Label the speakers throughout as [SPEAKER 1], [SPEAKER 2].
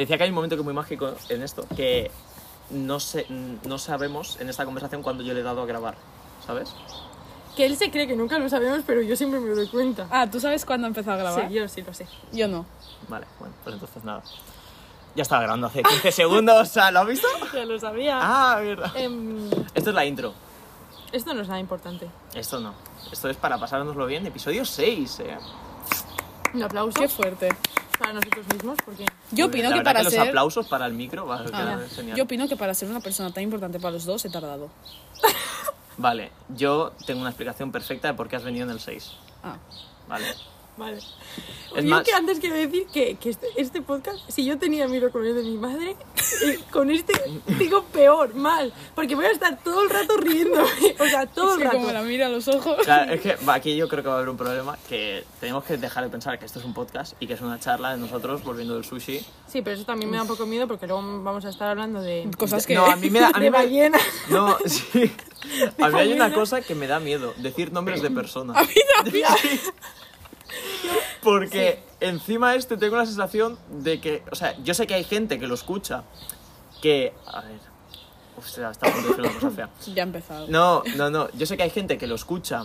[SPEAKER 1] Te decía que hay un momento que es muy mágico en esto, que no, sé, no sabemos en esta conversación cuando yo le he dado a grabar, ¿sabes?
[SPEAKER 2] Que él se cree que nunca lo sabemos, pero yo siempre me doy cuenta.
[SPEAKER 3] Ah, ¿tú sabes cuándo empezó a grabar?
[SPEAKER 2] Sí, yo sí lo sé.
[SPEAKER 3] Yo no.
[SPEAKER 1] Vale, bueno, pues entonces nada. Ya estaba grabando hace 15 segundos, o sea, ¿lo has visto?
[SPEAKER 2] Ya lo sabía.
[SPEAKER 1] Ah, mierda.
[SPEAKER 2] Em,
[SPEAKER 1] Esto es la intro.
[SPEAKER 2] esto no es nada importante.
[SPEAKER 1] Esto no. Esto es para pasárnoslo bien. Episodio 6, eh.
[SPEAKER 2] Un aplauso
[SPEAKER 3] Qué fuerte.
[SPEAKER 2] Para nosotros mismos, porque
[SPEAKER 3] Yo opino.
[SPEAKER 1] La
[SPEAKER 3] que para
[SPEAKER 1] los
[SPEAKER 3] ser...
[SPEAKER 1] aplausos para el micro va a
[SPEAKER 3] Ah,
[SPEAKER 1] genial.
[SPEAKER 3] yo opino que para ser una persona tan importante para los dos he tardado.
[SPEAKER 1] Vale, yo tengo una explicación perfecta de por qué has venido en el 6.
[SPEAKER 3] Ah.
[SPEAKER 1] Vale.
[SPEAKER 2] Vale.
[SPEAKER 1] Es
[SPEAKER 2] yo
[SPEAKER 1] más-
[SPEAKER 2] que antes quiero decir que, que este, este podcast, si yo tenía miedo con el de mi madre, eh, con este digo peor, mal, porque voy a estar todo el rato riendo, o sea, todo
[SPEAKER 3] Es
[SPEAKER 2] el
[SPEAKER 3] que
[SPEAKER 2] rato.
[SPEAKER 3] como la mira a los ojos...
[SPEAKER 1] Claro, es que aquí yo creo que va a haber un problema que tenemos que dejar de pensar que esto es un podcast y que es una charla de nosotros volviendo del sushi.
[SPEAKER 2] Sí, pero eso también me da un poco miedo porque luego vamos a estar hablando de,
[SPEAKER 3] Cosas que...
[SPEAKER 1] No, a mí me da... A mí
[SPEAKER 2] de
[SPEAKER 1] me-
[SPEAKER 2] ballenas.
[SPEAKER 1] No, sí. A mí hay una cosa que me da miedo, decir nombres de personas.
[SPEAKER 3] A mí también.
[SPEAKER 1] Porque encima este tengo la sensación de que, o sea, yo sé que hay gente que lo escucha, que, a ver, Hostia, está de decir una cosa fea.
[SPEAKER 3] Ya ha empezado.
[SPEAKER 1] No, no, no, yo sé que hay gente que lo escucha,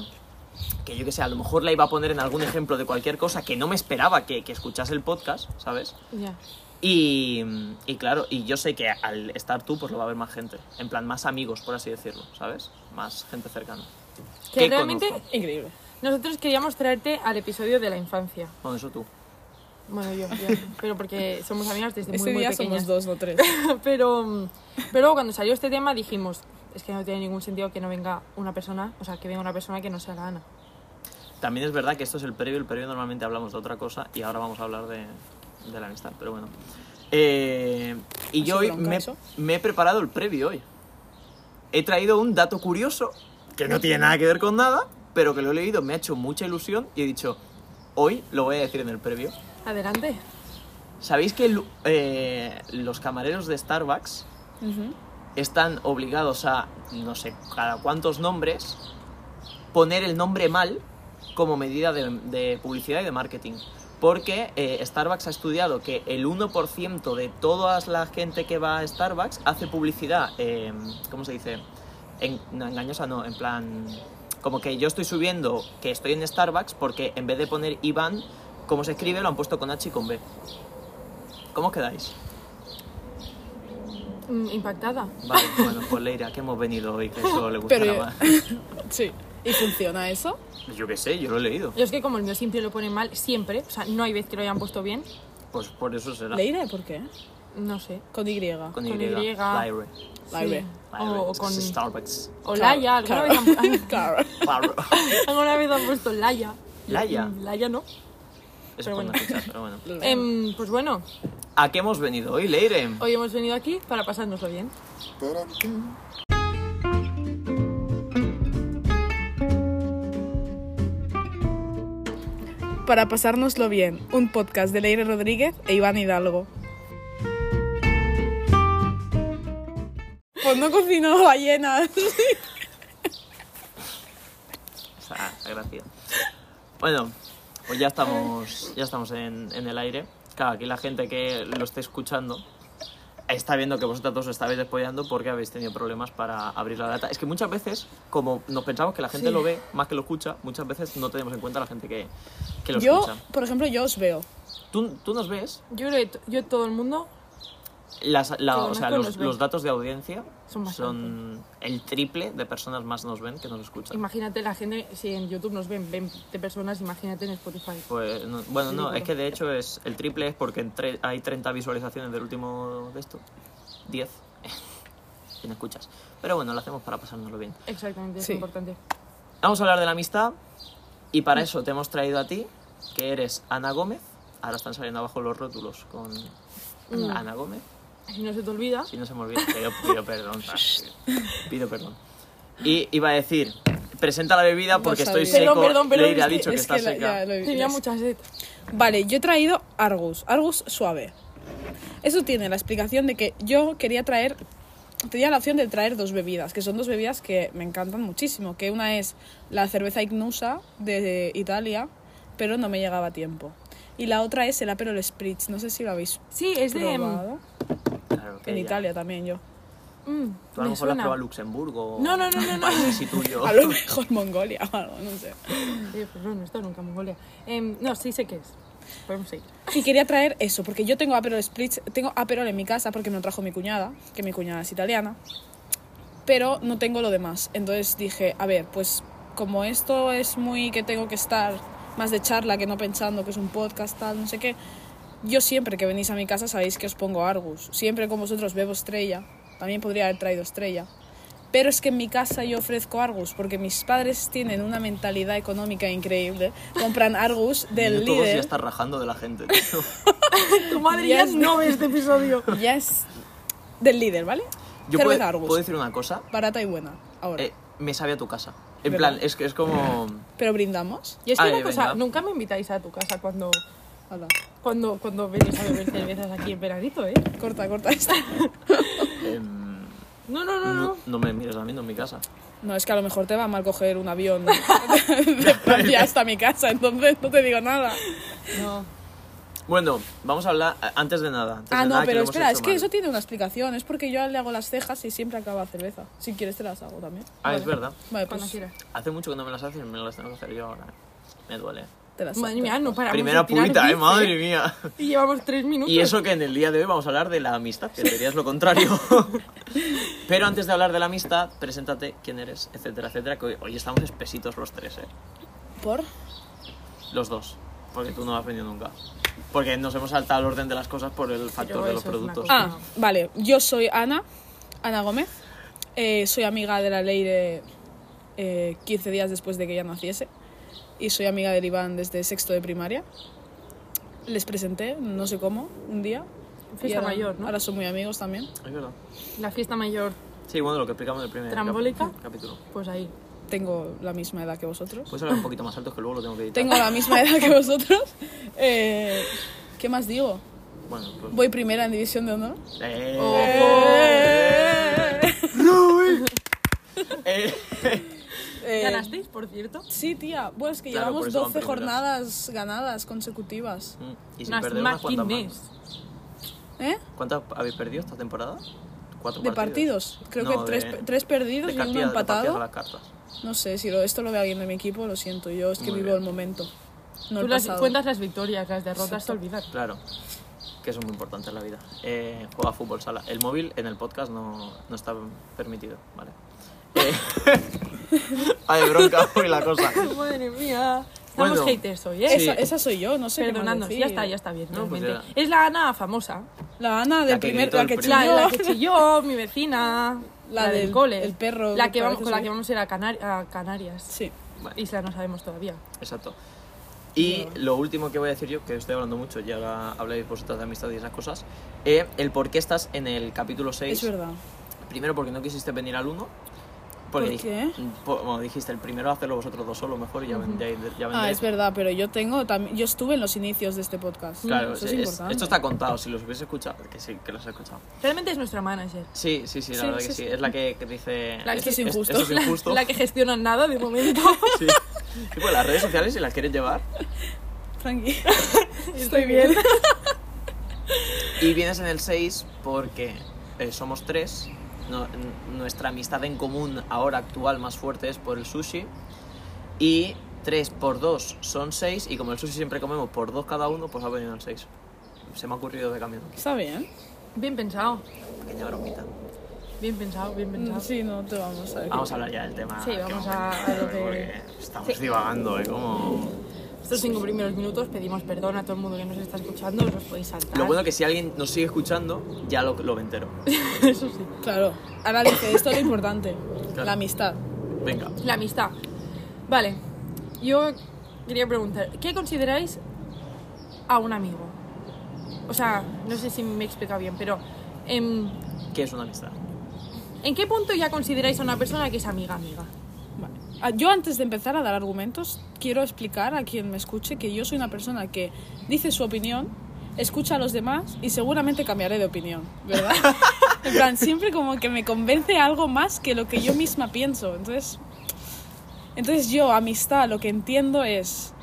[SPEAKER 1] que yo que sé, a lo mejor la iba a poner en algún ejemplo de cualquier cosa que no me esperaba que, que escuchase el podcast, ¿sabes?
[SPEAKER 2] Ya.
[SPEAKER 1] Y, y claro, y yo sé que al estar tú, pues lo va a haber más gente, en plan, más amigos, por así decirlo, ¿sabes? Más gente cercana.
[SPEAKER 2] Que
[SPEAKER 1] ¿Qué
[SPEAKER 2] realmente
[SPEAKER 1] conozco?
[SPEAKER 3] Increíble.
[SPEAKER 2] Nosotros queríamos traerte al episodio de la infancia.
[SPEAKER 1] Bueno, eso tú.
[SPEAKER 2] Bueno, yo, yo, pero porque somos amigas desde muy,
[SPEAKER 3] Este
[SPEAKER 2] muy
[SPEAKER 3] día
[SPEAKER 2] pequeñas.
[SPEAKER 3] somos dos, no tres.
[SPEAKER 2] pero, mm, pero luego cuando salió este tema dijimos, es que no tiene ningún sentido que no venga una persona, o sea, que venga una persona que no sea la Ana.
[SPEAKER 1] También es verdad que esto es el previo, el previo normalmente hablamos de otra cosa y ahora vamos a hablar de, de la amistad, pero bueno. Eh, y
[SPEAKER 3] ¿Ha
[SPEAKER 1] yo hoy me, me he preparado el previo hoy. He traído un dato curioso que no tiene nada que ver con nada, pero que lo he leído, me ha hecho mucha ilusión y he dicho, hoy lo voy a decir en el previo.
[SPEAKER 2] Adelante.
[SPEAKER 1] ¿Sabéis que el- eh, los camareros de Starbucks están obligados a, no sé, cada cuántos nombres, poner el nombre mal como medida de, de publicidad y de marketing. Porque eh, Starbucks ha estudiado que el 1% de toda la gente que va a Starbucks hace publicidad, eh, ¿cómo se dice? En- no, engañosa no, en plan... Como que yo estoy subiendo que estoy en Starbucks porque en vez de poner Iván, como se escribe, lo han puesto con H y con B. ¿Cómo quedáis?
[SPEAKER 2] Mm, impactada.
[SPEAKER 1] Vale, bueno, pues Leira, que hemos venido hoy, que eso le gusta
[SPEAKER 3] Pero-
[SPEAKER 1] más.
[SPEAKER 3] Sí. ¿Y funciona eso?
[SPEAKER 1] Yo qué sé, yo lo he leído.
[SPEAKER 2] Yo es que como el mío siempre lo pone mal, siempre, o sea, no hay vez que lo hayan puesto bien,
[SPEAKER 1] Pues por eso será.
[SPEAKER 3] ¿Leire? ¿Por qué?
[SPEAKER 2] No sé.
[SPEAKER 3] Con Y.
[SPEAKER 1] Con Y.
[SPEAKER 2] con Y.
[SPEAKER 1] Lyre.
[SPEAKER 3] Lyre.
[SPEAKER 2] Sí. O, o con...
[SPEAKER 1] Starbucks.
[SPEAKER 2] O Laia, alguna vez, han,
[SPEAKER 3] Claro.
[SPEAKER 1] Claro.
[SPEAKER 2] alguna vez han puesto Laia.
[SPEAKER 1] Laia.
[SPEAKER 2] Mm, Laia no.
[SPEAKER 1] Eso
[SPEAKER 2] Pero bueno.
[SPEAKER 1] fichar, pero bueno.
[SPEAKER 2] Em, pues bueno,
[SPEAKER 1] ¿A qué hemos venido hoy, Leire?
[SPEAKER 2] hoy hemos venido aquí para pasárnoslo bien.
[SPEAKER 3] Para pasárnoslo bien, un podcast de Leire Rodríguez e Iván Hidalgo. Pues no cocino ballenas.
[SPEAKER 1] Esa gracia. Bueno, pues ya estamos, ya estamos en, en el aire. Claro, aquí la gente que lo esté escuchando está viendo que vosotros os estáis despollando porque habéis tenido problemas para abrir la data. Es que muchas veces, como nos pensamos que la gente
[SPEAKER 2] Sí.
[SPEAKER 1] lo ve más que lo escucha, muchas veces no tenemos en cuenta a la gente que, que lo
[SPEAKER 3] Yo,
[SPEAKER 1] escucha.
[SPEAKER 3] por ejemplo, yo os veo.
[SPEAKER 1] ¿Tú, tú nos ves?
[SPEAKER 2] Yo yo todo el mundo
[SPEAKER 1] Las, la-
[SPEAKER 2] Que
[SPEAKER 1] o sea, los datos de audiencia
[SPEAKER 2] Son
[SPEAKER 1] son el triple de personas más nos ven que nos escuchan.
[SPEAKER 2] Imagínate la gente, si en YouTube nos ven 20 personas, imagínate en Spotify.
[SPEAKER 1] Pues, no- bueno, no, es que de hecho es el triple es porque entre- hay 30 visualizaciones del último de esto. 10. Si no escuchas. Pero bueno, lo hacemos para pasárnoslo bien.
[SPEAKER 2] Exactamente, es
[SPEAKER 3] Sí.
[SPEAKER 2] importante.
[SPEAKER 1] Vamos a hablar de la amistad y para eso te hemos traído a ti, que eres Ana Gómez. Ahora están saliendo abajo los rótulos con
[SPEAKER 2] Mm.
[SPEAKER 1] Ana Gómez.
[SPEAKER 2] Si no se te olvida,
[SPEAKER 1] Si no se me olvida, pido, pido perdón. pido perdón. Y iba a decir, presenta la bebida porque
[SPEAKER 3] No
[SPEAKER 1] estoy seco.
[SPEAKER 2] Perdón, perdón, perdón,
[SPEAKER 1] Leire ha
[SPEAKER 2] que-
[SPEAKER 1] dicho que,
[SPEAKER 3] Es
[SPEAKER 1] está
[SPEAKER 3] que la-
[SPEAKER 1] seca.
[SPEAKER 2] tenía mucha sed.
[SPEAKER 3] Vale, yo he traído Argus, Argus suave. Eso tiene la explicación de que yo quería traer, tenía la opción de traer dos bebidas, que son dos bebidas que me encantan muchísimo, que una es la cerveza Ignusa de Italia, pero no me llegaba a tiempo. Y la otra es el Aperol Spritz. No sé si lo habéis
[SPEAKER 2] Sí, es de...
[SPEAKER 3] probado.
[SPEAKER 1] Claro que
[SPEAKER 3] En
[SPEAKER 1] ya.
[SPEAKER 3] Italia también yo.
[SPEAKER 2] Mm,
[SPEAKER 1] Tú a lo
[SPEAKER 2] me
[SPEAKER 1] mejor la has probado en Luxemburgo.
[SPEAKER 2] No, no, no, no, no.
[SPEAKER 1] País así tuyo.
[SPEAKER 3] A lo mejor Mongolia o algo, no sé.
[SPEAKER 2] Sí, pues no, no he estado nunca en Mongolia. Em, no, sí sé qué es. Podemos seguir.
[SPEAKER 3] Y quería traer eso, porque yo tengo Aperol Spritz, tengo Aperol en mi casa porque me lo trajo mi cuñada, que mi cuñada es italiana, pero no tengo lo demás. Entonces dije, a ver, pues como esto es muy que tengo que estar más de charla que no pensando que es un podcast, tal, no sé qué, yo siempre que venís a mi casa sabéis que os pongo Argus. Siempre con vosotros bebo estrella, también podría haber traído estrella. Pero es que en mi casa yo ofrezco Argus porque mis padres tienen una mentalidad económica increíble. Compran Argus del
[SPEAKER 1] Todos ya
[SPEAKER 3] líder.
[SPEAKER 1] está rajando de la gente.
[SPEAKER 2] Tu madre
[SPEAKER 3] Ya
[SPEAKER 2] ya
[SPEAKER 3] es-
[SPEAKER 2] no ve este episodio.
[SPEAKER 3] Ya es del líder, ¿vale?
[SPEAKER 1] Yo
[SPEAKER 3] Cerveza
[SPEAKER 1] puedo,
[SPEAKER 3] Argus.
[SPEAKER 1] puedo decir una cosa.
[SPEAKER 3] Barata y buena. Ahora.
[SPEAKER 1] Eh, me sabe a tu casa. En
[SPEAKER 3] ¿Verdad?
[SPEAKER 1] plan, es que es como.
[SPEAKER 3] Pero brindamos.
[SPEAKER 2] Y es que
[SPEAKER 1] Ay,
[SPEAKER 2] una cosa,
[SPEAKER 1] venga.
[SPEAKER 2] nunca me invitáis a tu casa cuando, cuando, cuando venís a beber cervezas aquí en veranito, ¿eh?
[SPEAKER 3] Corta, corta esta.
[SPEAKER 1] em,
[SPEAKER 2] No, no, no,
[SPEAKER 1] no,
[SPEAKER 2] no.
[SPEAKER 1] no me mires a mí, no en mi casa.
[SPEAKER 3] No, es que a lo mejor te va mal coger un avión de Francia hasta mi casa, entonces no te digo nada.
[SPEAKER 2] No.
[SPEAKER 1] Bueno, vamos a hablar. eh, Antes de nada. antes
[SPEAKER 3] Ah,
[SPEAKER 1] de
[SPEAKER 3] no,
[SPEAKER 1] nada,
[SPEAKER 3] pero espera, es que
[SPEAKER 1] mal.
[SPEAKER 3] eso tiene una explicación. Es porque yo le hago las cejas y siempre acaba cerveza. Si quieres te las hago también.
[SPEAKER 1] Ah, es verdad.
[SPEAKER 3] Vale, pues
[SPEAKER 2] quieras.
[SPEAKER 1] Hace mucho que no me las haces y me las tengo que hacer yo ahora. Me duele.
[SPEAKER 3] te las
[SPEAKER 2] Madre mía, no paramos
[SPEAKER 1] Primera purita, eh, madre mía.
[SPEAKER 2] Y llevamos tres minutos.
[SPEAKER 1] Y eso que en el día de hoy vamos a hablar de la amistad, que dirías lo contrario. Pero antes de hablar de la amistad, preséntate quién eres, etcétera, etcétera. Que hoy, hoy estamos espesitos los tres, eh.
[SPEAKER 3] ¿Por?
[SPEAKER 1] Los dos. Porque tú no has venido nunca. Porque nos hemos saltado el orden de las cosas por el factor de los productos.
[SPEAKER 3] Ah, vale. Yo soy Ana, Ana Gómez. Eh, soy amiga de la Leire eh, 15 días después de que ella naciese. Y soy amiga del Iván desde sexto de primaria. Les presenté, no sé cómo, un día.
[SPEAKER 2] Fiesta
[SPEAKER 3] ahora-
[SPEAKER 2] mayor, ¿no?
[SPEAKER 3] Ahora son muy amigos también.
[SPEAKER 1] Es verdad.
[SPEAKER 2] La fiesta mayor,
[SPEAKER 1] Sí, bueno, lo que explicamos en el primer
[SPEAKER 2] ¿Trambólica?
[SPEAKER 1] capítulo.
[SPEAKER 2] pues ahí.
[SPEAKER 3] Tengo la misma edad que vosotros.
[SPEAKER 1] Puedes hablar un poquito más alto que luego lo tengo que editar.
[SPEAKER 3] Tengo la misma edad que vosotros. Eh, ¿Qué más digo?
[SPEAKER 1] Bueno, pues...
[SPEAKER 3] Voy primera en División de Honor.
[SPEAKER 1] Eh,
[SPEAKER 3] Eh,
[SPEAKER 1] eh,
[SPEAKER 3] eh,
[SPEAKER 2] ¿Ganasteis, por cierto?
[SPEAKER 3] Sí, tía. Bueno, es que
[SPEAKER 1] Claro,
[SPEAKER 3] llevamos
[SPEAKER 1] eso van
[SPEAKER 3] 12
[SPEAKER 1] primeras.
[SPEAKER 3] jornadas ganadas consecutivas.
[SPEAKER 1] mm, y sin perder unas cuantas más.
[SPEAKER 3] ¿Eh?
[SPEAKER 1] ¿Cuántas habéis perdido esta temporada? ¿Cuatro
[SPEAKER 3] De partidos. Creo
[SPEAKER 1] No,
[SPEAKER 3] que
[SPEAKER 1] de-
[SPEAKER 3] tres, tres perdidos
[SPEAKER 1] de
[SPEAKER 3] y uno
[SPEAKER 1] partidas- de partidas
[SPEAKER 3] empatado.
[SPEAKER 1] a las cartas.
[SPEAKER 3] No sé, si lo- esto lo ve alguien de mi equipo, lo siento. Yo es que
[SPEAKER 1] Muy
[SPEAKER 3] vivo
[SPEAKER 1] bien.
[SPEAKER 3] el momento. No
[SPEAKER 2] Tú
[SPEAKER 3] el
[SPEAKER 2] las, cuentas las victorias, las derrotas te olvidas.
[SPEAKER 1] Claro, que eso es muy importante en la vida. Eh, juega fútbol sala. El móvil en el podcast no, no está permitido, ¿vale? Eh, Ay, bronca hoy la cosa.
[SPEAKER 2] Madre mía. Estamos
[SPEAKER 1] Bueno,
[SPEAKER 2] haters hoy, ¿eh?
[SPEAKER 1] sí.
[SPEAKER 3] Esa, esa soy yo, no sé decir.
[SPEAKER 2] ya está, ya está bien.
[SPEAKER 1] No, pues ya.
[SPEAKER 2] Es la Ana famosa.
[SPEAKER 3] La Ana del
[SPEAKER 1] La
[SPEAKER 3] primer, la que
[SPEAKER 1] primer-
[SPEAKER 3] chilló.
[SPEAKER 2] La, la que chilló, mi vecina.
[SPEAKER 3] La
[SPEAKER 2] La, del,
[SPEAKER 3] del-
[SPEAKER 2] cole.
[SPEAKER 3] el perro
[SPEAKER 2] La
[SPEAKER 3] que
[SPEAKER 2] vamos, con la que vamos a ir a, Canar- a Canarias.
[SPEAKER 3] Sí.
[SPEAKER 1] Bueno,
[SPEAKER 2] Isla no sabemos todavía.
[SPEAKER 1] exacto. Y lo último que voy a decir yo, que estoy hablando mucho y ahora habláis vosotras de amistad y esas cosas, eh, el por qué estás en el capítulo 6.
[SPEAKER 3] Es verdad.
[SPEAKER 1] Primero porque no quisiste venir al 1. Porque
[SPEAKER 3] ¿Por
[SPEAKER 1] dij-
[SPEAKER 3] qué?
[SPEAKER 1] po- bueno, dijiste el primero hacerlo vosotros dos solo mejor y ya, ven- ya, ya
[SPEAKER 3] Ah, es verdad, pero yo tengo también. Yo estuve en los inicios de este podcast.
[SPEAKER 1] Claro,
[SPEAKER 3] eso es,
[SPEAKER 1] es-
[SPEAKER 3] importante.
[SPEAKER 1] esto está contado, si los hubiese escuchado, que sí, que los he escuchado.
[SPEAKER 2] Realmente es nuestra manager.
[SPEAKER 1] Sí, sí, sí, la
[SPEAKER 3] Sí,
[SPEAKER 1] verdad
[SPEAKER 3] sí,
[SPEAKER 1] que sí.
[SPEAKER 3] sí.
[SPEAKER 1] Es la que, que dice...
[SPEAKER 2] La que-
[SPEAKER 3] Esto es injusto.
[SPEAKER 1] esto es injusto.
[SPEAKER 2] La que gestiona nada de momento.
[SPEAKER 1] Sí. Y pues las redes sociales, si las quieres llevar.
[SPEAKER 3] Tranqui.
[SPEAKER 2] Estoy bien.
[SPEAKER 1] Y vienes en el 6 porque eh, somos tres. No- nuestra amistad en común ahora actual más fuerte es por el sushi. Y 3 por 2 son 6. Y como el sushi siempre comemos por 2 cada uno, pues ha venido el 6. Se me ha ocurrido de camino.
[SPEAKER 3] Está bien.
[SPEAKER 2] Bien pensado.
[SPEAKER 1] Pequeña bromita.
[SPEAKER 2] Bien pensado, bien pensado.
[SPEAKER 3] Sí, no te vamos a ver.
[SPEAKER 1] Vamos a hablar ya del tema.
[SPEAKER 2] Sí, vamos
[SPEAKER 1] vamos
[SPEAKER 2] a- a lo que-
[SPEAKER 1] porque Estamos
[SPEAKER 2] Sí.
[SPEAKER 1] divagando, ¿eh? Como...
[SPEAKER 2] Estos cinco primeros minutos pedimos perdón a todo el mundo que nos está escuchando, os los podéis saltar.
[SPEAKER 1] Lo bueno que si alguien nos sigue escuchando, ya lo, lo entero.
[SPEAKER 2] Eso sí.
[SPEAKER 3] Claro. Ahora dice, esto es lo importante.
[SPEAKER 1] Claro.
[SPEAKER 3] La amistad.
[SPEAKER 1] Venga.
[SPEAKER 2] La amistad. Vale, yo quería preguntar, ¿qué consideráis a un amigo? O sea, no sé si me he explicado bien, pero em,
[SPEAKER 1] ¿Qué es una amistad?
[SPEAKER 2] ¿en qué punto ya consideráis a una persona que es amiga amiga?
[SPEAKER 3] Ah, Yo antes de empezar a dar argumentos, quiero explicar a quien me escuche que yo soy una persona que dice su opinión, escucha a los demás y seguramente cambiaré de opinión, ¿verdad? en plan, siempre como que me convence algo más que lo que yo misma pienso. Entonces, entonces yo, amistad, lo que entiendo es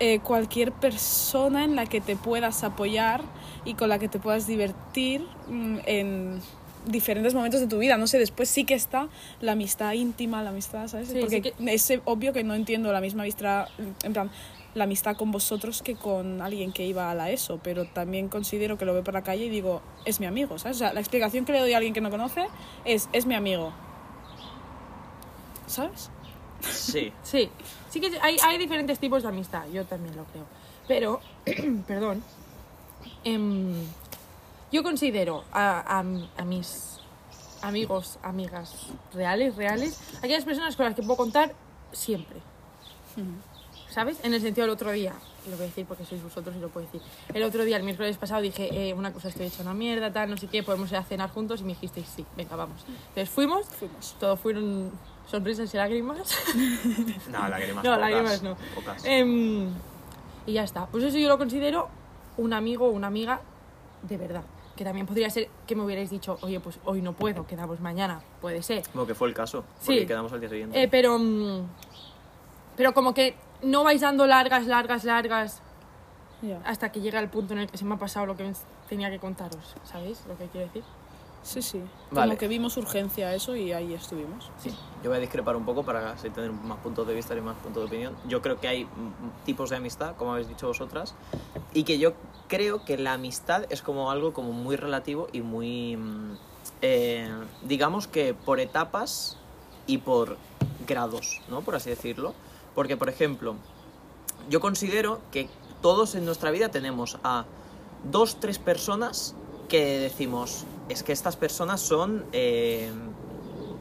[SPEAKER 3] eh, cualquier persona en la que te puedas apoyar y con la que te puedas divertir mm, en diferentes momentos de tu vida. No sé, después sí que está la amistad íntima, la amistad, ¿sabes?
[SPEAKER 2] Sí,
[SPEAKER 3] Porque
[SPEAKER 2] sí que-
[SPEAKER 3] es obvio que no entiendo la misma amistad, en plan, la amistad con vosotros que con alguien que iba a la ESO, pero también considero que lo veo por la calle y digo, es mi amigo, ¿sabes? O sea, la explicación que le doy a alguien que no conoce es, es mi amigo. ¿Sabes?
[SPEAKER 1] Sí.
[SPEAKER 2] Sí, sí que hay, hay diferentes tipos de amistad, yo también lo creo. Pero, perdón, em, yo considero a, a- a mis amigos, amigas reales, reales, aquellas personas con las que puedo contar siempre. ¿Sabes? En el sentido del otro día, lo voy a decir porque sois vosotros y lo puedo decir. El otro día, el miércoles pasado, dije, eh, una cosa, estoy hecha una mierda, tal, no sé qué, podemos ir a cenar juntos y me dijisteis, sí, venga, vamos. Entonces fuimos,
[SPEAKER 3] Fuimos.
[SPEAKER 2] todo fueron sorpresas y lágrimas.
[SPEAKER 1] No, lágrimas
[SPEAKER 2] No,
[SPEAKER 1] pocas,
[SPEAKER 2] lágrimas no.
[SPEAKER 1] pocas.
[SPEAKER 2] Em, y ya está. Pues eso yo lo considero un amigo o una amiga de verdad. Que también podría ser que me hubierais dicho, oye, pues hoy no puedo, quedamos mañana. Puede ser.
[SPEAKER 1] Como que fue el caso,
[SPEAKER 2] Sí.
[SPEAKER 1] porque quedamos al día siguiente.
[SPEAKER 2] Eh, pero. mm, pero como que no vais dando largas, largas, largas hasta que llega el punto en el que se me ha pasado lo que tenía que contaros. ¿Sabéis lo que quiero decir?
[SPEAKER 3] Sí, sí.
[SPEAKER 1] Vale.
[SPEAKER 3] Como que vimos urgencia a eso y ahí estuvimos.
[SPEAKER 1] Sí, yo voy a discrepar un poco para así tener más puntos de vista y más puntos de opinión. Yo creo que hay tipos de amistad, como habéis dicho vosotras, y que yo creo que la amistad es como algo como muy relativo y muy, mm, eh, digamos que por etapas y por grados, ¿no? Por así decirlo. Porque, por ejemplo, yo considero que todos en nuestra vida tenemos a dos, tres personas que decimos, es que estas personas son eh,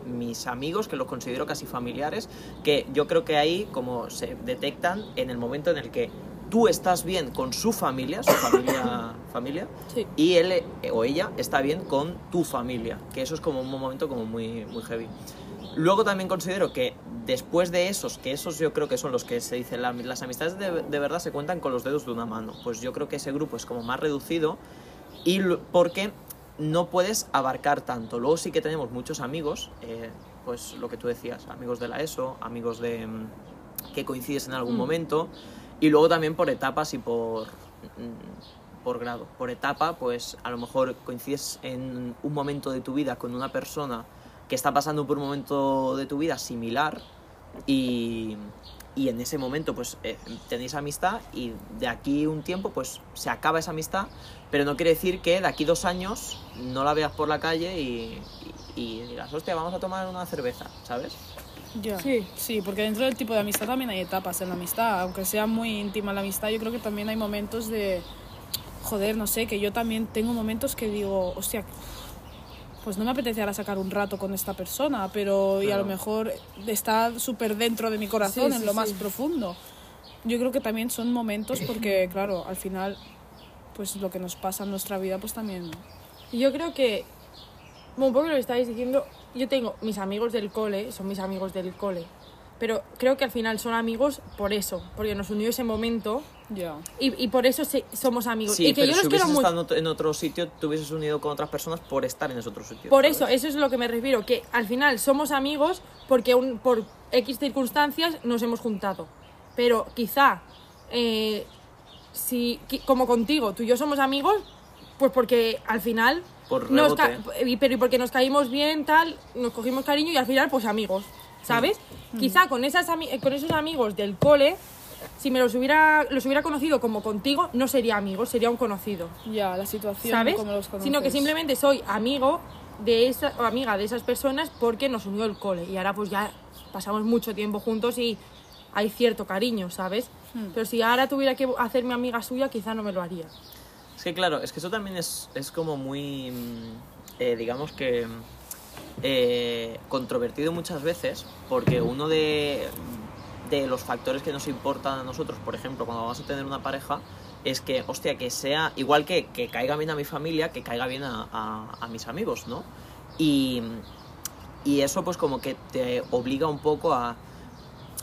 [SPEAKER 1] mis amigos, que los considero casi familiares, que yo creo que ahí como se detectan en el momento en el que tú estás bien con su familia, su familia, familia
[SPEAKER 2] Sí.
[SPEAKER 1] y él eh, o ella está bien con tu familia, que eso es como un momento como muy, muy heavy. Luego también considero que después de esos, que esos yo creo que son los que se dicen, la- las amistades de, de verdad se cuentan con los dedos de una mano, pues yo creo que ese grupo es como más reducido y porque no puedes abarcar tanto. Luego sí que tenemos muchos amigos, eh, pues lo que tú decías, amigos de la ESO, amigos de mm, que coincides en algún
[SPEAKER 2] Mm.
[SPEAKER 1] momento y luego también por etapas y por mm, por grado. Por etapa, pues a lo mejor coincides en un momento de tu vida con una persona que está pasando por un momento de tu vida similar y, y en ese momento pues eh, tenéis amistad y de aquí un tiempo pues se acaba esa amistad, pero no quiere decir que de aquí dos años no la veas por la calle y, y, y digas, hostia, vamos a tomar una cerveza, ¿sabes?
[SPEAKER 3] Ya.
[SPEAKER 2] Sí.
[SPEAKER 3] Sí, porque dentro del tipo de amistad también hay etapas en la amistad. Aunque sea muy íntima la amistad, yo creo que también hay momentos de. Joder, no sé, que yo también tengo momentos que digo, hostia, pues no me apetece ahora sacar un rato con esta persona, pero y a
[SPEAKER 1] Claro.
[SPEAKER 3] lo mejor está súper dentro de mi corazón,
[SPEAKER 2] Sí,
[SPEAKER 3] en
[SPEAKER 2] sí,
[SPEAKER 3] lo más
[SPEAKER 2] sí.
[SPEAKER 3] profundo. Yo creo que también son momentos porque, claro, al final, pues lo que nos pasa en nuestra vida, pues también.
[SPEAKER 2] Y Yo creo que, bueno, un poco lo que estáis diciendo, yo tengo mis amigos del cole, son mis amigos del cole, pero creo que al final son amigos por eso, porque nos unió ese momento
[SPEAKER 3] Ya.
[SPEAKER 2] y, y por eso se- somos amigos.
[SPEAKER 1] Sí,
[SPEAKER 2] y que
[SPEAKER 1] pero
[SPEAKER 2] yo
[SPEAKER 1] si
[SPEAKER 2] los quiero
[SPEAKER 1] hubieses estado en otro- en otro sitio, te hubieses unido con otras personas por estar en ese otro sitio.
[SPEAKER 2] Por
[SPEAKER 1] ¿sabes?
[SPEAKER 2] eso, eso es lo que me refiero, que al final somos amigos porque un- por X circunstancias nos hemos juntado. Pero quizá, eh, si, como contigo, tú y yo somos amigos, pues porque al final...
[SPEAKER 1] Por
[SPEAKER 2] nos y- pero y porque nos caímos bien, tal, nos cogimos cariño y al final, pues amigos, ¿sabes? Quizá con, esas eh, con esos amigos del cole, si me los hubiera, los hubiera conocido como contigo, no sería amigo, sería un conocido.
[SPEAKER 3] Ya, la situación,
[SPEAKER 2] ¿sabes?
[SPEAKER 3] como los conoces.
[SPEAKER 2] Sino que simplemente soy amigo de esa, o amiga de esas personas porque nos unió el cole y ahora pues ya pasamos mucho tiempo juntos y hay cierto cariño, ¿sabes?
[SPEAKER 3] Hmm.
[SPEAKER 2] Pero si ahora tuviera que hacerme amiga suya, quizá no me lo haría.
[SPEAKER 1] Es que claro, es que eso también es, es como muy, mm, eh, digamos que, mm, eh, controvertido muchas veces, porque uno de, de los factores que nos importan a nosotros, por ejemplo, cuando vamos a tener una pareja, es que, hostia, que sea igual que, que caiga bien a mi familia, que caiga bien a, a- a mis amigos, ¿no? Y, y eso pues como que te obliga un poco a,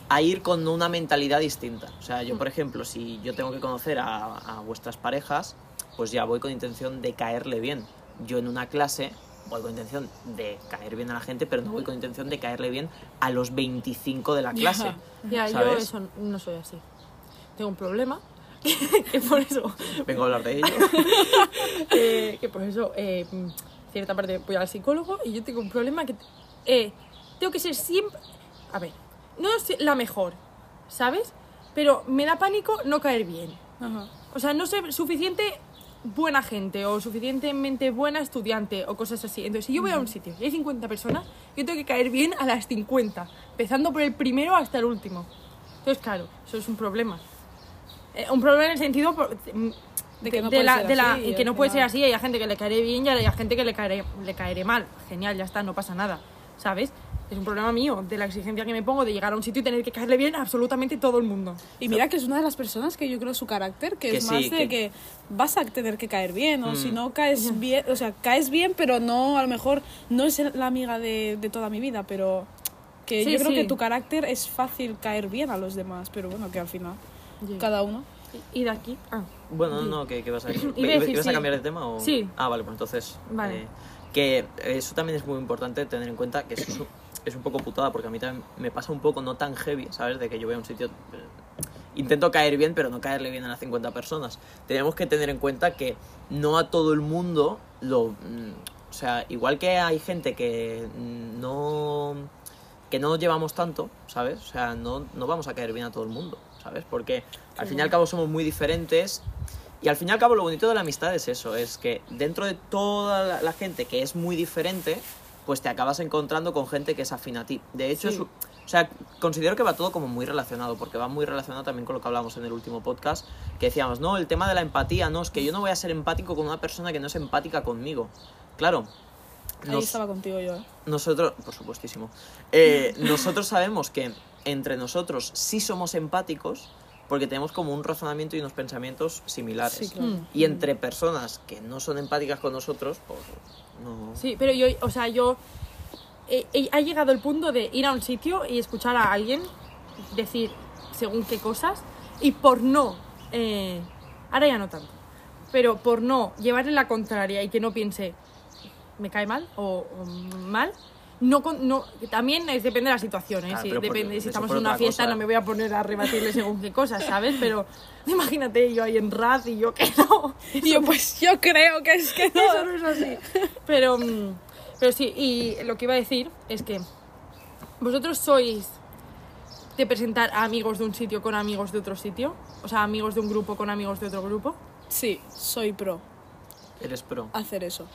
[SPEAKER 1] a ir con una mentalidad distinta. O sea, yo, por ejemplo, si yo tengo que conocer a, a vuestras parejas, pues ya voy con intención de caerle bien. Yo en una clase voy con intención de caer bien a la gente, pero no voy con intención de caerle bien a los 25 de la clase.
[SPEAKER 2] Ya, yo
[SPEAKER 1] ¿Sabes?
[SPEAKER 2] eso no soy así. tengo un problema. que por eso
[SPEAKER 1] Vengo a hablar de ello.
[SPEAKER 2] eh, que por eso eh, mm, cierta parte voy al psicólogo y yo tengo un problema que eh, tengo que ser siempre a ver no sé la mejor sabes pero me da pánico no caer bien
[SPEAKER 3] Ajá.
[SPEAKER 2] o sea no ser suficiente buena gente o suficientemente buena estudiante o cosas así entonces si yo voy a un sitio y hay 50 personas yo tengo que caer bien a las 50 empezando por el primero hasta el último entonces claro eso es un problema Eh, un problema en el sentido por-
[SPEAKER 3] De que no
[SPEAKER 2] de
[SPEAKER 3] puede
[SPEAKER 2] la-
[SPEAKER 3] ser
[SPEAKER 2] de la-
[SPEAKER 3] así,
[SPEAKER 2] que no puede ser así, hay gente que le caeré bien y hay gente que le caeré, le caeré mal. Genial, ya está, no pasa nada, ¿sabes? Es un problema mío, de la exigencia que me pongo de llegar a un sitio y tener que caerle bien a absolutamente todo el mundo.
[SPEAKER 3] Y mira que es una de las personas que yo creo su carácter, que,
[SPEAKER 1] Que
[SPEAKER 3] es
[SPEAKER 1] sí,
[SPEAKER 3] más de
[SPEAKER 1] que-
[SPEAKER 3] que... vas a tener que caer bien, o
[SPEAKER 1] Mm.
[SPEAKER 3] si no caes bien, o sea, caes bien, pero no, a lo mejor no es la amiga de, de toda mi vida, pero que
[SPEAKER 2] Sí,
[SPEAKER 3] yo creo
[SPEAKER 2] sí.
[SPEAKER 3] que tu carácter es fácil caer bien a los demás, pero bueno, que al final cada uno.
[SPEAKER 2] Y de aquí, ah,
[SPEAKER 1] Bueno, no, no, ¿qué, qué vas a decir? ¿Ibas a
[SPEAKER 2] sí.
[SPEAKER 1] cambiar de tema o...?
[SPEAKER 2] Sí.
[SPEAKER 1] Ah, vale, pues entonces...
[SPEAKER 2] Vale.
[SPEAKER 1] eh, que eso también es muy importante tener en cuenta que eso es, es un poco putada, porque a mí también me pasa un poco no tan heavy, ¿sabes? De que yo voy a un sitio... eh, Intento caer bien, pero no caerle bien a las 50 personas. Tenemos que tener en cuenta que no a todo el mundo lo... mm, O sea, igual que hay gente que mm, no... Que no nos llevamos tanto, ¿sabes? O sea, no, no vamos a caer bien a todo el mundo, ¿sabes? Porque al fin y al cabo somos muy diferentes y al fin y al cabo lo bonito de la amistad es eso, es que dentro de toda la, la gente que es muy diferente, pues te acabas encontrando con gente que es afín a ti. De hecho,
[SPEAKER 2] Sí.
[SPEAKER 1] es, o sea, considero que va todo como muy relacionado, porque va muy relacionado también con lo que hablamos en el último podcast, que decíamos, no, el tema de la empatía, no, es que yo no voy a ser empático con una persona que no es empática conmigo. Claro.
[SPEAKER 3] Ahí
[SPEAKER 1] nos-
[SPEAKER 3] estaba contigo yo. ¿eh?
[SPEAKER 1] nosotros, por supuestísimo, eh, nosotros sabemos que entre nosotros sí somos empáticos porque tenemos como un razonamiento y unos pensamientos similares.
[SPEAKER 3] Sí, claro.
[SPEAKER 2] Mm.
[SPEAKER 1] Y entre personas que no son empáticas con nosotros, pues no...
[SPEAKER 2] Sí, pero yo, o sea, yo he, he- ha llegado el punto de ir a un sitio y escuchar a alguien decir según qué cosas y por no, eh, ahora ya no tanto, pero por no llevarle la contraria y que no piense me cae mal o, o mal. No, con- no, también es, depende de la situación, ¿eh?
[SPEAKER 1] Claro,
[SPEAKER 2] Sí,
[SPEAKER 1] pero por-
[SPEAKER 2] depende, si estamos en una fiesta
[SPEAKER 1] cosa.
[SPEAKER 2] no me voy a poner a rebatirle según qué cosas, ¿sabes? Pero imagínate yo ahí en Raz y yo que no.
[SPEAKER 3] Y yo, pues yo creo que es que
[SPEAKER 2] Eso
[SPEAKER 3] no.
[SPEAKER 2] no es así. Pero, mm, pero sí, y lo que iba a decir es que vosotros sois de presentar a amigos de un sitio con amigos de otro sitio, o sea, amigos de un grupo con amigos de otro grupo.
[SPEAKER 3] Sí, soy pro
[SPEAKER 1] Eres pro.
[SPEAKER 3] hacer eso.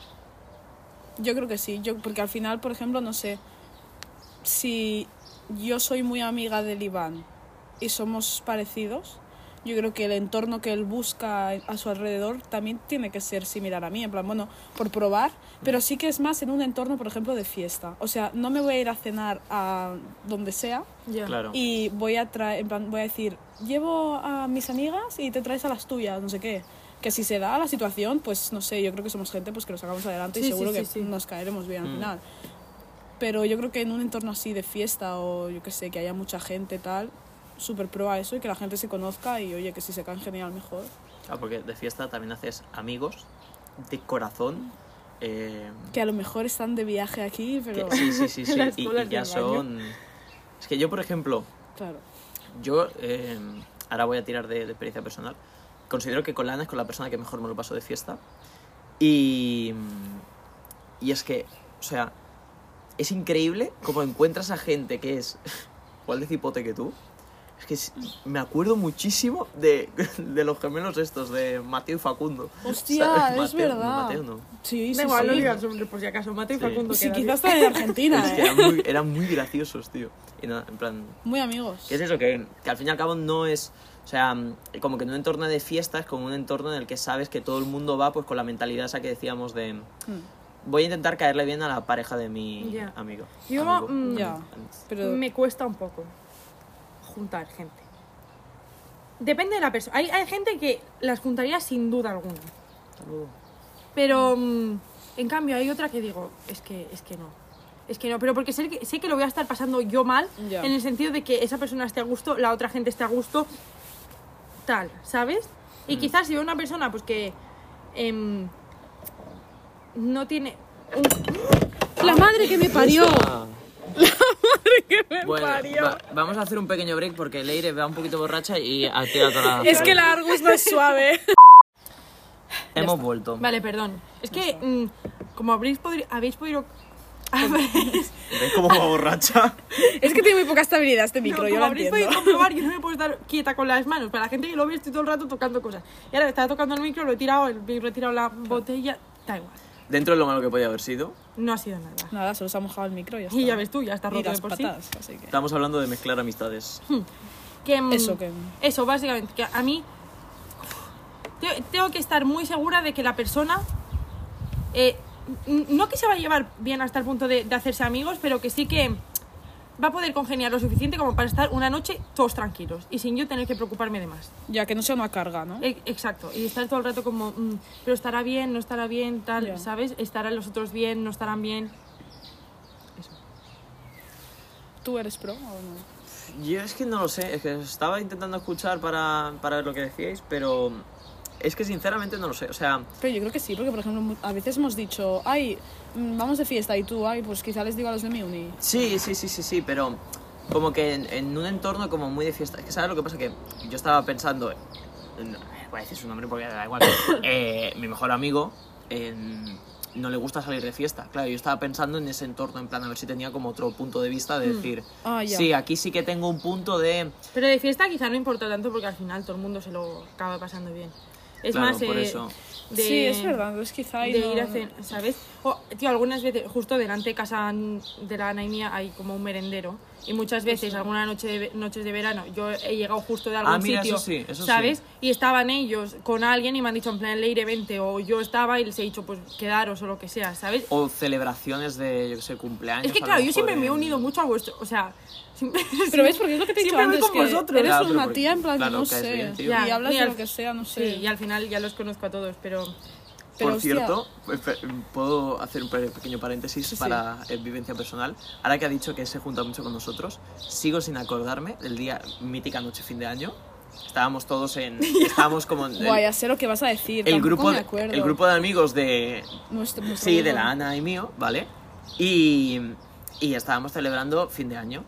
[SPEAKER 3] Yo creo que sí, yo porque al final, por ejemplo, no sé, si yo soy muy amiga del Iván y somos parecidos, yo creo que el entorno que él busca a su alrededor también tiene que ser similar a mí, en plan, bueno, por probar, pero sí que es más en un entorno, por ejemplo, de fiesta. O sea, no me voy a ir a cenar a donde sea.
[SPEAKER 1] Claro.
[SPEAKER 3] y voy a traer, en plan, voy a decir, llevo a mis amigas y te traes a las tuyas, no sé qué. Que si se da la situación, pues no sé, yo creo que somos gente pues que nos sacamos adelante y
[SPEAKER 2] Sí,
[SPEAKER 3] seguro
[SPEAKER 2] sí,
[SPEAKER 3] que
[SPEAKER 2] sí, sí.
[SPEAKER 3] nos caeremos bien al
[SPEAKER 1] Mm.
[SPEAKER 3] final. Pero yo creo que en un entorno así de fiesta o yo que sé, que haya mucha gente tal, súper pro a eso y que la gente se conozca y oye, que si se caen genial mejor.
[SPEAKER 1] Ah, porque de fiesta también haces amigos de corazón. eh,
[SPEAKER 3] Que a lo mejor están de viaje aquí,
[SPEAKER 1] que-
[SPEAKER 3] pero
[SPEAKER 1] sí, sí, sí, sí.
[SPEAKER 2] Las
[SPEAKER 1] y, y ya
[SPEAKER 2] baño.
[SPEAKER 1] son... Es que yo, por ejemplo,
[SPEAKER 3] claro.
[SPEAKER 1] Yo, eh, ahora voy a tirar de, de experiencia personal. Considero que con Lana es con la persona que mejor me lo paso de fiesta. Y, y es que, o sea, es increíble cómo encuentras a gente que es igual de cipote que tú. Es que es- me acuerdo muchísimo de, de los gemelos estos, de Mateo y Facundo.
[SPEAKER 3] Hostia,
[SPEAKER 1] ¿Sabes?
[SPEAKER 3] es
[SPEAKER 1] Mateo-
[SPEAKER 3] verdad.
[SPEAKER 1] Mateo no.
[SPEAKER 3] Sí, sí,
[SPEAKER 2] Da igual, no
[SPEAKER 3] sí.
[SPEAKER 2] digas nombres por si acaso, Mateo y
[SPEAKER 1] Sí.
[SPEAKER 2] Facundo.
[SPEAKER 3] Sí, quizás están en Argentina,
[SPEAKER 1] Es que
[SPEAKER 3] ¿eh?
[SPEAKER 1] eran muy, eran muy graciosos, tío. Y nada, en plan,
[SPEAKER 3] Muy amigos.
[SPEAKER 1] ¿Qué es eso? Que, que al fin y al cabo no es. O sea, mm, como que en un entorno de fiesta es como un entorno en el que sabes que todo el mundo va pues con la mentalidad esa que decíamos de.
[SPEAKER 3] Mm.
[SPEAKER 1] Voy a intentar caerle bien a la pareja de mi amigo.
[SPEAKER 2] Yo,
[SPEAKER 1] Amigo.
[SPEAKER 2] mm,
[SPEAKER 3] Ya. Pero
[SPEAKER 2] Me cuesta un poco juntar gente. Depende de la persona. Hay, hay gente que las juntaría sin duda alguna.
[SPEAKER 1] Luego.
[SPEAKER 2] Pero mm, en cambio hay otra que digo, es que, es que no. Es que no, pero porque sé que, sé que lo voy a estar pasando yo mal, en el sentido de que esa persona esté a gusto, la otra gente esté a gusto, tal, ¿sabes? Y quizás si veo una persona pues que em, no tiene... un-
[SPEAKER 3] ¡La madre que me parió!
[SPEAKER 1] Ah,
[SPEAKER 3] que me
[SPEAKER 1] Bueno,
[SPEAKER 3] parió.
[SPEAKER 1] va- vamos a hacer un pequeño break porque Leire va un poquito borracha y ha tirado toda la...
[SPEAKER 3] Es que la Argus no es suave.
[SPEAKER 1] Hemos vuelto.
[SPEAKER 2] Vale, perdón. Es que, mm, como habréis, podri- habéis podido...
[SPEAKER 1] ¿Ves cómo va borracha?
[SPEAKER 3] Es que tiene muy poca estabilidad este micro,
[SPEAKER 2] no,
[SPEAKER 3] yo lo
[SPEAKER 2] habréis
[SPEAKER 3] entiendo.
[SPEAKER 2] podido comprobar, yo no me puedo estar quieta con las manos. Para la gente que lo ve, estoy todo el rato tocando cosas. Y ahora estaba tocando el micro, lo he tirado, el micro he tirado la botella. Da igual.
[SPEAKER 1] Dentro de lo malo que podía haber sido,
[SPEAKER 2] No ha sido nada.
[SPEAKER 3] Nada, solo se ha mojado el micro y ya está.
[SPEAKER 2] Y ya ves tú, ya está
[SPEAKER 3] Y
[SPEAKER 2] roto de
[SPEAKER 3] las
[SPEAKER 2] por sí.
[SPEAKER 3] así que...
[SPEAKER 1] estamos hablando de mezclar amistades.
[SPEAKER 2] Que, mm,
[SPEAKER 3] Eso que...
[SPEAKER 2] Eso, básicamente, que a mí te- tengo que estar muy segura de que la persona, eh, no que se va a llevar bien hasta el punto de, de hacerse amigos, pero que sí que va a poder congeniar lo suficiente como para estar una noche todos tranquilos y sin yo tener que preocuparme de más.
[SPEAKER 3] Ya que no sea una carga, ¿no?
[SPEAKER 2] E- Exacto, y estar todo el rato como, mm, pero estará bien, no estará bien, tal. ¿sabes? Estarán los otros bien, no estarán bien.
[SPEAKER 3] ¿Tú eres pro o no?
[SPEAKER 1] Yo es que no lo sé, es que estaba intentando escuchar para, para ver lo que decíais, pero es que sinceramente no lo sé. O sea,
[SPEAKER 3] Pero yo creo que sí, porque por ejemplo, a veces hemos dicho, ay, mm, vamos de fiesta y tú, ay, pues quizá les digo a los de mi uni.
[SPEAKER 1] sí, sí, sí, sí, sí, pero como que en, en un entorno como muy de fiesta. Es que sabes lo que pasa que yo estaba pensando, en- voy a decir su nombre porque da igual, eh, mi mejor amigo en- no le gusta salir de fiesta. Claro, yo estaba pensando en ese entorno, en plan a ver si tenía como otro punto de vista de decir,
[SPEAKER 3] Ah, ya.
[SPEAKER 1] sí, aquí sí que tengo un punto de...
[SPEAKER 2] Pero de fiesta quizá no importa tanto porque al final todo el mundo se lo acaba pasando bien. Es
[SPEAKER 1] Claro,
[SPEAKER 2] más,
[SPEAKER 1] por
[SPEAKER 2] eh,
[SPEAKER 1] eso.
[SPEAKER 2] de-
[SPEAKER 3] Sí, es verdad, es quizá... y
[SPEAKER 2] de
[SPEAKER 3] no-
[SPEAKER 2] ir a cenar, ¿sabes? O, tío, algunas veces, justo delante de casa de la Ana y mía hay como un merendero. Y muchas veces, algunas noche de, noches de verano, yo he llegado justo de algún
[SPEAKER 1] Ah, mira,
[SPEAKER 2] sitio,
[SPEAKER 1] eso sí, eso
[SPEAKER 2] ¿sabes?
[SPEAKER 1] sí.
[SPEAKER 2] Y estaban ellos con alguien y me han dicho en plan, Leire, vente. O yo estaba y les he dicho, pues quedaros o lo que sea, ¿sabes?
[SPEAKER 1] O celebraciones de, yo qué sé, cumpleaños.
[SPEAKER 2] es que claro, yo siempre me he unido mucho a vuestro, o sea... siempre-
[SPEAKER 3] Pero ves, porque es lo que te he dicho antes,
[SPEAKER 2] con
[SPEAKER 3] que
[SPEAKER 2] vosotros.
[SPEAKER 3] eres
[SPEAKER 1] Claro,
[SPEAKER 3] una tía en plan,
[SPEAKER 1] claro,
[SPEAKER 3] no sé,
[SPEAKER 1] bien,
[SPEAKER 3] y hablas
[SPEAKER 2] y
[SPEAKER 3] de lo que sea, no sé.
[SPEAKER 2] Sí, y al final ya los conozco a todos, pero...
[SPEAKER 3] Pero,
[SPEAKER 1] Por cierto, espe- puedo hacer un pe- pequeño paréntesis
[SPEAKER 3] Sí, sí.
[SPEAKER 1] para eh, vivencia personal. Ahora que ha dicho que se junta mucho con nosotros, sigo sin acordarme del día mítica noche fin de año. Estábamos todos en. Estábamos como en.
[SPEAKER 3] Guay, sé lo que vas a decir,
[SPEAKER 1] el grupo
[SPEAKER 3] me
[SPEAKER 1] de,
[SPEAKER 3] acuerdo.
[SPEAKER 1] el grupo de amigos de.
[SPEAKER 3] Nuestro- nuestro
[SPEAKER 1] Sí, de
[SPEAKER 3] grupo.
[SPEAKER 1] la Ana y mío, ¿vale? Y, y estábamos celebrando fin de año.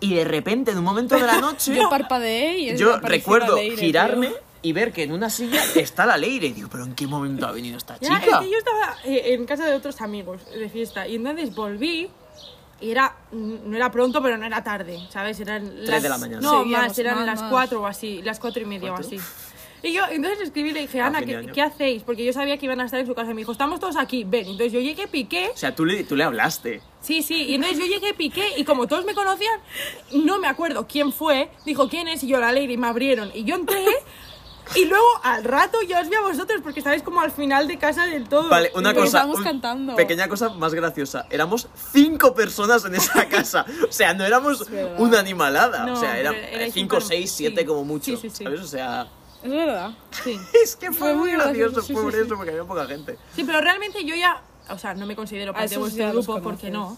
[SPEAKER 1] Y de repente, en un momento de la noche.
[SPEAKER 3] Yo parpadeé y
[SPEAKER 1] Yo recuerdo
[SPEAKER 3] Leire,
[SPEAKER 1] girarme
[SPEAKER 3] tío.
[SPEAKER 1] Y ver que en una silla está la Leire. Y digo, ¿pero en qué momento ha venido esta
[SPEAKER 2] Ya,
[SPEAKER 1] chica?
[SPEAKER 2] es que yo estaba eh, en casa de otros amigos de fiesta y entonces volví y era no era pronto pero no era tarde sabes eran las,
[SPEAKER 1] de la mañana.
[SPEAKER 2] no
[SPEAKER 3] Seguíamos,
[SPEAKER 2] más eran
[SPEAKER 3] más,
[SPEAKER 2] las
[SPEAKER 3] más.
[SPEAKER 2] cuatro o así las cuatro y media
[SPEAKER 1] ¿Cuatro?
[SPEAKER 2] o así y yo entonces le escribí y le dije Ana ¿qué, qué hacéis? porque yo sabía que iban a estar en su casa y me dijo estamos todos aquí ven entonces yo llegué piqué
[SPEAKER 1] O sea, tú le, tú le hablaste.
[SPEAKER 2] Sí, sí, y entonces yo llegué, piqué, y como todos me conocían, no me acuerdo quién fue, dijo quién es, y yo la ley, y me abrieron, y yo entré, y luego al rato yo os vi a vosotros, porque estáis como al final de casa del todo.
[SPEAKER 1] Vale, una
[SPEAKER 3] Pero
[SPEAKER 1] cosa. un-
[SPEAKER 3] cantando.
[SPEAKER 1] Pequeña cosa más graciosa. Éramos cinco personas en esa casa. O sea, no éramos una animalada.
[SPEAKER 2] No,
[SPEAKER 1] o sea, eran
[SPEAKER 2] erais
[SPEAKER 1] cinco, seis, siete
[SPEAKER 2] sí.
[SPEAKER 1] como mucho.
[SPEAKER 2] Sí, sí, sí.
[SPEAKER 1] ¿Sabes? O sea,
[SPEAKER 3] Es verdad.
[SPEAKER 2] Sí.
[SPEAKER 1] es que fue,
[SPEAKER 3] Fue
[SPEAKER 1] muy gracioso. fue
[SPEAKER 3] sí,
[SPEAKER 1] por
[SPEAKER 3] sí.
[SPEAKER 1] eso, porque había poca gente.
[SPEAKER 2] Sí, pero realmente yo ya, o sea, no me considero parte de vuestro
[SPEAKER 3] ya
[SPEAKER 2] grupo, porque no.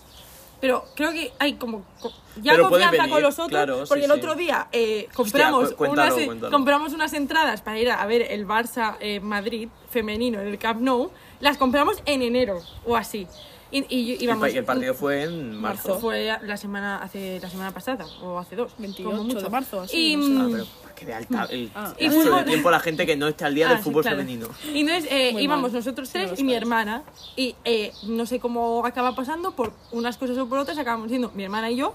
[SPEAKER 2] Pero creo que hay como co- ya
[SPEAKER 1] Pero
[SPEAKER 2] confianza
[SPEAKER 1] venir,
[SPEAKER 2] con los otros,
[SPEAKER 1] claro, sí,
[SPEAKER 2] porque el
[SPEAKER 1] sí.
[SPEAKER 2] otro día eh, compramos,
[SPEAKER 1] cu- cuéntalo,
[SPEAKER 2] unas,
[SPEAKER 1] cuéntalo.
[SPEAKER 2] compramos unas entradas para ir a, a ver el Barça eh, Madrid femenino en el Camp Nou, las compramos en enero o así. Y, y
[SPEAKER 1] y el partido fue en marzo.
[SPEAKER 3] Marzo.
[SPEAKER 2] fue la semana hace la semana pasada o hace dos
[SPEAKER 3] 28
[SPEAKER 2] como mucho.
[SPEAKER 3] de marzo, así,
[SPEAKER 2] y,
[SPEAKER 3] no sé.
[SPEAKER 1] Ah,
[SPEAKER 2] mm,
[SPEAKER 1] pero que de alta, el,
[SPEAKER 3] Ah.
[SPEAKER 1] el
[SPEAKER 2] Y fútbol-
[SPEAKER 1] del tiempo la gente que no está al día
[SPEAKER 2] Ah,
[SPEAKER 1] del
[SPEAKER 2] sí,
[SPEAKER 1] fútbol
[SPEAKER 2] claro.
[SPEAKER 1] femenino.
[SPEAKER 2] Y entonces eh, íbamos
[SPEAKER 3] mal.
[SPEAKER 2] nosotros
[SPEAKER 3] Sí, no
[SPEAKER 2] tres y mi hermana. Y eh, no sé cómo acaba pasando, por unas cosas o por otras, acabamos siendo mi hermana y yo.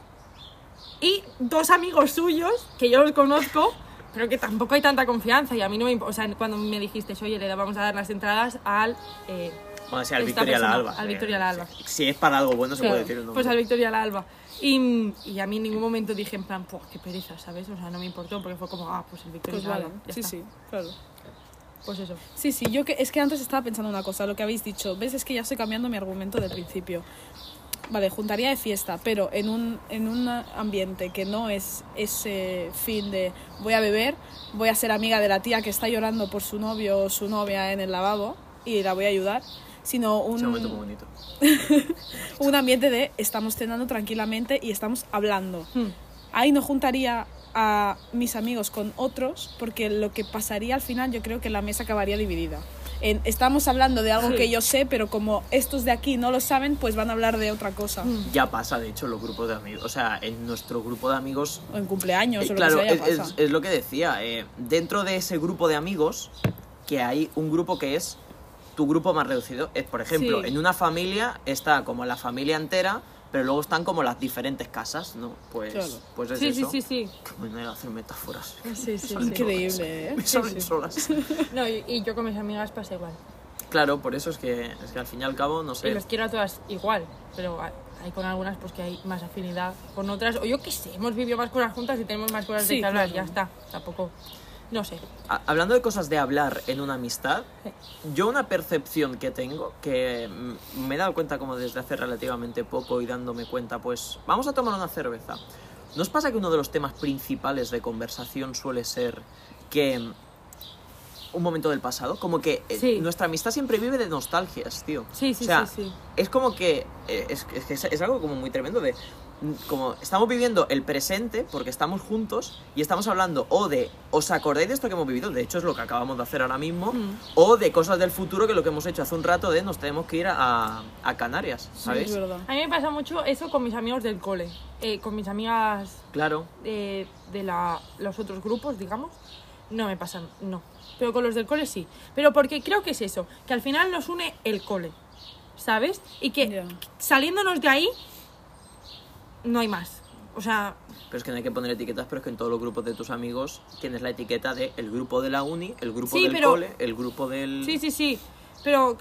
[SPEAKER 2] Y dos amigos suyos, que yo los conozco, pero que tampoco hay tanta confianza. Y a mí no me O sea, cuando me dijiste, oye, le vamos a dar las entradas al. eh,
[SPEAKER 1] Bueno, sí, al Victoria la
[SPEAKER 2] persona,
[SPEAKER 1] Alba.
[SPEAKER 2] Al Victoria la Alba.
[SPEAKER 1] Si es para algo bueno, se
[SPEAKER 2] Claro,
[SPEAKER 1] puede decir el nombre.
[SPEAKER 2] Pues al Victoria la Alba. Y, y a mí en ningún momento dije en plan, pues qué pereza, ¿sabes? O sea, no me importó porque fue como, ah, pues el Victoria
[SPEAKER 3] Pues vale,
[SPEAKER 2] ya
[SPEAKER 3] sí,
[SPEAKER 2] está.
[SPEAKER 3] sí, claro.
[SPEAKER 2] Pues eso.
[SPEAKER 3] Sí, sí, yo que es que antes estaba pensando una cosa, lo que habéis dicho. ¿Ves? Es que ya estoy cambiando mi argumento del principio. Vale, juntaría de fiesta, pero en un, en un ambiente que no es ese fin de voy a beber, voy a ser amiga de la tía que está llorando por su novio o su novia en el lavabo y la voy a ayudar, sino un,
[SPEAKER 1] bonito.
[SPEAKER 3] un ambiente de estamos cenando tranquilamente y estamos hablando.
[SPEAKER 2] Hmm.
[SPEAKER 3] Ahí no juntaría a mis amigos con otros porque lo que pasaría al final yo creo que la mesa acabaría dividida. en- estamos hablando de algo
[SPEAKER 2] Sí.
[SPEAKER 3] que yo sé, pero como estos de aquí no lo saben, pues van a hablar de otra cosa.
[SPEAKER 2] Mm.
[SPEAKER 1] Ya pasa, de hecho, en los grupos de amigos. O sea, en nuestro grupo de amigos
[SPEAKER 3] O en cumpleaños,
[SPEAKER 1] Eh,
[SPEAKER 3] o
[SPEAKER 1] claro,
[SPEAKER 3] lo que sea,
[SPEAKER 1] es,
[SPEAKER 3] ya pasa.
[SPEAKER 1] es- es lo que decía. eh, dentro de ese grupo de amigos, que hay un grupo que es tu grupo más reducido. Es, por ejemplo,
[SPEAKER 2] Sí.
[SPEAKER 1] en una familia está como la familia entera, pero luego están como las diferentes casas, ¿no? Pues,
[SPEAKER 3] Claro.
[SPEAKER 1] pues es
[SPEAKER 2] Sí, sí,
[SPEAKER 1] eso.
[SPEAKER 2] sí, sí.
[SPEAKER 1] Qué manera de hacer metáforas.
[SPEAKER 2] Sí, sí, sí.
[SPEAKER 3] Increíble, ¿eh?
[SPEAKER 1] Me salen solas.
[SPEAKER 2] No, y, y yo con mis amigas pasa igual.
[SPEAKER 1] Claro, por eso es que, es que al fin y al cabo, no
[SPEAKER 2] Y
[SPEAKER 1] sé.
[SPEAKER 2] los quiero a todas igual, pero hay con algunas pues que hay más afinidad con otras. O yo qué sé, hemos vivido más cosas juntas y tenemos más cosas de
[SPEAKER 3] Sí,
[SPEAKER 2] que hablar,
[SPEAKER 3] claro.
[SPEAKER 2] ya está. Tampoco, no sé.
[SPEAKER 1] A- Hablando de cosas de hablar en una amistad, yo una percepción que tengo, que mm, me he dado cuenta como desde hace relativamente poco y dándome cuenta, pues vamos a tomar una cerveza. ¿No os pasa que uno de los temas principales de conversación suele ser que mm, un momento del pasado? Como que eh,
[SPEAKER 2] Sí.
[SPEAKER 1] nuestra amistad siempre vive de nostalgias, tío.
[SPEAKER 2] Sí, sí,
[SPEAKER 1] O sea,
[SPEAKER 2] sí, sí.
[SPEAKER 1] es como que eh, es, es, algo como muy tremendo de como estamos viviendo el presente porque estamos juntos y estamos hablando o de os acordáis de esto que hemos vivido de hecho es lo que acabamos de hacer ahora mismo
[SPEAKER 2] Mm.
[SPEAKER 1] o de cosas del futuro que lo que hemos hecho hace un rato de nos tenemos que ir a, a Canarias
[SPEAKER 3] Sí,
[SPEAKER 1] ¿sabéis?
[SPEAKER 3] es verdad.
[SPEAKER 2] A mí me pasa mucho eso con mis amigos del cole, eh, con mis amigas
[SPEAKER 1] claro
[SPEAKER 2] eh, de la, los otros grupos, digamos, no me pasan, no. Pero con los del cole sí. Pero porque creo que es eso, que al final nos une el cole, ¿sabes? Y que
[SPEAKER 3] Ya.
[SPEAKER 2] saliéndonos de ahí, no hay más. O sea,
[SPEAKER 1] pero es que no hay que poner etiquetas pero es que en todos los grupos de tus amigos tienes la etiqueta de el grupo de la uni el grupo
[SPEAKER 2] Sí,
[SPEAKER 1] del
[SPEAKER 2] pero-
[SPEAKER 1] cole el grupo del
[SPEAKER 2] sí, sí, sí. Pero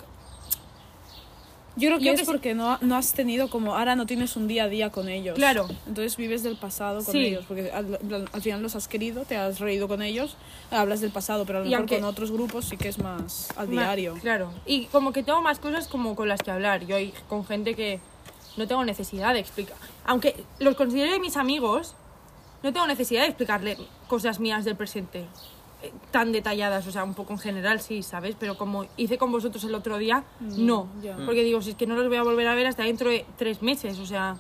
[SPEAKER 3] Yo creo que
[SPEAKER 2] Yo
[SPEAKER 3] es
[SPEAKER 2] que
[SPEAKER 3] porque no, no has tenido como ahora no tienes un día a día con ellos.
[SPEAKER 2] Claro.
[SPEAKER 3] Entonces vives del pasado con
[SPEAKER 2] Sí.
[SPEAKER 3] ellos, porque al, al final los has querido, te has reído con ellos, hablas del pasado, pero a lo
[SPEAKER 2] Y
[SPEAKER 3] mejor
[SPEAKER 2] aunque-
[SPEAKER 3] con otros grupos sí que es más al
[SPEAKER 2] Ma-
[SPEAKER 3] diario.
[SPEAKER 2] Claro. Y como que tengo más cosas como con las que hablar. Yo hay con gente que no tengo necesidad de explicar. Aunque los considero mis amigos, no tengo necesidad de explicarle cosas mías del presente eh, tan detalladas. O sea, un poco en general sí, ¿sabes? Pero como hice con vosotros el otro día, no.
[SPEAKER 3] ya.
[SPEAKER 2] Porque digo, si es que no los voy a volver a ver hasta dentro de tres meses. O sea,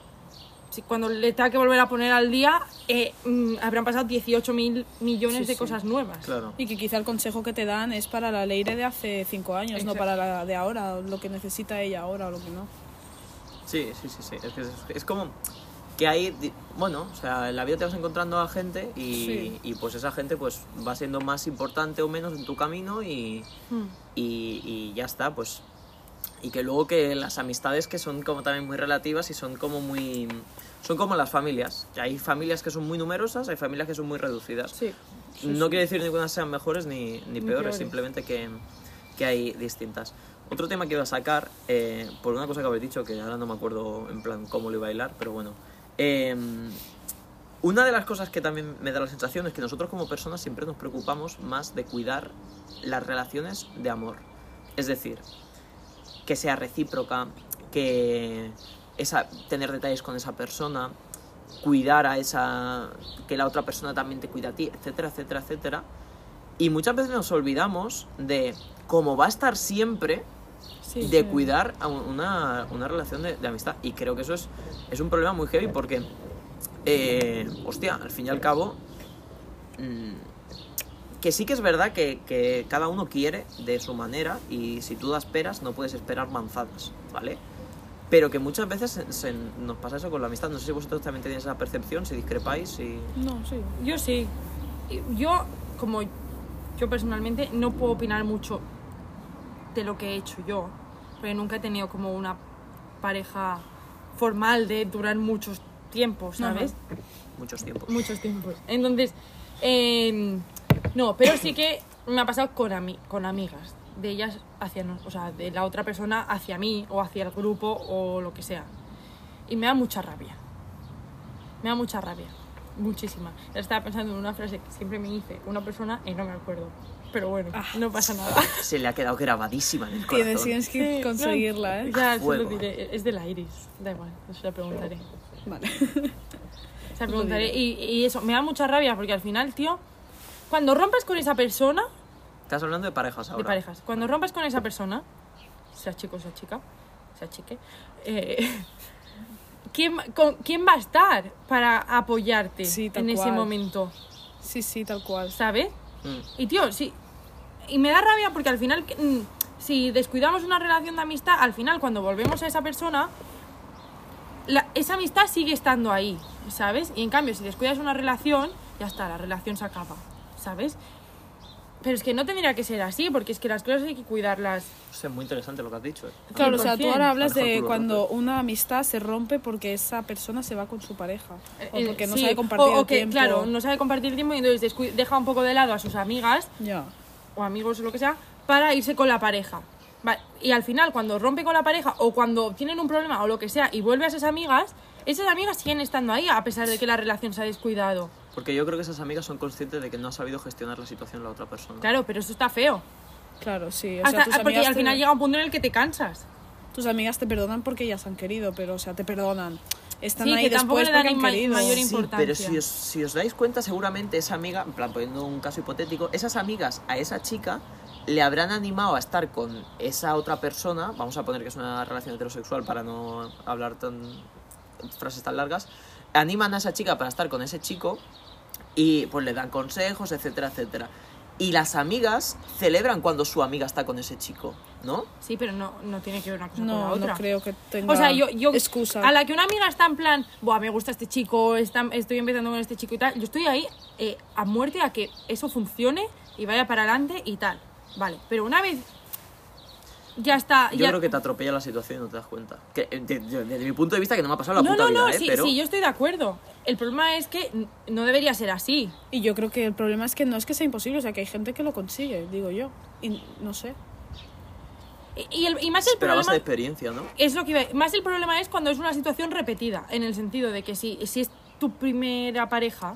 [SPEAKER 2] si cuando le tenga que volver a poner al día, eh, mm, habrán pasado 18 mil millones
[SPEAKER 3] Sí,
[SPEAKER 2] de
[SPEAKER 3] sí.
[SPEAKER 2] cosas nuevas.
[SPEAKER 1] claro
[SPEAKER 3] Y que quizá el consejo que te dan es para la ley de hace cinco años, no para la de ahora, lo que necesita ella ahora o lo que no.
[SPEAKER 1] Sí, sí, sí, sí. Es, que es, es como que hay, bueno, o sea, en la vida te vas encontrando a gente y,
[SPEAKER 3] Sí.
[SPEAKER 1] y pues esa gente pues va siendo más importante o menos en tu camino y,
[SPEAKER 2] Mm.
[SPEAKER 1] y, y ya está, pues. Y que luego que las amistades que son como también muy relativas y son como muy... Son como las familias, hay familias que son muy numerosas, hay familias que son muy reducidas.
[SPEAKER 2] Sí.
[SPEAKER 1] no quiere decir que unas sean mejores ni, ni, peores,
[SPEAKER 2] peores.
[SPEAKER 1] simplemente que, que hay distintas. Otro tema que iba a sacar, eh, por una cosa que habéis dicho, que ahora no me acuerdo en plan cómo lo iba a bailar, pero bueno. Eh, una de las cosas que también me da la sensación es que nosotros como personas siempre nos preocupamos más de cuidar las relaciones de amor. Es decir, que sea recíproca, que esa, tener detalles con esa persona, cuidar a esa, que la otra persona también te cuida a ti, etcétera, etcétera, etcétera. Y muchas veces nos olvidamos de cómo va a estar siempre
[SPEAKER 2] Sí.
[SPEAKER 1] de cuidar a una, una relación de, de amistad. Y creo que eso es, es un problema muy heavy porque, eh, hostia, al fin y al cabo, mm, que sí que es verdad que, que cada uno quiere de su manera y si tú das peras no puedes esperar manzanas, ¿vale? Pero que muchas veces se- se- nos pasa eso con la amistad. No sé si vosotros también tenéis esa percepción, si discrepáis, si...
[SPEAKER 3] No, sí.
[SPEAKER 2] Yo sí. Yo, como yo personalmente, no puedo opinar mucho de lo que he hecho yo, porque nunca he tenido como una pareja formal de durar muchos tiempos, ¿sabes?
[SPEAKER 1] muchos tiempos.
[SPEAKER 2] Muchos tiempos. Entonces, eh, no, pero sí que me ha pasado con, ami- con amigas, de ellas hacia nos, o sea, de la otra persona hacia mí o hacia el grupo o lo que sea. Y me da mucha rabia. Me da mucha rabia. Muchísima. Estaba pensando en una frase que siempre me dice una persona y no me acuerdo. Pero bueno, no pasa nada.
[SPEAKER 1] Se le ha quedado grabadísima en el corazón.
[SPEAKER 3] Tienes, tienes que
[SPEAKER 2] Sí,
[SPEAKER 3] conseguirla,
[SPEAKER 2] no,
[SPEAKER 3] ¿eh?
[SPEAKER 2] Ya, se lo diré. Es de la Iris. Da igual, se la preguntaré.
[SPEAKER 3] Vale.
[SPEAKER 2] Se la preguntaré. Y, y eso, me da mucha rabia porque al final, tío, cuando rompes con esa persona,
[SPEAKER 1] Estás hablando de parejas ahora.
[SPEAKER 2] de parejas, cuando rompes con esa persona, sea chico, sea chica, sea chique, eh, ¿quién, con- ¿quién va a estar para apoyarte
[SPEAKER 3] Sí,
[SPEAKER 2] en ese momento?
[SPEAKER 3] Sí, sí, tal cual.
[SPEAKER 2] ¿Sabes? Y tío, sí. Y me da rabia porque al final mm, si descuidamos una relación de amistad, al final cuando volvemos a esa persona, la- esa amistad sigue estando ahí, ¿sabes? Y en cambio, si descuidas una relación, ya está, la relación se acaba, ¿sabes? Pero es que no tendría que ser así, porque es que las cosas hay que cuidarlas.
[SPEAKER 1] O sea, muy interesante lo que has dicho. eh.
[SPEAKER 3] Claro, o sea, tú
[SPEAKER 2] 100%.
[SPEAKER 3] ahora hablas de cuando una amistad se rompe porque esa persona se va con su pareja. O
[SPEAKER 2] Eh,
[SPEAKER 3] porque no
[SPEAKER 2] sí,
[SPEAKER 3] sabe compartir
[SPEAKER 2] o, o
[SPEAKER 3] el
[SPEAKER 2] que,
[SPEAKER 3] tiempo.
[SPEAKER 2] Claro, no sabe compartir tiempo y entonces deja un poco de lado a sus amigas
[SPEAKER 3] Ya.
[SPEAKER 2] o amigos o lo que sea para irse con la pareja. Y al final, cuando rompe con la pareja o cuando tienen un problema o lo que sea y vuelve a esas amigas, esas amigas siguen estando ahí a pesar de que la relación se ha descuidado.
[SPEAKER 1] Porque yo creo que esas amigas son conscientes de que no ha sabido gestionar la situación la otra persona.
[SPEAKER 2] Claro, pero eso está feo.
[SPEAKER 3] Claro, sí. O
[SPEAKER 2] Hasta-
[SPEAKER 3] sea, tus
[SPEAKER 2] porque
[SPEAKER 3] amigas,
[SPEAKER 2] al
[SPEAKER 3] te,
[SPEAKER 2] final llega un punto en el que te cansas.
[SPEAKER 3] tus amigas te perdonan porque ellas han querido, pero, o sea, te perdonan. Están
[SPEAKER 2] Sí,
[SPEAKER 3] ahí
[SPEAKER 2] que tampoco
[SPEAKER 3] después
[SPEAKER 2] le dan
[SPEAKER 3] porque han
[SPEAKER 2] ma-
[SPEAKER 3] querido.
[SPEAKER 2] mayor
[SPEAKER 1] Sí,
[SPEAKER 2] importancia.
[SPEAKER 1] pero si os, si os dais cuenta, seguramente esa amiga, en plan, poniendo un caso hipotético, esas amigas a esa chica le habrán animado a estar con esa otra persona, vamos a poner que es una relación heterosexual para no hablar tan frases tan largas, animan a esa chica para estar con ese chico y pues le dan consejos, etcétera, etcétera. Y las amigas celebran cuando su amiga está con ese chico, ¿no?
[SPEAKER 2] Sí, pero no, no tiene que ver una cosa con la otra.
[SPEAKER 3] no creo que tenga
[SPEAKER 2] O sea, yo, yo
[SPEAKER 3] excusa.
[SPEAKER 2] a la que una amiga está en plan, Buah, me gusta este chico, está- estoy empezando con este chico y tal, yo estoy ahí eh, a muerte a que eso funcione y vaya para adelante y tal. Vale, pero una vez ya está...
[SPEAKER 1] Yo
[SPEAKER 2] ya...
[SPEAKER 1] creo que te atropella la situación y no te das cuenta. Que, eh, de- de- desde mi punto de vista, que no me ha pasado la
[SPEAKER 2] no,
[SPEAKER 1] puta
[SPEAKER 2] no,
[SPEAKER 1] vida,
[SPEAKER 2] no,
[SPEAKER 1] ¿eh?
[SPEAKER 2] sí,
[SPEAKER 1] pero...
[SPEAKER 2] sí, yo estoy de acuerdo. El problema es que no debería ser así.
[SPEAKER 3] Y yo creo que el problema es que no es que sea imposible, o sea, que hay gente que lo consigue, digo yo. Y no sé.
[SPEAKER 2] Y, y el- y más el
[SPEAKER 1] base
[SPEAKER 2] problema...
[SPEAKER 1] de experiencia, ¿no?
[SPEAKER 2] Es lo que iba- más el problema es cuando es una situación repetida, en el sentido de que si, si es tu primera pareja,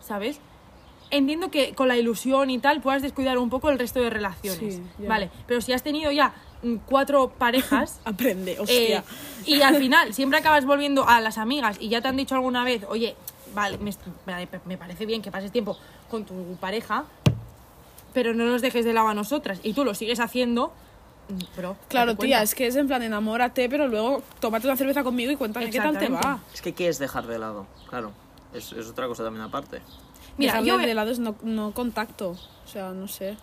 [SPEAKER 2] ¿sabes? Entiendo que con la ilusión y tal puedas descuidar un poco el resto de relaciones,
[SPEAKER 3] Sí.
[SPEAKER 2] ¿vale? Pero si has tenido ya mm, cuatro parejas
[SPEAKER 3] Aprende,
[SPEAKER 2] eh,
[SPEAKER 3] hostia.
[SPEAKER 2] y al final siempre acabas volviendo a las amigas y ya te han dicho alguna vez, oye, vale, me, parece bien que pases tiempo con tu pareja, pero no nos dejes de lado a nosotras y tú lo sigues haciendo, mm, bro.
[SPEAKER 3] Claro, tía, es que es en plan, enamórate, pero luego tómate una cerveza conmigo y cuéntame qué tal te va.
[SPEAKER 1] Es que quieres dejar de lado, claro. Es, es otra cosa también aparte.
[SPEAKER 2] Mira, yo
[SPEAKER 3] de lado es no, no contacto. O sea, no sé.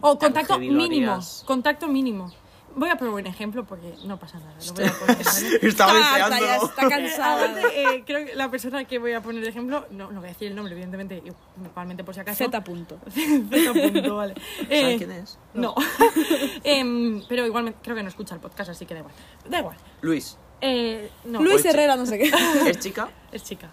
[SPEAKER 2] O contacto mínimo. Contacto mínimo. Voy a poner un ejemplo porque no pasa nada. Lo voy a poner, ¿vale?
[SPEAKER 1] Estaba
[SPEAKER 3] Está harta,
[SPEAKER 1] deseando.
[SPEAKER 3] ya está cansada.
[SPEAKER 2] Eh, creo que la persona que voy a poner de ejemplo, no, no voy a decir el nombre, evidentemente, yo, igualmente por si acaso.
[SPEAKER 3] Z punto.
[SPEAKER 2] Z punto, vale.
[SPEAKER 1] ¿Sabes
[SPEAKER 2] Eh,
[SPEAKER 1] quién es?
[SPEAKER 2] No. Em, pero igualmente creo que no escucha el podcast, así que da igual. Da igual.
[SPEAKER 1] Luis.
[SPEAKER 2] Eh, no,
[SPEAKER 3] Luis. Herrera, no sé qué.
[SPEAKER 1] ¿Es chica?
[SPEAKER 2] es chica.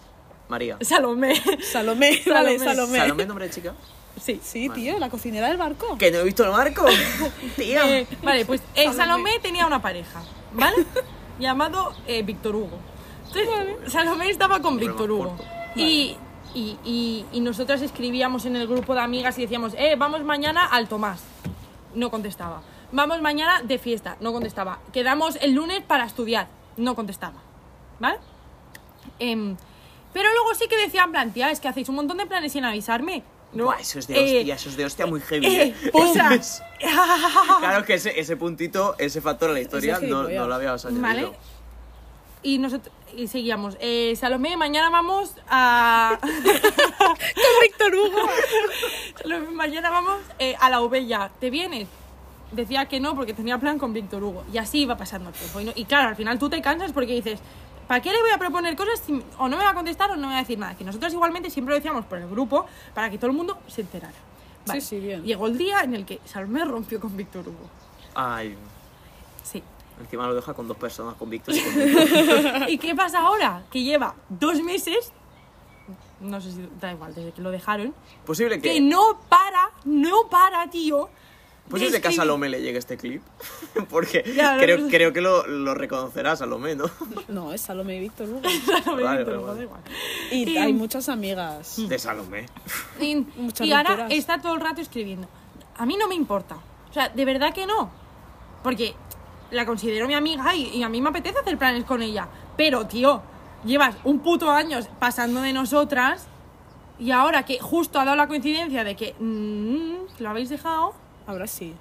[SPEAKER 1] María.
[SPEAKER 2] Salomé.
[SPEAKER 3] Salomé,
[SPEAKER 2] Salomé.
[SPEAKER 3] vale, Salomé.
[SPEAKER 1] ¿Salomé nombre de chica?
[SPEAKER 2] Sí.
[SPEAKER 3] Sí, tío, la cocinera del barco.
[SPEAKER 1] Que no he visto el marco. Tía.
[SPEAKER 2] Eh, vale, pues eh, Salomé tenía una pareja, ¿vale? Llamado eh, Víctor Hugo. Entonces, Salomé estaba con Víctor Hugo. Y, y, y, y nosotras escribíamos en el grupo de amigas y decíamos, eh, vamos mañana al Tomás. No contestaba. Vamos mañana de fiesta. No contestaba. Quedamos el lunes para estudiar. No contestaba. ¿Vale? Em, pero luego sí que decían, plan, tía, es que hacéis un montón de planes sin avisarme. No,
[SPEAKER 1] Buah, eso es de
[SPEAKER 2] eh,
[SPEAKER 1] hostia, eso es de hostia muy heavy.
[SPEAKER 2] eh,
[SPEAKER 1] ¿eh?
[SPEAKER 2] o sea,
[SPEAKER 1] Claro que ese, ese puntito, ese factor en la historia no, no lo habíamos añadido.
[SPEAKER 2] Vale. Y nosotros y seguíamos. Eh, Salomé, mañana vamos a.
[SPEAKER 3] Con Víctor Hugo.
[SPEAKER 2] Salomé, mañana vamos eh, a la Ovella. ¿Te vienes? Decía que no porque tenía plan con Víctor Hugo. Y así iba pasando el tiempo. Y, no- y claro, al final tú te cansas porque dices, ¿para qué le voy a proponer cosas si o no me va a contestar o no me va a decir nada? Que nosotros igualmente siempre lo decíamos por el grupo para que todo el mundo se enterara.
[SPEAKER 3] Sí, sí, bien.
[SPEAKER 2] Llegó el día en el que Salomé rompió con Víctor Hugo.
[SPEAKER 1] Ay,
[SPEAKER 2] Sí.
[SPEAKER 1] encima lo deja con dos personas, con Víctor y con
[SPEAKER 2] ¿Y qué pasa ahora? Que lleva dos meses, no sé si da igual, desde que lo dejaron,
[SPEAKER 1] Posible que,
[SPEAKER 2] que no para, no para, tío.
[SPEAKER 1] posible que a. Salomé le llegue este clip. Porque
[SPEAKER 2] Ya, no,
[SPEAKER 1] creo,
[SPEAKER 2] no
[SPEAKER 1] creo que lo, lo reconocerá Salomé, ¿no?
[SPEAKER 3] No, es Salomé y Víctor Hugo.
[SPEAKER 2] Salomé
[SPEAKER 1] Vale,
[SPEAKER 2] Víctor Hugo,
[SPEAKER 1] vale.
[SPEAKER 2] igual.
[SPEAKER 3] Y
[SPEAKER 2] Y-
[SPEAKER 3] hay muchas amigas.
[SPEAKER 1] De Salomé.
[SPEAKER 2] Y,
[SPEAKER 3] Muchas
[SPEAKER 2] y ahora está todo el rato escribiendo. A mí no me importa. O sea, de verdad que no. Porque la considero mi amiga y, y a mí me apetece hacer planes con ella. Pero, tío, llevas un puto año pasando de nosotras y ahora que justo ha dado la coincidencia de que mm, lo habéis dejado,
[SPEAKER 3] Ahora sí.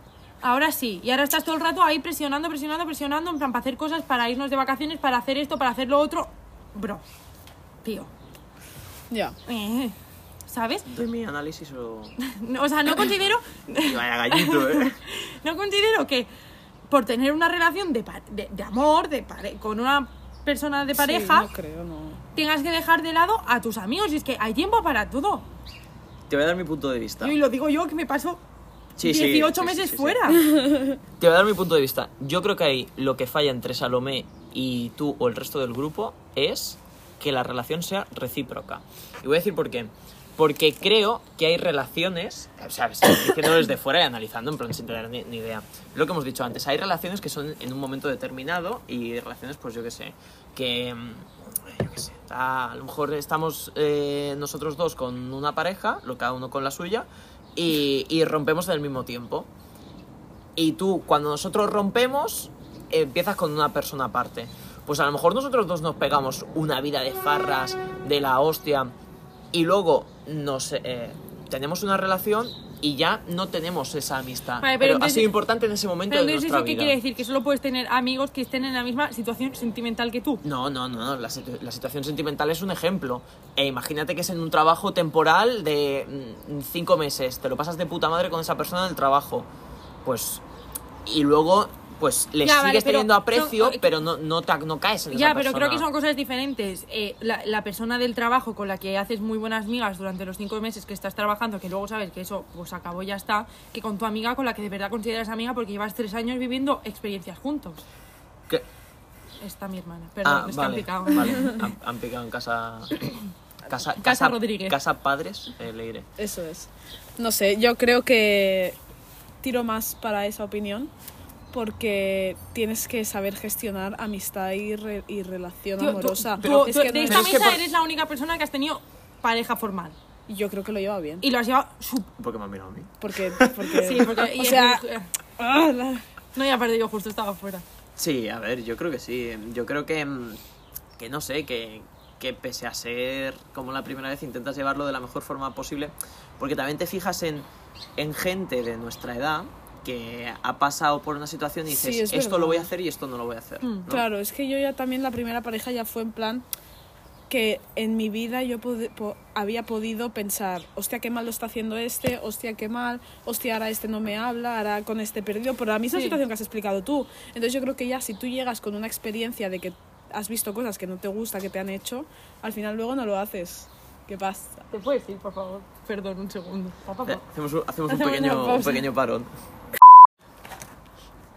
[SPEAKER 2] Ahora sí. Y ahora estás todo el rato ahí presionando, presionando, presionando, en plan para hacer cosas, para irnos de vacaciones, para hacer esto, para hacer lo otro. Bro, tío.
[SPEAKER 3] Ya.
[SPEAKER 2] eh, ¿Sabes?
[SPEAKER 1] De mi análisis o...
[SPEAKER 2] O sea, no considero...
[SPEAKER 1] Y vaya gallito, ¿eh?
[SPEAKER 2] No considero que por tener una relación de, pa- de, de amor, de pare- con una persona de pareja,
[SPEAKER 3] Sí, no creo, no.
[SPEAKER 2] tengas que dejar de lado a tus amigos. Y es que hay tiempo para todo.
[SPEAKER 1] Te voy a dar mi punto de vista.
[SPEAKER 2] Y lo digo yo que me paso
[SPEAKER 1] Sí, sí,
[SPEAKER 2] 18
[SPEAKER 1] sí,
[SPEAKER 2] meses fuera.
[SPEAKER 1] Te voy a dar mi punto de vista. Yo creo que ahí lo que falla entre Salomé y tú o el resto del grupo es que la relación sea recíproca. Y voy a decir por qué. Porque creo que hay relaciones, o sea, diciendo desde fuera y analizando, en plan sin tener ni, ni idea. Lo que hemos dicho antes, hay relaciones que son en un momento determinado y relaciones, pues yo qué sé, que, mm, yo qué sé, a, a lo mejor estamos eh, nosotros dos con una pareja, lo cada uno con la suya, y, rompemos en el mismo tiempo. Y tú, cuando nosotros rompemos, empiezas con una persona aparte. Pues a lo mejor nosotros dos nos pegamos una vida de farras, de la hostia, y luego nos eh, tenemos una relación y ya no tenemos esa amistad.
[SPEAKER 2] Vale, pero
[SPEAKER 1] pero
[SPEAKER 2] entonces-
[SPEAKER 1] ha sido importante en ese momento
[SPEAKER 2] Pero
[SPEAKER 1] de nuestra
[SPEAKER 2] eso qué
[SPEAKER 1] vida.
[SPEAKER 2] quiere decir? Que solo puedes tener amigos que estén en la misma situación sentimental que tú.
[SPEAKER 1] No, no, no, no. La, situ- la situación sentimental es un ejemplo. E imagínate que es en un trabajo temporal de mm, cinco meses. Te lo pasas de puta madre con esa persona en el trabajo. Pues. Y luego, pues le
[SPEAKER 2] Ya, vale,
[SPEAKER 1] sigues
[SPEAKER 2] pero
[SPEAKER 1] teniendo aprecio,
[SPEAKER 2] son-
[SPEAKER 1] pero no, no, te- no caes en
[SPEAKER 2] Ya,
[SPEAKER 1] esa
[SPEAKER 2] pero creo que
[SPEAKER 1] persona.
[SPEAKER 2] son cosas diferentes. Eh, la, la persona del trabajo con la que haces muy buenas migas durante los cinco meses que estás trabajando, que luego sabes que eso pues acabó y ya está, que con tu amiga con la que de verdad consideras amiga porque llevas tres años viviendo experiencias juntos.
[SPEAKER 1] ¿Qué?
[SPEAKER 2] Está mi hermana, perdón,
[SPEAKER 1] Ah,
[SPEAKER 2] es que han
[SPEAKER 1] vale,
[SPEAKER 2] picado.
[SPEAKER 1] vale. Han, han picado en casa. Casa,
[SPEAKER 2] Casa Rodríguez.
[SPEAKER 1] Casa Padres, eh, le diré.
[SPEAKER 3] Eso es. No sé, yo creo que tiro más para esa opinión porque tienes que saber gestionar amistad y, re- y relación
[SPEAKER 2] Tío,
[SPEAKER 3] amorosa.
[SPEAKER 2] tú-
[SPEAKER 3] Es
[SPEAKER 2] tú-
[SPEAKER 3] que
[SPEAKER 2] de
[SPEAKER 3] no
[SPEAKER 2] esta
[SPEAKER 1] es que
[SPEAKER 2] mesa
[SPEAKER 1] por-
[SPEAKER 2] eres la única persona que has tenido pareja formal.
[SPEAKER 3] Yo creo que lo lleva bien.
[SPEAKER 2] Y lo has llevado... su-
[SPEAKER 1] ¿Por qué me han mirado a mí?
[SPEAKER 3] Porque, porque,
[SPEAKER 2] Sí, porque... y
[SPEAKER 3] o sea, ah, la-
[SPEAKER 2] No, y aparte yo justo estaba fuera.
[SPEAKER 1] Sí, a ver, yo creo que sí. Yo creo que, mm, que no sé, que, que pese a ser como la primera vez, intentas llevarlo de la mejor forma posible. Porque también te fijas en, en gente de nuestra edad que ha pasado por una situación y
[SPEAKER 3] Sí,
[SPEAKER 1] dices,
[SPEAKER 3] es
[SPEAKER 1] esto lo voy a hacer y esto no lo voy a hacer.
[SPEAKER 2] Mm,
[SPEAKER 1] ¿no?
[SPEAKER 3] Claro, es que yo ya también la primera pareja ya fue en plan que en mi vida yo pod- po- había podido pensar, hostia, qué mal lo está haciendo este, hostia, qué mal, hostia, ahora este no me habla, ahora con este perdido, por la misma
[SPEAKER 2] Sí.
[SPEAKER 3] situación que has explicado tú. Entonces yo creo que ya si tú llegas con una experiencia de que has visto cosas que no te gusta, que te han hecho, al final luego no lo haces. ¿Qué pasa?
[SPEAKER 2] ¿Te puedes ir, por favor? Perdón, un segundo. Pa, pa, pa.
[SPEAKER 1] Eh, Hacemos un, hacemos un pequeño, un pequeño parón.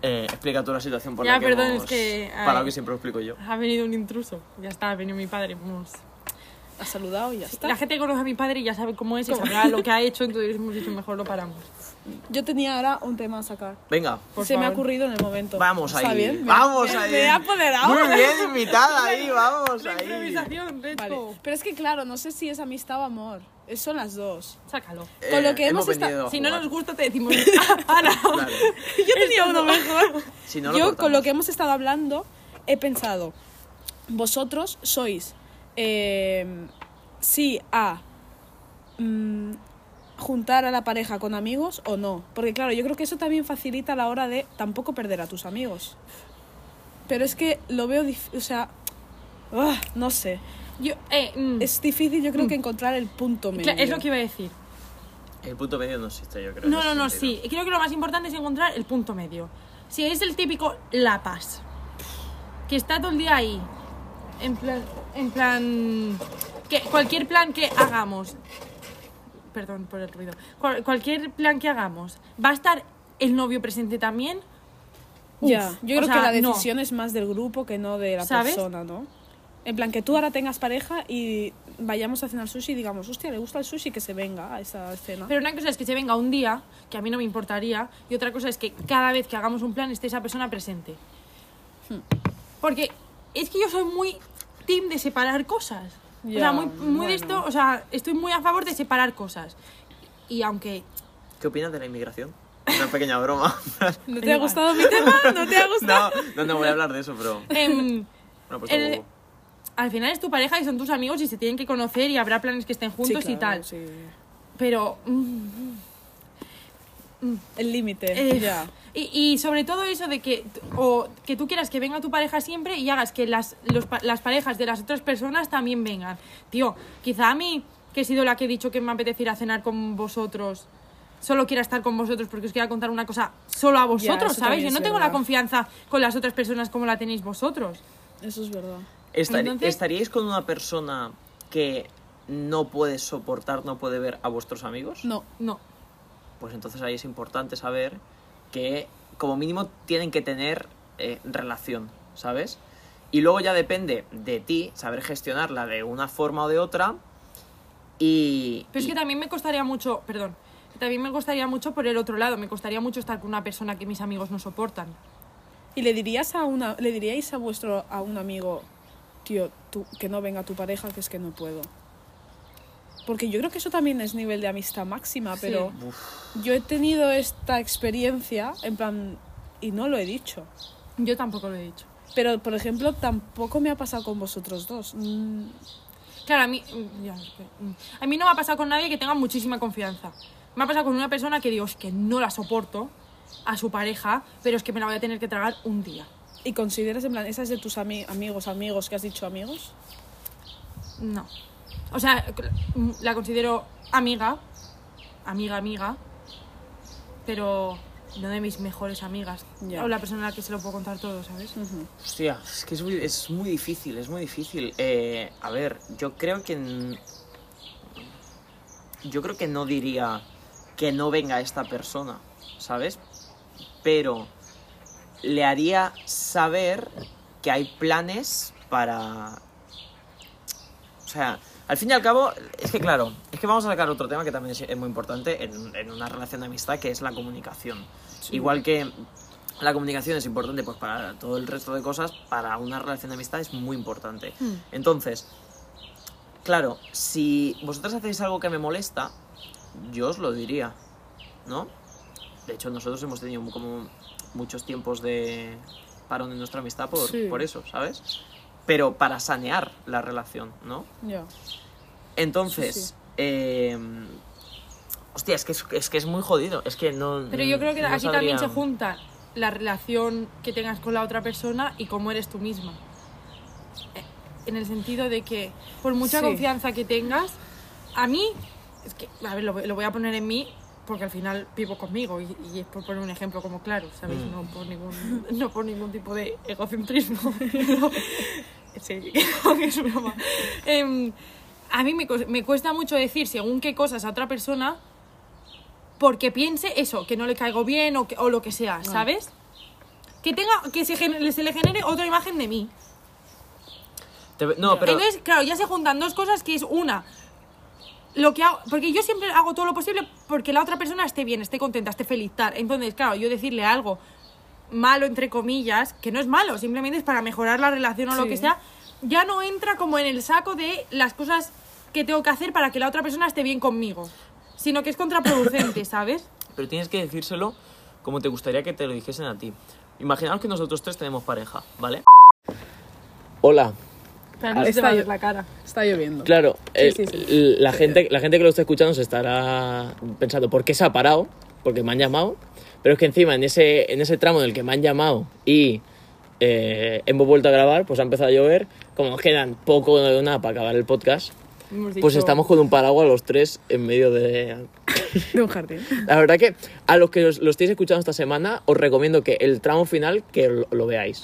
[SPEAKER 1] Eh, explica tú la situación por
[SPEAKER 2] Ya,
[SPEAKER 1] la que
[SPEAKER 2] perdón,
[SPEAKER 1] hemos
[SPEAKER 2] es que,
[SPEAKER 1] parado,
[SPEAKER 2] ay.
[SPEAKER 1] que siempre lo explico yo.
[SPEAKER 2] Ha venido un intruso. Ya está, ha venido mi padre. Vamos.
[SPEAKER 3] Has saludado y ya está.
[SPEAKER 2] La gente conoce a mi padre y ya sabe cómo es y sabrá lo que ha hecho, entonces hemos dicho mejor lo paramos.
[SPEAKER 3] Yo tenía ahora un tema a sacar.
[SPEAKER 1] Venga,
[SPEAKER 2] Por
[SPEAKER 3] Se me ha
[SPEAKER 2] favor.
[SPEAKER 3] ocurrido en el momento.
[SPEAKER 1] vamos
[SPEAKER 3] ¿Está
[SPEAKER 1] ahí.
[SPEAKER 3] bien?
[SPEAKER 1] Vamos
[SPEAKER 3] me-
[SPEAKER 1] ahí.
[SPEAKER 3] Me he apoderado.
[SPEAKER 1] Muy bien, invitada ahí, vamos
[SPEAKER 2] La
[SPEAKER 1] ahí.
[SPEAKER 2] improvisación,
[SPEAKER 3] Vale. Pero es que claro, no sé si es amistad o amor. Es- Son las dos.
[SPEAKER 2] Sácalo.
[SPEAKER 3] Con lo que hemos esta-
[SPEAKER 1] venido a
[SPEAKER 2] Si no nos gusta, te decimos. Ana.
[SPEAKER 1] Claro.
[SPEAKER 3] Yo tenía uno mejor.
[SPEAKER 1] Si no lo
[SPEAKER 3] Yo
[SPEAKER 1] cortamos.
[SPEAKER 3] con lo que hemos estado hablando he pensado, vosotros sois eh, sí a mm, juntar a la pareja con amigos o no. Porque claro, yo creo que eso también facilita a la hora de tampoco perder a tus amigos. Pero es que lo veo, o sea, ah, no sé.
[SPEAKER 2] Yo, eh, mm,
[SPEAKER 3] Es difícil yo creo que encontrar el punto medio.
[SPEAKER 2] es lo que iba a decir.
[SPEAKER 1] El punto medio no existe, yo creo.
[SPEAKER 2] No, no, no,
[SPEAKER 1] sentido.
[SPEAKER 2] sí. Creo que lo más importante es encontrar el punto medio. Si es el típico La Paz, que está todo el día ahí, en plan, en plan, que cualquier plan que hagamos, perdón por el ruido, cual- cualquier plan que hagamos, va a estar el novio presente también.
[SPEAKER 3] Ya, yo
[SPEAKER 2] o
[SPEAKER 3] creo
[SPEAKER 2] sea,
[SPEAKER 3] que la
[SPEAKER 2] no.
[SPEAKER 3] decisión es más del grupo que no de la
[SPEAKER 2] ¿Sabes?
[SPEAKER 3] persona, ¿no? En plan, que tú ahora tengas pareja y vayamos a cenar sushi y digamos, hostia, le gusta el sushi, que se venga a esa cena.
[SPEAKER 2] Pero una cosa es que se venga un día, que a mí no me importaría, y otra cosa es que cada vez que hagamos un plan esté esa persona presente.
[SPEAKER 3] Hmm.
[SPEAKER 2] Porque es que yo soy muy team de separar cosas. o
[SPEAKER 3] Ya,
[SPEAKER 2] sea, muy, muy de
[SPEAKER 3] bueno.
[SPEAKER 2] esto, o sea, estoy muy a favor de separar cosas. Y aunque
[SPEAKER 1] ¿Qué opinas de la inmigración? Una pequeña broma.
[SPEAKER 3] ¿No te ha gustado mi tema? ¿No te ha gustado?
[SPEAKER 1] no, no, no voy a hablar de eso, pero.
[SPEAKER 2] em,
[SPEAKER 1] Bueno, pues
[SPEAKER 2] El- al final es tu pareja y son tus amigos y se tienen que conocer y habrá planes que estén juntos
[SPEAKER 3] Sí,
[SPEAKER 2] y tal.
[SPEAKER 3] sí.
[SPEAKER 2] Pero mm,
[SPEAKER 3] El límite,
[SPEAKER 2] Eh,
[SPEAKER 3] ya.
[SPEAKER 2] Y, y sobre todo eso de que o que tú quieras que venga tu pareja siempre y hagas que las, los las parejas de las otras personas también vengan. Tío, quizá a mí, que he sido la que he dicho que me apetece ir a cenar con vosotros, solo quiera estar con vosotros porque os quiera contar una cosa solo a vosotros, ¿sabes?
[SPEAKER 3] también
[SPEAKER 2] Yo no tengo la confianza con las otras personas como la tenéis vosotros.
[SPEAKER 3] Eso es verdad.
[SPEAKER 1] Estar-
[SPEAKER 2] Entonces-
[SPEAKER 1] ¿Estaríais con una persona que no puede soportar, no puede ver a vuestros amigos?
[SPEAKER 3] No.
[SPEAKER 2] No.
[SPEAKER 1] Pues entonces ahí es importante saber que como mínimo tienen que tener eh, relación, ¿sabes? Y luego ya depende de ti saber gestionarla de una forma o de otra. Y,
[SPEAKER 2] Pero es
[SPEAKER 1] y-
[SPEAKER 2] que también me costaría mucho, perdón, también me costaría mucho por el otro lado, me costaría mucho estar con una persona que mis amigos no soportan.
[SPEAKER 3] ¿Y le dirías a una, le diríais a vuestro, a un amigo, tío, tú, que no venga tu pareja, que es que no puedo? Porque yo creo que eso también es nivel de amistad máxima, pero yo he tenido esta experiencia, en plan, y no lo he dicho.
[SPEAKER 2] Yo tampoco lo he dicho.
[SPEAKER 3] Pero, por ejemplo, tampoco me ha pasado con vosotros dos. Mm,
[SPEAKER 2] Claro, a mí, mm, ya, mm, a mí no me ha pasado con nadie que tenga muchísima confianza. Me ha pasado con una persona que digo, es que no la soporto a su pareja, pero es que me la voy a tener que tragar un día.
[SPEAKER 3] ¿Y consideras, en plan, esas de tus ami- amigos, amigos, que has dicho amigos?
[SPEAKER 2] No. O sea, la considero amiga, amiga, amiga, pero no de mis mejores amigas.
[SPEAKER 3] Ya.
[SPEAKER 2] O la persona a la que se lo puedo contar todo, ¿sabes?
[SPEAKER 3] Ujú.
[SPEAKER 1] Hostia, es que es muy, es muy difícil, es muy difícil. Eh, a ver, yo creo que... Yo creo que no diría que no venga esta persona, ¿sabes? Pero le haría saber que hay planes para... O sea, al fin y al cabo, es que claro, es que vamos a sacar otro tema que también es, muy importante en, en una relación de amistad, que es la comunicación. Igual que la comunicación es importante pues para todo el resto de cosas, para una relación de amistad es muy importante. Entonces, claro, si vosotros hacéis algo que me molesta, yo os lo diría, ¿no? De hecho, nosotros hemos tenido como muchos tiempos de parón en nuestra amistad por,
[SPEAKER 3] Sí.
[SPEAKER 1] por eso, ¿sabes? Pero para sanear la relación, ¿no?
[SPEAKER 3] Ya.
[SPEAKER 1] Entonces,
[SPEAKER 3] Sí, sí.
[SPEAKER 1] eh, hostia, es que es, es que es muy jodido. Es que no.
[SPEAKER 2] Pero yo creo que
[SPEAKER 1] no
[SPEAKER 2] aquí también se junta la relación que tengas con la otra persona y cómo eres tú misma. Eh, En el sentido de que, por mucha confianza que tengas, a mí, es que, a ver, lo, lo voy a poner en mí porque al final vivo conmigo y, y es por poner un ejemplo como claro, ¿sabéis?
[SPEAKER 1] Mm.
[SPEAKER 2] No, por ningún, no por ningún tipo de egocentrismo. sí, es broma. Em, a mí me, me cuesta mucho decir según qué cosas a otra persona porque piense eso, que no le caigo bien o, que- o lo que sea, ¿sabes? Que tenga, que se, se le genere otra imagen de mí.
[SPEAKER 1] Te- no, pero.
[SPEAKER 2] Entonces, claro, ya se juntan dos cosas que es una, lo que hago, porque yo siempre hago todo lo posible porque la otra persona esté bien, esté contenta, esté feliz, tal. Entonces, claro, yo decirle algo malo, entre comillas, que no es malo, simplemente es para mejorar la relación o lo
[SPEAKER 3] Sí.
[SPEAKER 2] que sea, ya no entra como en el saco de las cosas que tengo que hacer para que la otra persona esté bien conmigo, sino que es contraproducente, ¿sabes?
[SPEAKER 1] Pero tienes que decírselo como te gustaría que te lo dijesen a ti. Imaginaos que nosotros tres tenemos pareja, ¿vale? Hola.
[SPEAKER 2] Pero no se te va a
[SPEAKER 3] está
[SPEAKER 2] ver
[SPEAKER 3] yo-
[SPEAKER 2] la cara.
[SPEAKER 3] Está lloviendo.
[SPEAKER 1] Claro,
[SPEAKER 3] Sí,
[SPEAKER 1] eh,
[SPEAKER 3] sí, sí.
[SPEAKER 1] La, gente, la gente que lo está escuchando se estará pensando, ¿por qué se ha parado? Porque me han llamado. Pero es que encima, en ese, en ese tramo en el que me han llamado y eh, hemos vuelto a grabar, pues ha empezado a llover. Como nos quedan poco de nada para acabar el podcast, Pues estamos con un paraguas los tres en medio de,
[SPEAKER 3] De un jardín.
[SPEAKER 1] La verdad que a los que os- lo estéis escuchando esta semana, os recomiendo que el tramo final que lo, lo veáis.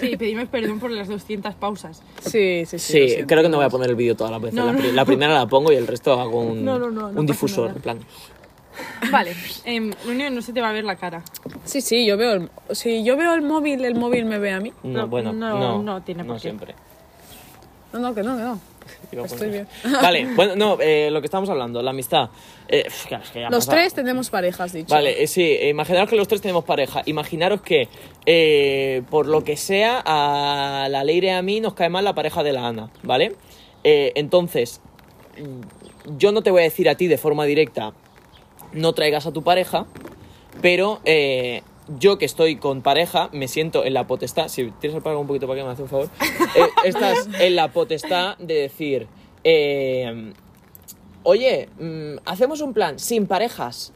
[SPEAKER 2] Sí, pedimos perdón por las 200 pausas.
[SPEAKER 3] Sí, sí, sí.
[SPEAKER 1] Sí,
[SPEAKER 3] lo siento.
[SPEAKER 1] creo que no voy a poner el vídeo todas las veces.
[SPEAKER 2] No,
[SPEAKER 1] la,
[SPEAKER 2] no,
[SPEAKER 1] la primera la pongo y el resto hago un,
[SPEAKER 2] No, no, no, no
[SPEAKER 1] un
[SPEAKER 2] pasa
[SPEAKER 1] difusor. En plan.
[SPEAKER 2] Vale, que no se te va a ver la cara.
[SPEAKER 3] Sí, sí, yo veo el, si yo veo el móvil, el móvil me ve a mí.
[SPEAKER 1] No,
[SPEAKER 2] No,
[SPEAKER 1] bueno,
[SPEAKER 2] no,
[SPEAKER 1] no,
[SPEAKER 2] no tiene por qué.
[SPEAKER 1] siempre.
[SPEAKER 3] No, no, que no, que no. Estoy bien.
[SPEAKER 1] Vale, bueno, no, eh, lo que estamos hablando, la amistad. Eh, claro, es que ya
[SPEAKER 3] Los
[SPEAKER 1] pasa-
[SPEAKER 3] tres tenemos parejas, dicho.
[SPEAKER 1] Vale, eh, sí, imaginaros que los tres tenemos pareja. Imaginaros que, eh, por lo que sea, a la Leire y a mí nos cae mal la pareja de la Ana, ¿vale? Entonces, mm, yo no te voy a decir a ti de forma directa, no traigas a tu pareja, pero yo que estoy con pareja, me siento en la potestad, si tienes el paraguas un poquito para que me hace un favor, eh, estás en la potestad de decir, eh, oye, mm, hacemos un plan sin parejas,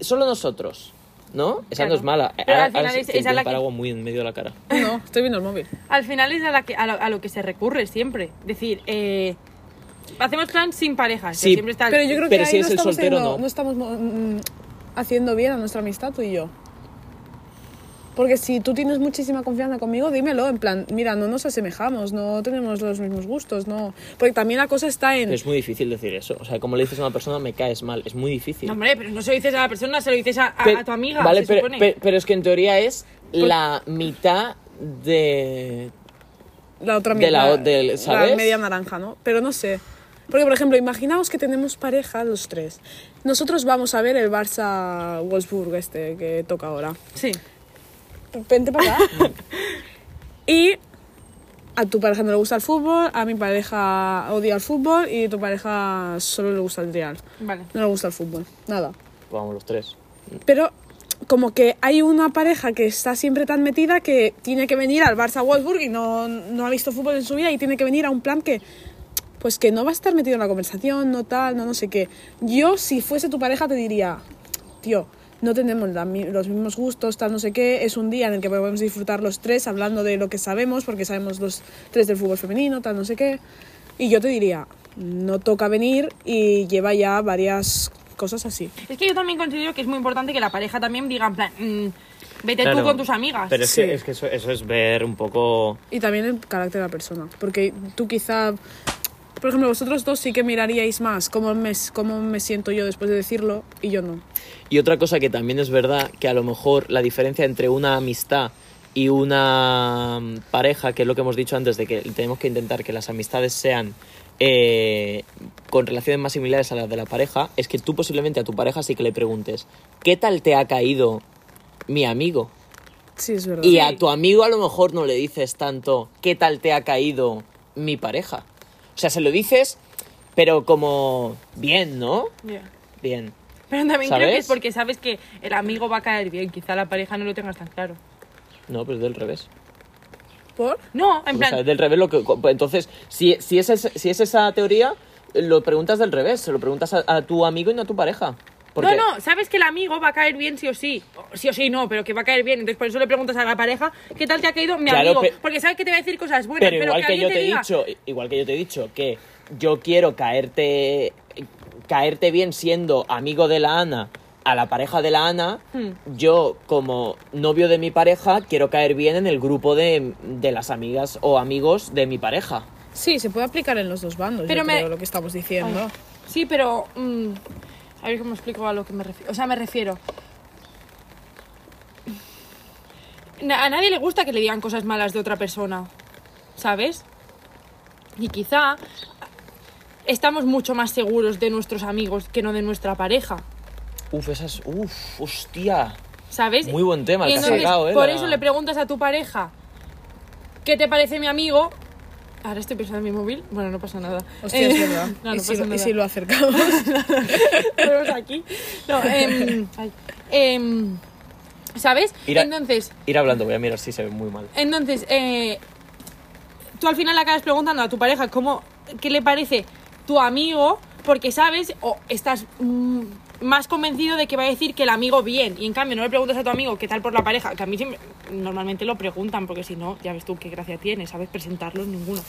[SPEAKER 1] solo nosotros, ¿no? Esa no es mala.
[SPEAKER 2] Pero
[SPEAKER 1] Ahora-
[SPEAKER 2] al final
[SPEAKER 1] ahora
[SPEAKER 2] es- la que-
[SPEAKER 1] paraguas muy en medio de la cara.
[SPEAKER 3] No, estoy viendo el móvil.
[SPEAKER 2] Al final es a, la que, a, lo, a lo que se recurre siempre. Decir, eh, hacemos plan sin pareja. que
[SPEAKER 1] Sí,
[SPEAKER 2] siempre está el-
[SPEAKER 3] Pero yo creo
[SPEAKER 1] Pero
[SPEAKER 3] que
[SPEAKER 1] si
[SPEAKER 3] ahí
[SPEAKER 1] es
[SPEAKER 3] no
[SPEAKER 1] el
[SPEAKER 3] estamos,
[SPEAKER 1] soltero,
[SPEAKER 3] haciendo-
[SPEAKER 1] no.
[SPEAKER 3] estamos mm, haciendo bien a nuestra amistad tú y yo. Porque si tú tienes muchísima confianza conmigo, dímelo, en plan, mira, no nos asemejamos, no tenemos los mismos gustos, no. Porque también la cosa está en...
[SPEAKER 1] Pero es muy difícil decir eso. O sea, como le dices a una persona, me caes mal. Es muy difícil.
[SPEAKER 2] No, hombre, pero no se lo dices a la persona, se lo dices a, a-
[SPEAKER 1] Pe-
[SPEAKER 2] a tu amiga,
[SPEAKER 1] Vale,
[SPEAKER 2] se
[SPEAKER 1] pero,
[SPEAKER 2] supone.
[SPEAKER 1] pe- pero es que en teoría es la mitad de.
[SPEAKER 3] la otra
[SPEAKER 1] de la
[SPEAKER 3] mitad,
[SPEAKER 1] o- del-
[SPEAKER 3] la
[SPEAKER 1] ¿sabes?
[SPEAKER 3] media naranja, ¿no? Pero no sé. Porque, por ejemplo, imaginaos que tenemos pareja los tres. Nosotros vamos a ver el Barça Wolfsburg este que toca ahora.
[SPEAKER 2] Sí.
[SPEAKER 3] Vente para acá. y a tu pareja no le gusta el fútbol, a mi pareja odia el fútbol y a tu pareja solo le gusta el real.
[SPEAKER 2] Vale.
[SPEAKER 3] No le gusta el fútbol, nada.
[SPEAKER 1] Vamos, los tres.
[SPEAKER 3] Pero como que hay una pareja que está siempre tan metida que tiene que venir al Barça Wolfsburg y no, no ha visto fútbol en su vida y tiene que venir a un plan que pues que no va a estar metido en la conversación, no tal, no no sé qué. Yo si fuese tu pareja te diría, tío, no tenemos la los mismos gustos, tal, no sé qué, es un día en el que podemos disfrutar los tres hablando de lo que sabemos, porque sabemos los tres del fútbol femenino, tal, no sé qué. Y yo te diría, no toca venir y lleva ya varias cosas así.
[SPEAKER 2] Es que yo también considero que es muy importante que la pareja también diga, en plan, mm, vete
[SPEAKER 1] Claro.
[SPEAKER 2] tú con tus amigas.
[SPEAKER 1] Pero es
[SPEAKER 3] Sí.
[SPEAKER 1] que, es que eso, eso es ver un poco.
[SPEAKER 3] Y también el carácter de la persona. Porque tú quizá, por ejemplo, vosotros dos sí que miraríais más cómo me, cómo me siento yo después de decirlo y yo no.
[SPEAKER 1] Y otra cosa que también es verdad, que a lo mejor la diferencia entre una amistad y una mm, pareja, que es lo que hemos dicho antes, de que tenemos que intentar que las amistades sean eh, con relaciones más similares a las de la pareja, es que tú posiblemente a tu pareja sí que le preguntes, ¿qué tal te ha caído mi amigo?
[SPEAKER 3] Sí, es verdad.
[SPEAKER 1] Y a tu amigo a lo mejor no le dices tanto, ¿qué tal te ha caído mi pareja? O sea, se lo dices, pero como bien, ¿no? Bien.
[SPEAKER 2] Pero también creo que
[SPEAKER 1] ¿Sabes?
[SPEAKER 2] es porque sabes que el amigo va a caer bien. Quizá la pareja no lo tengas tan claro.
[SPEAKER 1] No, pero es del revés.
[SPEAKER 3] ¿Por?
[SPEAKER 2] No, en
[SPEAKER 1] O
[SPEAKER 2] plan,
[SPEAKER 1] sea, es del revés lo que... Entonces, si, si, es, ese- si es esa teoría, lo preguntas del revés. Se lo preguntas a, a tu amigo y no a tu pareja. Porque,
[SPEAKER 2] No, no, sabes que el amigo va a caer bien sí o sí. Sí o sí no, pero que va a caer bien. Entonces por eso le preguntas a la pareja qué tal te ha caído mi
[SPEAKER 1] Claro,
[SPEAKER 2] amigo.
[SPEAKER 1] pe-
[SPEAKER 2] Porque sabes que te va a decir cosas buenas,
[SPEAKER 1] Pero
[SPEAKER 2] pero,
[SPEAKER 1] igual que, yo
[SPEAKER 2] te
[SPEAKER 1] te he dicho, igual que yo te he dicho que yo quiero caerte caerte bien siendo amigo de la Ana a la pareja de la Ana,
[SPEAKER 2] Hmm.
[SPEAKER 1] yo como novio de mi pareja quiero caer bien en el grupo de, de las amigas o amigos de mi pareja.
[SPEAKER 3] Sí, se puede aplicar en los dos bandos,
[SPEAKER 2] Pero
[SPEAKER 3] yo
[SPEAKER 2] me-
[SPEAKER 3] creo, lo que estamos diciendo.
[SPEAKER 2] Ay, Sí, pero. mm, a ver cómo explico a lo que me refiero. O sea, me refiero. A nadie le gusta que le digan cosas malas de otra persona. ¿Sabes? Y quizá estamos mucho más seguros de nuestros amigos que no de nuestra pareja.
[SPEAKER 1] Uf, esas... Uf, hostia.
[SPEAKER 2] ¿Sabes?
[SPEAKER 1] Muy buen tema el que has sacado, ¿eh?
[SPEAKER 2] Por
[SPEAKER 1] La-
[SPEAKER 2] eso le preguntas a tu pareja ¿Qué te parece mi amigo? Ahora estoy pensando en mi móvil. Bueno, no pasa nada.
[SPEAKER 3] Hostia, es
[SPEAKER 2] Eh,
[SPEAKER 3] verdad.
[SPEAKER 2] No, no
[SPEAKER 3] ¿Y, si, y si lo acercamos?
[SPEAKER 2] Ponemos aquí. No, ay, em, ¿Sabes?
[SPEAKER 1] Ir a-
[SPEAKER 2] Entonces,
[SPEAKER 1] Ir hablando, voy a mirar si se ve muy mal.
[SPEAKER 2] entonces eh, tú al final le acabas preguntando a tu pareja cómo, qué le parece tu amigo, porque sabes o estás mm, más convencido de que va a decir que el amigo bien. Y en cambio no le preguntas a tu amigo qué tal por la pareja, que a mí siempre, normalmente lo preguntan, porque si no, ya ves tú qué gracia tiene, ¿sabes? Presentarlos ninguno.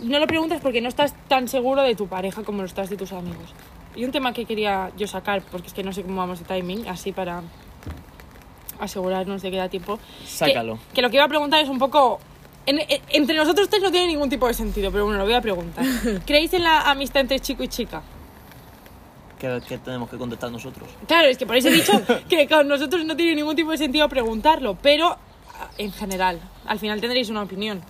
[SPEAKER 2] No lo preguntas porque no estás tan seguro de tu pareja como lo estás de tus amigos. Y un tema que quería yo sacar, porque es que no sé cómo vamos de timing, así para asegurarnos de que da tiempo. que-
[SPEAKER 1] Sácalo.
[SPEAKER 2] Que, lo que iba a preguntar es un poco... en- en- entre nosotros tres no tiene ningún tipo de sentido, pero bueno, lo voy a preguntar. ¿Creéis en la amistad entre chico y chica?
[SPEAKER 1] ¿Qué, qué tenemos que contestar nosotros?
[SPEAKER 2] Claro, es que por eso he dicho que con nosotros no tiene ningún tipo de sentido preguntarlo, pero ah, en general, al final tendréis una opinión.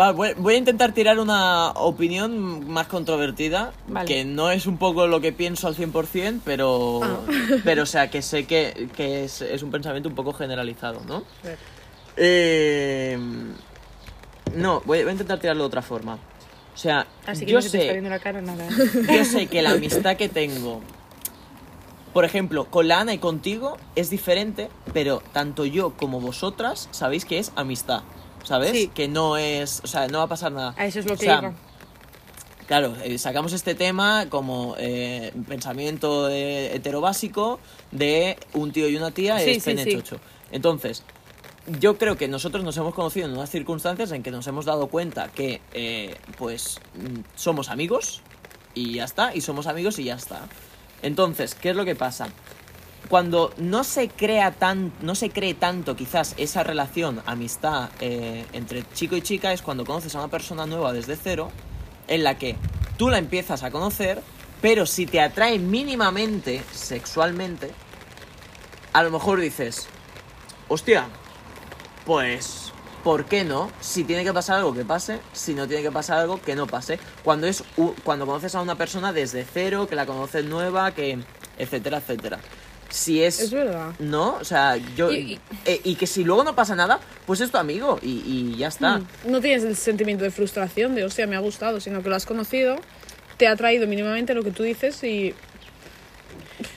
[SPEAKER 1] Va, voy, voy a intentar tirar una opinión más controvertida,
[SPEAKER 2] Vale.
[SPEAKER 1] que no es un poco lo que pienso al 100%, pero, pero o sea, que sé que, que es, es un pensamiento un poco generalizado, ¿no? Eh, no, voy, voy a intentar tirarlo de otra forma. O sea,
[SPEAKER 2] Así que
[SPEAKER 1] yo
[SPEAKER 2] no se te está
[SPEAKER 1] sé,
[SPEAKER 2] viendo la cara nada.
[SPEAKER 1] yo sé que la amistad que tengo, por ejemplo, con la Ana y contigo es diferente, pero tanto yo como vosotras sabéis que es amistad, ¿sabes?
[SPEAKER 2] Sí.
[SPEAKER 1] Que no es, o sea, no va a pasar nada.
[SPEAKER 2] A eso es lo
[SPEAKER 1] O
[SPEAKER 2] que
[SPEAKER 1] sea,
[SPEAKER 2] iba.
[SPEAKER 1] Claro, eh, sacamos este tema como eh, pensamiento eh, heterobásico de un tío y una tía
[SPEAKER 2] Sí,
[SPEAKER 1] es
[SPEAKER 2] sí,
[SPEAKER 1] pene
[SPEAKER 2] sí.
[SPEAKER 1] chocho. Entonces, yo creo que nosotros nos hemos conocido en unas circunstancias en que nos hemos dado cuenta que, eh, pues, mm, somos amigos y ya está, y somos amigos y ya está. Entonces, ¿qué es lo que pasa? Cuando no se crea tan, no se cree tanto quizás esa relación, amistad eh, entre chico y chica es cuando conoces a una persona nueva desde cero, en la que tú la empiezas a conocer, pero si te atrae mínimamente sexualmente, a lo mejor dices, hostia, pues, ¿por qué no? Si tiene que pasar algo, que pase. Si no tiene que pasar algo, que no pase. Cuando es cuando conoces a una persona desde cero, que la conoces nueva, que etcétera, etcétera. Si es,
[SPEAKER 3] Es verdad.
[SPEAKER 1] no, o sea, yo
[SPEAKER 2] Y-
[SPEAKER 1] y,
[SPEAKER 2] y-
[SPEAKER 1] y que si luego no pasa nada, pues es tu amigo y, y ya está.
[SPEAKER 3] Mm. No tienes el sentimiento de frustración de, hostia, me ha gustado, sino que lo has conocido, te ha traído mínimamente lo que tú dices y...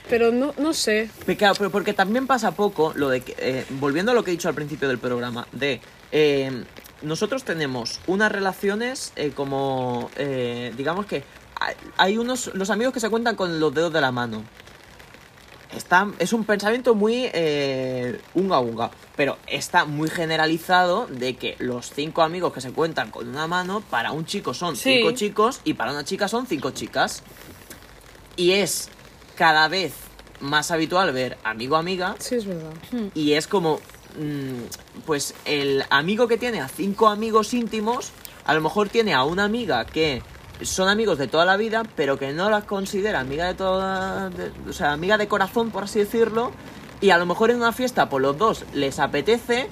[SPEAKER 3] Pero no, no sé.
[SPEAKER 1] Claro, pero porque también pasa poco lo de que, eh, volviendo a lo que he dicho al principio del programa, de eh, nosotros tenemos unas relaciones eh, como, eh, digamos que hay- hay unos, los amigos que se cuentan con los dedos de la mano. Está, es un pensamiento muy eh, unga unga, pero está muy generalizado de que los cinco amigos que se cuentan con una mano, para un chico son
[SPEAKER 2] Sí.
[SPEAKER 1] cinco chicos y para una chica son cinco chicas. Y es cada vez más habitual ver amigo-amiga
[SPEAKER 3] Sí, es verdad.
[SPEAKER 1] y es como, mm, pues el amigo que tiene a cinco amigos íntimos, a lo mejor tiene a una amiga que son amigos de toda la vida, pero que no las considera amiga de toda, de- o sea, amiga de corazón, por así decirlo, y a lo mejor en una fiesta, por los dos les apetece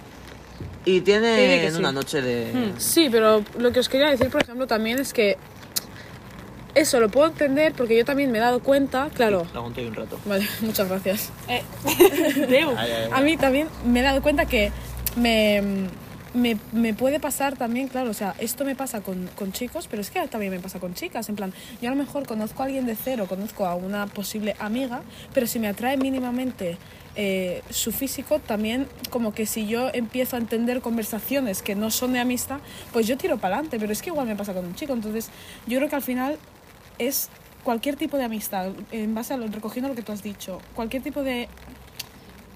[SPEAKER 1] y tienen
[SPEAKER 3] sí.
[SPEAKER 1] una noche de...
[SPEAKER 3] Sí, pero lo que os quería decir, por ejemplo, también es que eso lo puedo entender porque yo también me he dado cuenta, claro.
[SPEAKER 1] Lo aguanto ahí un rato.
[SPEAKER 3] Vale, muchas gracias.
[SPEAKER 2] Eh, Deu.
[SPEAKER 1] Ay, ay, ay.
[SPEAKER 3] A mí también me he dado cuenta que me, me, me puede pasar también, claro, o sea, esto me pasa con, con chicos, pero es que también me pasa con chicas. En plan, yo a lo mejor conozco a alguien de cero, conozco a una posible amiga, pero si me atrae mínimamente eh, su físico, también como que si yo empiezo a entender conversaciones que no son de amistad, pues yo tiro para adelante, pero es que igual me pasa con un chico. Entonces, yo creo que al final es cualquier tipo de amistad, en base a lo, recogiendo lo que tú has dicho, cualquier tipo de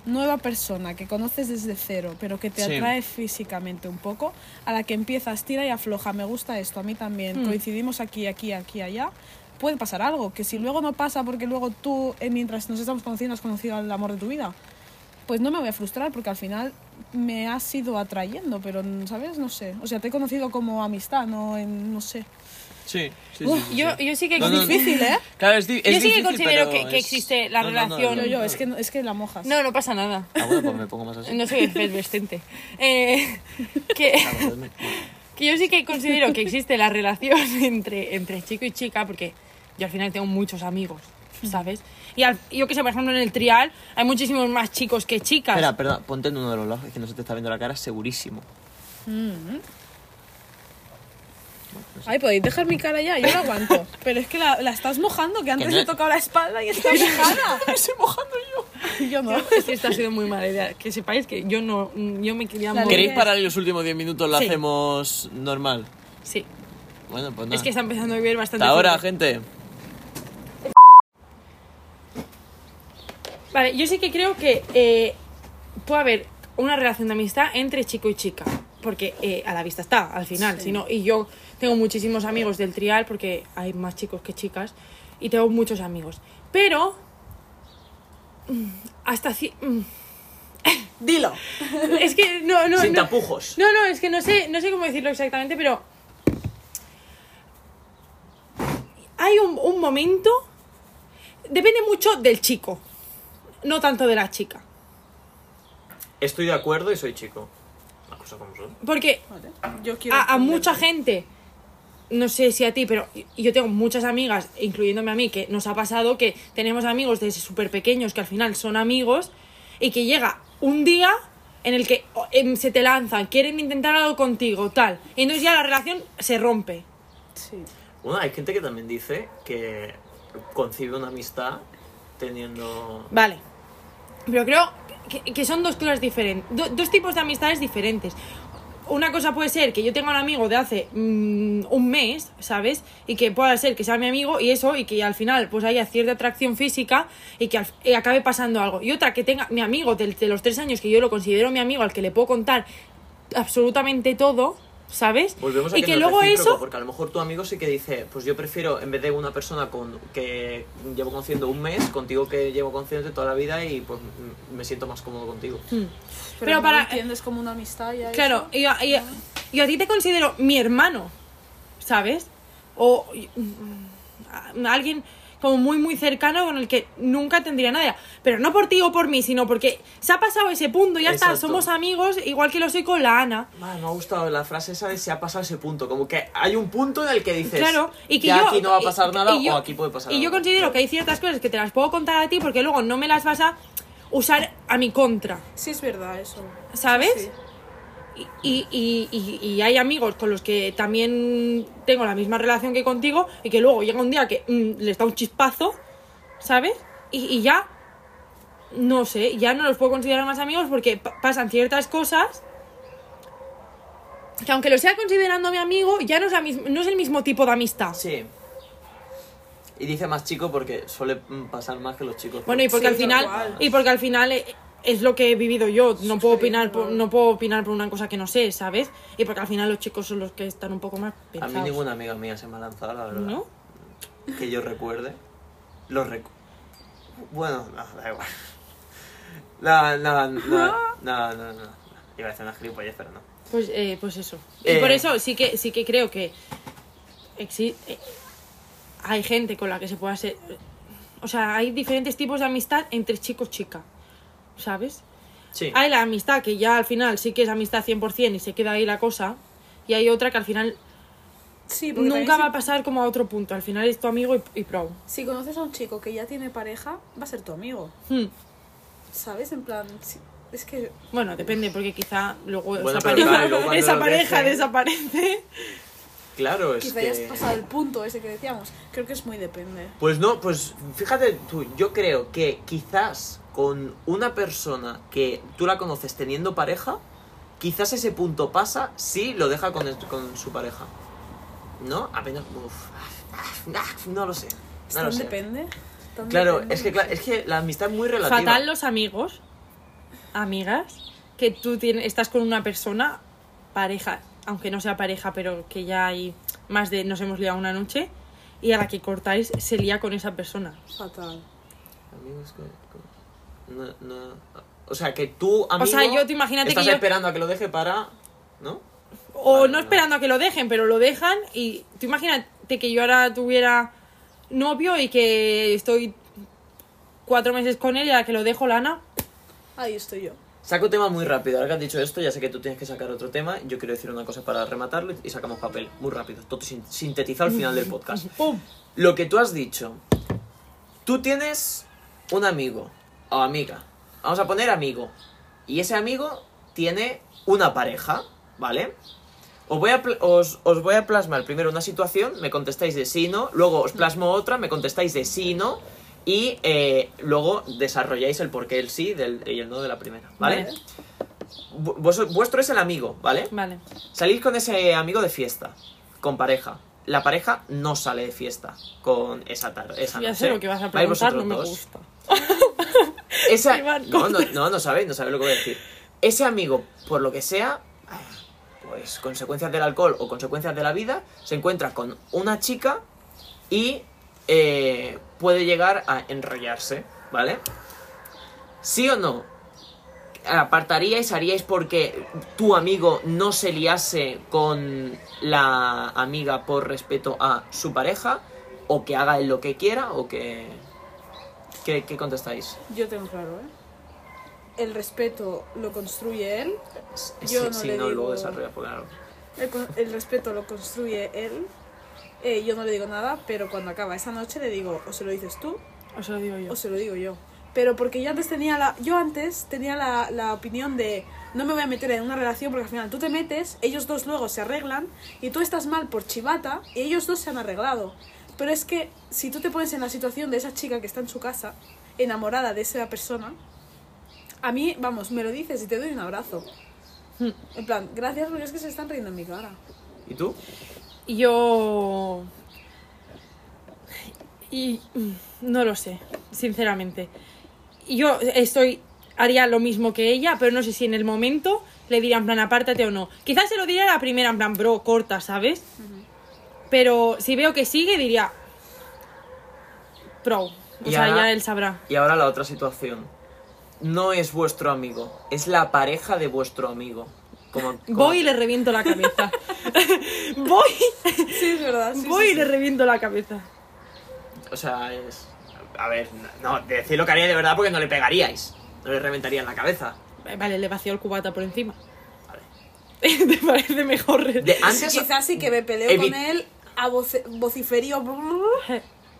[SPEAKER 3] nueva persona que conoces desde cero, pero que te
[SPEAKER 1] Sí.
[SPEAKER 3] atrae físicamente un poco, a la que empiezas, tira y afloja, me gusta esto, a mí también, coincidimos aquí, aquí, aquí, allá, puede pasar algo, que si luego no pasa porque luego tú, eh, mientras nos estamos conociendo, has conocido al amor de tu vida, pues no me voy a frustrar porque al final me has ido atrayendo, pero, ¿sabes? No sé. O sea, te he conocido como amistad, no en, no sé.
[SPEAKER 1] Sí, sí,
[SPEAKER 2] Uf, yo, yo sí que
[SPEAKER 1] No, no,
[SPEAKER 3] Es difícil, ¿eh?
[SPEAKER 1] Claro, es, di- es
[SPEAKER 2] Yo sí que
[SPEAKER 1] difícil,
[SPEAKER 2] considero
[SPEAKER 1] pero
[SPEAKER 2] que- que
[SPEAKER 1] es-
[SPEAKER 2] existe la
[SPEAKER 1] No, no, no,
[SPEAKER 2] relación-
[SPEAKER 3] Yo,
[SPEAKER 1] yo-
[SPEAKER 3] es que, no- es que la mojas.
[SPEAKER 2] No, no pasa nada.
[SPEAKER 1] Ah, bueno, pues me pongo más así.
[SPEAKER 2] No soy efervescente. Eh, que, que yo sí que considero que existe la relación entre, entre chico y chica, porque yo al final tengo muchos amigos, ¿sabes? Y al- yo que sé, por ejemplo, en el trial hay muchísimos más chicos que chicas.
[SPEAKER 1] Espera, perdón, ponte en uno de los lados, es que no se te está viendo la cara, segurísimo.
[SPEAKER 3] Ay, podéis dejar mi cara ya, yo la aguanto. Pero es que la, la estás mojando, que antes le he tocado la espalda y está mojada.
[SPEAKER 1] estoy mojando yo.
[SPEAKER 3] Yo no.
[SPEAKER 2] Es que esto ha sido muy mala idea. Que sepáis que yo no, yo me quería
[SPEAKER 3] La
[SPEAKER 2] morir.
[SPEAKER 1] ¿Queréis parar y los últimos 10 minutos lo
[SPEAKER 2] Sí.
[SPEAKER 1] hacemos normal?
[SPEAKER 2] Sí.
[SPEAKER 1] Bueno, pues nada.
[SPEAKER 2] Es que está empezando a vivir bastante.
[SPEAKER 1] Hasta ahora,
[SPEAKER 2] fuerte.
[SPEAKER 1] gente.
[SPEAKER 2] Vale, yo sí que creo que eh, puede haber una relación de amistad entre chico y chica. Porque eh, a la vista está, al final. Si no, y yo tengo muchísimos amigos del trial porque hay más chicos que chicas. Y tengo muchos amigos. Pero. mm, Hasta. mm,
[SPEAKER 1] Dilo.
[SPEAKER 2] Es que no, no.
[SPEAKER 1] Sin
[SPEAKER 2] no.
[SPEAKER 1] tapujos.
[SPEAKER 2] No, no, es que no sé, no sé cómo decirlo exactamente, pero. Hay un, un momento. Depende mucho del chico. No tanto de la chica.
[SPEAKER 1] Estoy de acuerdo y soy chico. Las cosas como son.
[SPEAKER 2] Porque
[SPEAKER 3] Yo quiero
[SPEAKER 2] a, mucha gente, no sé si a ti, pero yo tengo muchas amigas, incluyéndome a mí, que nos ha pasado que tenemos amigos desde súper pequeños que al final son amigos y que llega un día en el que oh, em, se te lanzan, quieren intentar algo contigo, tal. Y entonces ya la relación se rompe.
[SPEAKER 3] Sí.
[SPEAKER 1] Bueno, hay gente que también dice que concibe una amistad teniendo...
[SPEAKER 2] Vale. Pero creo que, que son dos cosas diferentes, do- dos tipos de amistades diferentes. Una cosa puede ser que yo tenga un amigo de hace mm, un mes, ¿sabes? Y que pueda ser que sea mi amigo y eso, y que al final pues haya cierta atracción física y que al- y acabe pasando algo. Y otra que tenga mi amigo de, de los tres años, que yo lo considero mi amigo, al que le puedo contar absolutamente todo, ¿sabes?
[SPEAKER 1] Volvemos a
[SPEAKER 2] y
[SPEAKER 1] que,
[SPEAKER 2] que luego eso...
[SPEAKER 1] porque a lo mejor tu amigo sí que dice, pues yo prefiero, en vez de una persona con que llevo conociendo un mes, contigo que llevo conociendo toda la vida y pues me siento más cómodo contigo.
[SPEAKER 2] Mm.
[SPEAKER 3] Pero, no
[SPEAKER 2] para-
[SPEAKER 3] lo entiendes como una amistad ya
[SPEAKER 2] Claro, y a, y a- y a ti te considero mi hermano, ¿sabes? O mm, a- alguien como muy, muy cercano con el que nunca tendría nada. Pero no por ti o por mí, sino porque se ha pasado ese punto, ya está, somos amigos, igual que lo soy con la Ana.
[SPEAKER 1] Ah, me ha gustado la frase esa de se ha pasado ese punto, como que hay un punto en el que dices,
[SPEAKER 2] Claro, y que
[SPEAKER 1] ya
[SPEAKER 2] yo,
[SPEAKER 1] aquí no va a
[SPEAKER 2] y-
[SPEAKER 1] pasar nada
[SPEAKER 2] y yo-
[SPEAKER 1] o aquí puede pasar
[SPEAKER 2] Y yo considero que hay ciertas cosas que te las puedo contar a ti porque luego no me las vas a usar a mi contra.
[SPEAKER 3] Sí, es verdad eso.
[SPEAKER 2] ¿Sabes?
[SPEAKER 3] Sí, sí.
[SPEAKER 2] Y, y, y, y hay amigos con los que también tengo la misma relación que contigo y que luego llega un día que mm, les da un chispazo, ¿sabes? Y, y ya, no sé, ya no los puedo considerar más amigos porque pa- pasan ciertas cosas que aunque lo sea considerando mi amigo, ya no es, la no es el mismo tipo de amistad.
[SPEAKER 1] Sí. Y dice más chico porque suele pasar más que los chicos.
[SPEAKER 2] Bueno, y porque
[SPEAKER 3] Sí,
[SPEAKER 2] al final,
[SPEAKER 3] cual.
[SPEAKER 2] y porque al final eh, es lo que he vivido yo. No puedo opinar, por, no puedo opinar por una cosa que no sé, ¿sabes? Y porque al final los chicos son los que están un poco más
[SPEAKER 1] A
[SPEAKER 2] pensados.
[SPEAKER 1] mí ninguna amiga mía se me ha lanzado, la verdad.
[SPEAKER 2] ¿No?
[SPEAKER 1] Que yo recuerde. Los recu... Bueno, no, da igual. No, no, no, no, no, no. Iba a hacer una gilipollez, pero no.
[SPEAKER 2] Pues, eh, pues eso. Y
[SPEAKER 1] Eh.
[SPEAKER 2] por eso sí que, sí que creo que exi- eh, hay gente con la que se pueda ser... O sea, hay diferentes tipos de amistad entre chico-chica, ¿sabes?
[SPEAKER 1] Sí.
[SPEAKER 2] Hay la amistad que ya al final sí que es amistad 100% y se queda ahí la cosa. Y hay otra que al final
[SPEAKER 3] Sí,
[SPEAKER 2] nunca va a pasar como a otro punto. Al final es tu amigo y, y pro.
[SPEAKER 3] si, conoces a un chico que ya tiene pareja, va a ser tu amigo.
[SPEAKER 2] Hmm.
[SPEAKER 3] ¿Sabes? En plan, es que
[SPEAKER 2] Bueno, depende, porque quizá luego
[SPEAKER 1] Bueno,
[SPEAKER 2] esa pareja,
[SPEAKER 1] claro,
[SPEAKER 2] esa desaparece.
[SPEAKER 1] Claro, es
[SPEAKER 3] quizá
[SPEAKER 1] que...
[SPEAKER 3] ya has pasado el punto ese que decíamos. Creo que es muy depende.
[SPEAKER 1] Pues no, pues fíjate tú, yo creo que quizás con una persona que tú la conoces teniendo pareja, quizás ese punto pasa si lo deja con, el- con su pareja. ¿No? Apenas... uf, no lo sé. No lo sé.
[SPEAKER 3] depende.
[SPEAKER 1] Claro,
[SPEAKER 3] depende.
[SPEAKER 1] es que, cla- es que la amistad es muy relativa.
[SPEAKER 2] Fatal los amigos, amigas, que tú tienes, estás con una persona, pareja, aunque no sea pareja, pero que ya hay más de nos hemos liado una noche, y a la que cortáis se lía con esa persona.
[SPEAKER 3] Fatal.
[SPEAKER 1] Amigos que- que- no, no- O sea, que tú, amigo,
[SPEAKER 2] sea, yo te imagínate
[SPEAKER 1] estás
[SPEAKER 2] que yo-
[SPEAKER 1] esperando a que lo deje para... ¿No?
[SPEAKER 2] O
[SPEAKER 1] Vale,
[SPEAKER 2] no esperando a que lo dejen, pero lo dejan y tú imagínate que yo ahora tuviera novio y que estoy cuatro meses con él y a la que lo dejo lana.
[SPEAKER 3] Ahí estoy yo.
[SPEAKER 1] Saco tema muy rápido. Ahora que has dicho esto, ya sé que tú tienes que sacar otro tema. Yo quiero decir una cosa para rematarlo y sacamos papel. Muy rápido. Todo sin- sintetizado al final del podcast. Lo que tú has dicho. Tú tienes un amigo o amiga. Vamos a poner amigo. Y ese amigo tiene una pareja, ¿vale? Os voy, a os, os voy a plasmar primero una situación, me contestáis de sí, no. Luego os plasmo otra, me contestáis de sí, no. Y eh, luego desarrolláis el porqué el sí del, y el no de la primera, ¿vale? Vuestro es el amigo, ¿vale?
[SPEAKER 2] Vale.
[SPEAKER 1] Salís con ese amigo de fiesta, con pareja. La pareja no sale de fiesta con esa tarde. Esa
[SPEAKER 2] Ya
[SPEAKER 1] noche.
[SPEAKER 2] sé lo que vas a preguntar, no me
[SPEAKER 1] dos.
[SPEAKER 2] gusta.
[SPEAKER 1] Esa... No, no, no, no sabéis, no sabéis lo que voy a decir. Ese amigo, por lo que sea, pues consecuencias del alcohol o consecuencias de la vida, se encuentra con una chica y eh, puede llegar a enrollarse, ¿vale? ¿Sí o no? ¿Apartaríais, haríais porque tu amigo no se liase con la amiga por respeto a su pareja? ¿O que haga él lo que quiera? ¿O que... ¿Qué, qué contestáis?
[SPEAKER 3] Yo tengo claro, ¿eh? El respeto lo construye él. Yo
[SPEAKER 1] Sí,
[SPEAKER 3] no
[SPEAKER 1] sí,
[SPEAKER 3] le
[SPEAKER 1] no,
[SPEAKER 3] digo-
[SPEAKER 1] luego desarrolla, porque claro.
[SPEAKER 3] El respeto lo construye él. Eh, yo no le digo nada, pero cuando acaba esa noche le digo, o se lo dices tú,
[SPEAKER 2] Os lo digo yo.
[SPEAKER 3] o se lo digo yo. Pero porque yo antes tenía la, yo antes tenía la, la opinión de no me voy a meter en una relación porque al final tú te metes, ellos dos luego se arreglan y tú estás mal por chivata y ellos dos se han arreglado. Pero es que si tú te pones en la situación de esa chica que está en su casa, enamorada de esa persona, a mí, vamos, me lo dices y te doy un abrazo. En plan, gracias porque es que se están riendo en mi cara.
[SPEAKER 1] ¿Y tú?
[SPEAKER 2] Yo. Y. mm, No lo sé, sinceramente. Yo estoy. Haría lo mismo que ella, pero no sé si en el momento le diría en plan apártate o no. Quizás se lo diría a la primera, en plan, bro, corta, ¿sabes? Pero si veo que sigue, diría. Pro. O
[SPEAKER 1] Y
[SPEAKER 2] sea,
[SPEAKER 1] ahora-
[SPEAKER 2] ya él sabrá.
[SPEAKER 1] Y ahora la otra situación. No es vuestro amigo, es la pareja de vuestro amigo. Como, como-
[SPEAKER 2] Voy y le reviento la cabeza. Voy,
[SPEAKER 3] Sí, es verdad. sí,
[SPEAKER 2] voy
[SPEAKER 3] sí,
[SPEAKER 2] y le reviento la cabeza.
[SPEAKER 1] O sea, es... A ver, no, decir lo que haría de verdad porque no le pegaríais. No le reventarían la cabeza.
[SPEAKER 2] Vale, le vacío el cubata por encima.
[SPEAKER 1] Vale.
[SPEAKER 2] ¿Te parece mejor?
[SPEAKER 1] De antes...
[SPEAKER 3] Quizás sí que me peleo
[SPEAKER 1] Evi-
[SPEAKER 3] con él a voce- vociferío.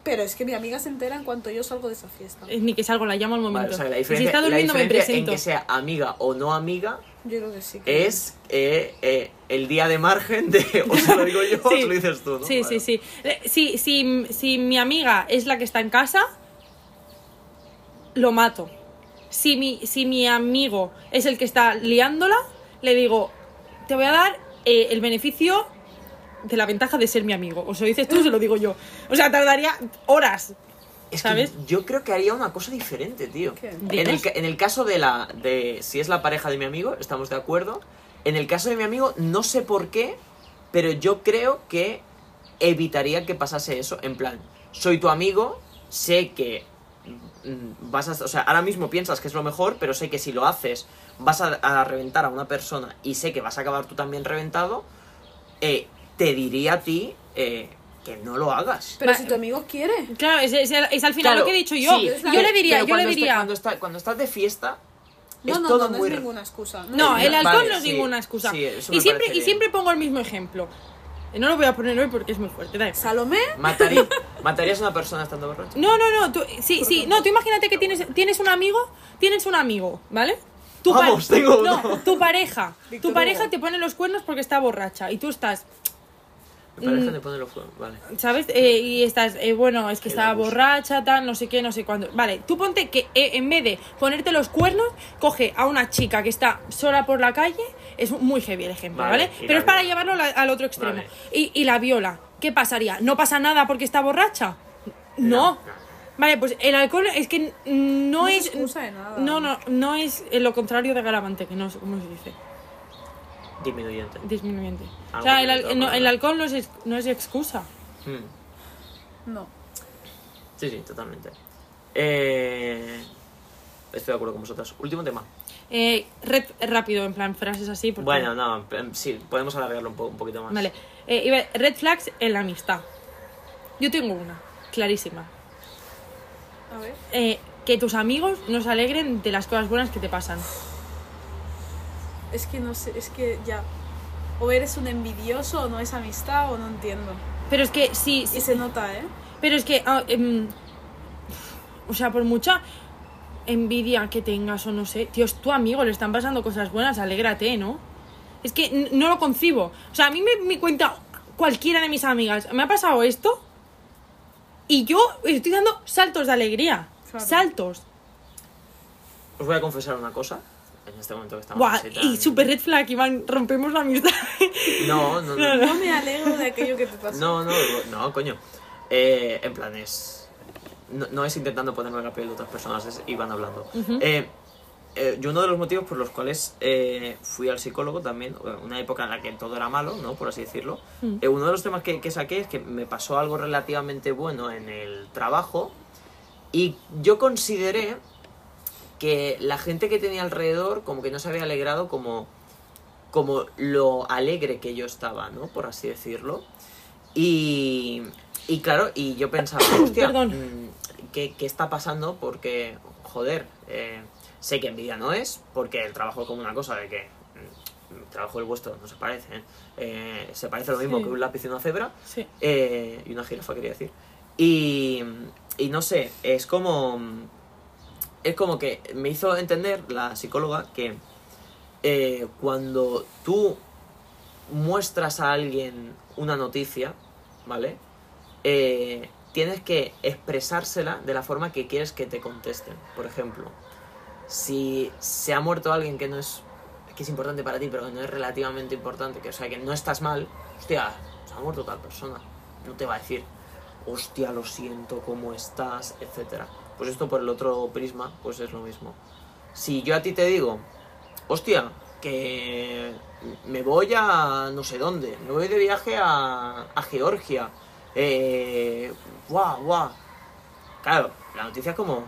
[SPEAKER 3] Pero es que mi amiga se entera en cuanto yo salgo de esa fiesta.
[SPEAKER 2] Eh, Ni que salgo, la llamo al momento.
[SPEAKER 1] Vale, o sea, la
[SPEAKER 2] Y si está
[SPEAKER 1] la
[SPEAKER 2] durmiendo, me
[SPEAKER 1] diferencia en
[SPEAKER 2] presento.
[SPEAKER 1] que sea amiga o no amiga
[SPEAKER 3] Yo creo que sí. que-
[SPEAKER 1] es eh, eh, el día de margen de... O se lo digo yo o
[SPEAKER 2] Sí.
[SPEAKER 1] se lo dices tú, ¿no?
[SPEAKER 2] Sí, sí, sí. Eh, Si, si, si mi amiga es la que está en casa, lo mato. Si mi, si mi amigo es el que está liándola, le digo, te voy a dar eh, el beneficio de la ventaja de ser mi amigo. O se lo dices tú o se lo digo yo. O sea, tardaría horas.
[SPEAKER 1] Es
[SPEAKER 2] ¿Sabes?
[SPEAKER 1] que yo creo que haría una cosa diferente, tío. En el, ca- en el caso de la. de si es la pareja de mi amigo, estamos de acuerdo. En el caso de mi amigo, no sé por qué, pero yo creo que evitaría que pasase eso. En plan, soy tu amigo, sé que mm, vas a. O sea, ahora mismo piensas que es lo mejor, pero sé que si lo haces vas a, a reventar a una persona y sé que vas a acabar tú también reventado. eh, te diría a ti eh, que no lo hagas.
[SPEAKER 3] Pero si tu amigo quiere.
[SPEAKER 2] Claro, es, es- es al final
[SPEAKER 1] Claro,
[SPEAKER 2] lo que he dicho yo.
[SPEAKER 1] sí,
[SPEAKER 2] yo le diría, yo le
[SPEAKER 1] está-
[SPEAKER 2] diría.
[SPEAKER 1] cuando, está- cuando estás de fiesta,
[SPEAKER 3] No,
[SPEAKER 1] es
[SPEAKER 3] no,
[SPEAKER 1] todo
[SPEAKER 3] no,
[SPEAKER 1] muy.
[SPEAKER 3] es ninguna excusa.
[SPEAKER 2] No, el alcohol
[SPEAKER 1] vale,
[SPEAKER 2] no es
[SPEAKER 1] sí,
[SPEAKER 2] ninguna excusa.
[SPEAKER 1] sí, eso
[SPEAKER 2] y
[SPEAKER 1] me
[SPEAKER 2] siempre y siempre pongo el mismo ejemplo. No lo voy a poner hoy porque es muy fuerte.
[SPEAKER 3] Salomé,
[SPEAKER 1] Mataría- ¿Matarías a una persona estando borracho?
[SPEAKER 2] No, no, no. Tú, sí, sí. No, tú imagínate que tienes, tienes un amigo. Tienes un amigo, ¿vale? Tu
[SPEAKER 1] Vamos, tengo uno.
[SPEAKER 2] No, tu pareja. Tu pareja te pone los cuernos porque está borracha. Y tú estás,
[SPEAKER 1] Me parece
[SPEAKER 2] Mm.
[SPEAKER 1] fuegos, vale.
[SPEAKER 2] ¿sabes? Eh, y estás, eh, bueno, es que estaba borracha, tal, no sé qué, no sé cuándo. Vale, tú ponte que eh, en vez de ponerte los cuernos, coge a una chica que está sola por la calle. Es muy heavy el ejemplo,
[SPEAKER 1] Vale,
[SPEAKER 2] ¿vale? Pero es para llevarlo la- al otro extremo.
[SPEAKER 1] Vale.
[SPEAKER 2] Y, y la viola. ¿Qué pasaría? ¿No pasa nada porque está borracha? No.
[SPEAKER 1] No.
[SPEAKER 2] Vale, pues el alcohol es que no,
[SPEAKER 3] No es de nada.
[SPEAKER 2] No, no, no es lo contrario de galavante, que no sé cómo se dice.
[SPEAKER 1] Disminuyente.
[SPEAKER 2] Disminuyente.
[SPEAKER 1] Algo
[SPEAKER 2] o sea, el, al- no, el alcohol no es, no es excusa.
[SPEAKER 1] Mm.
[SPEAKER 3] No.
[SPEAKER 1] Sí, sí, totalmente. Eh, Estoy de acuerdo con vosotras. Último tema.
[SPEAKER 2] Eh, red rápido, en plan frases así. Porque...
[SPEAKER 1] Bueno, no, sí, podemos alargarlo un, po- un poquito más.
[SPEAKER 2] Vale. Eh, red flags en la amistad. Yo tengo una, clarísima.
[SPEAKER 3] A ver.
[SPEAKER 2] Eh, que tus amigos no se alegren de las cosas buenas que te pasan.
[SPEAKER 3] Es que no sé, es que ya. O eres un envidioso o no es amistad o no entiendo.
[SPEAKER 2] Pero es que sí,
[SPEAKER 3] Y
[SPEAKER 2] sí
[SPEAKER 3] se nota, ¿eh?
[SPEAKER 2] Pero es que, ah, em, o sea, por mucha envidia que tengas o no sé, tío, es tu amigo, le están pasando cosas buenas, alégrate, ¿no? Es que no lo concibo. O sea, a mí me, me cuenta cualquiera de mis amigas, me ha pasado esto y yo estoy dando saltos de alegría.
[SPEAKER 3] Claro.
[SPEAKER 2] Saltos.
[SPEAKER 1] Os voy a confesar una cosa. En este momento que estamos
[SPEAKER 2] Buah,
[SPEAKER 1] así tan-
[SPEAKER 2] y super red flag, Iván, rompemos la amistad.
[SPEAKER 1] No, no, no.
[SPEAKER 3] No me alegro de aquello que te pasó.
[SPEAKER 1] No, no, no, coño. Eh, en plan, es. No, no es intentando ponerme en la piel de otras personas, es iban hablando. Eh, eh, yo uno de los motivos por los cuales eh, fui al psicólogo también, eh, una época en la que todo era malo, ¿no? Por así decirlo. eh, uno de los temas que, que saqué es que me pasó algo relativamente bueno en el trabajo y yo consideré que la gente que tenía alrededor como que no se había alegrado como, como lo alegre que yo estaba, ¿no? Por así decirlo. Y, y claro, y yo pensaba, hostia, mm, ¿qué, qué está pasando? Porque, joder, eh, sé que envidia no es, porque el trabajo es como una cosa de que mm, el trabajo el vuestro no se parecen. eh, se parece lo mismo
[SPEAKER 2] Sí.
[SPEAKER 1] que un lápiz y una cebra.
[SPEAKER 2] Sí.
[SPEAKER 1] Eh, y una jirafa, quería decir. Y, y no sé, es como. Es como que me hizo entender la psicóloga que eh, cuando tú muestras a alguien una noticia, ¿vale? Eh, tienes que expresársela de la forma que quieres que te contesten. Por ejemplo, si se ha muerto alguien que no es que es importante para ti, pero que no es relativamente importante, que o sea, que no estás mal, hostia, se ha muerto tal persona. No te va a decir, hostia, lo siento, ¿cómo estás? etcétera. Pues esto por el otro prisma, pues es lo mismo. Si yo a ti te digo, hostia, que me voy a no sé dónde, me voy de viaje a, Georgia, eh, guau, guau. Claro, la noticia es como,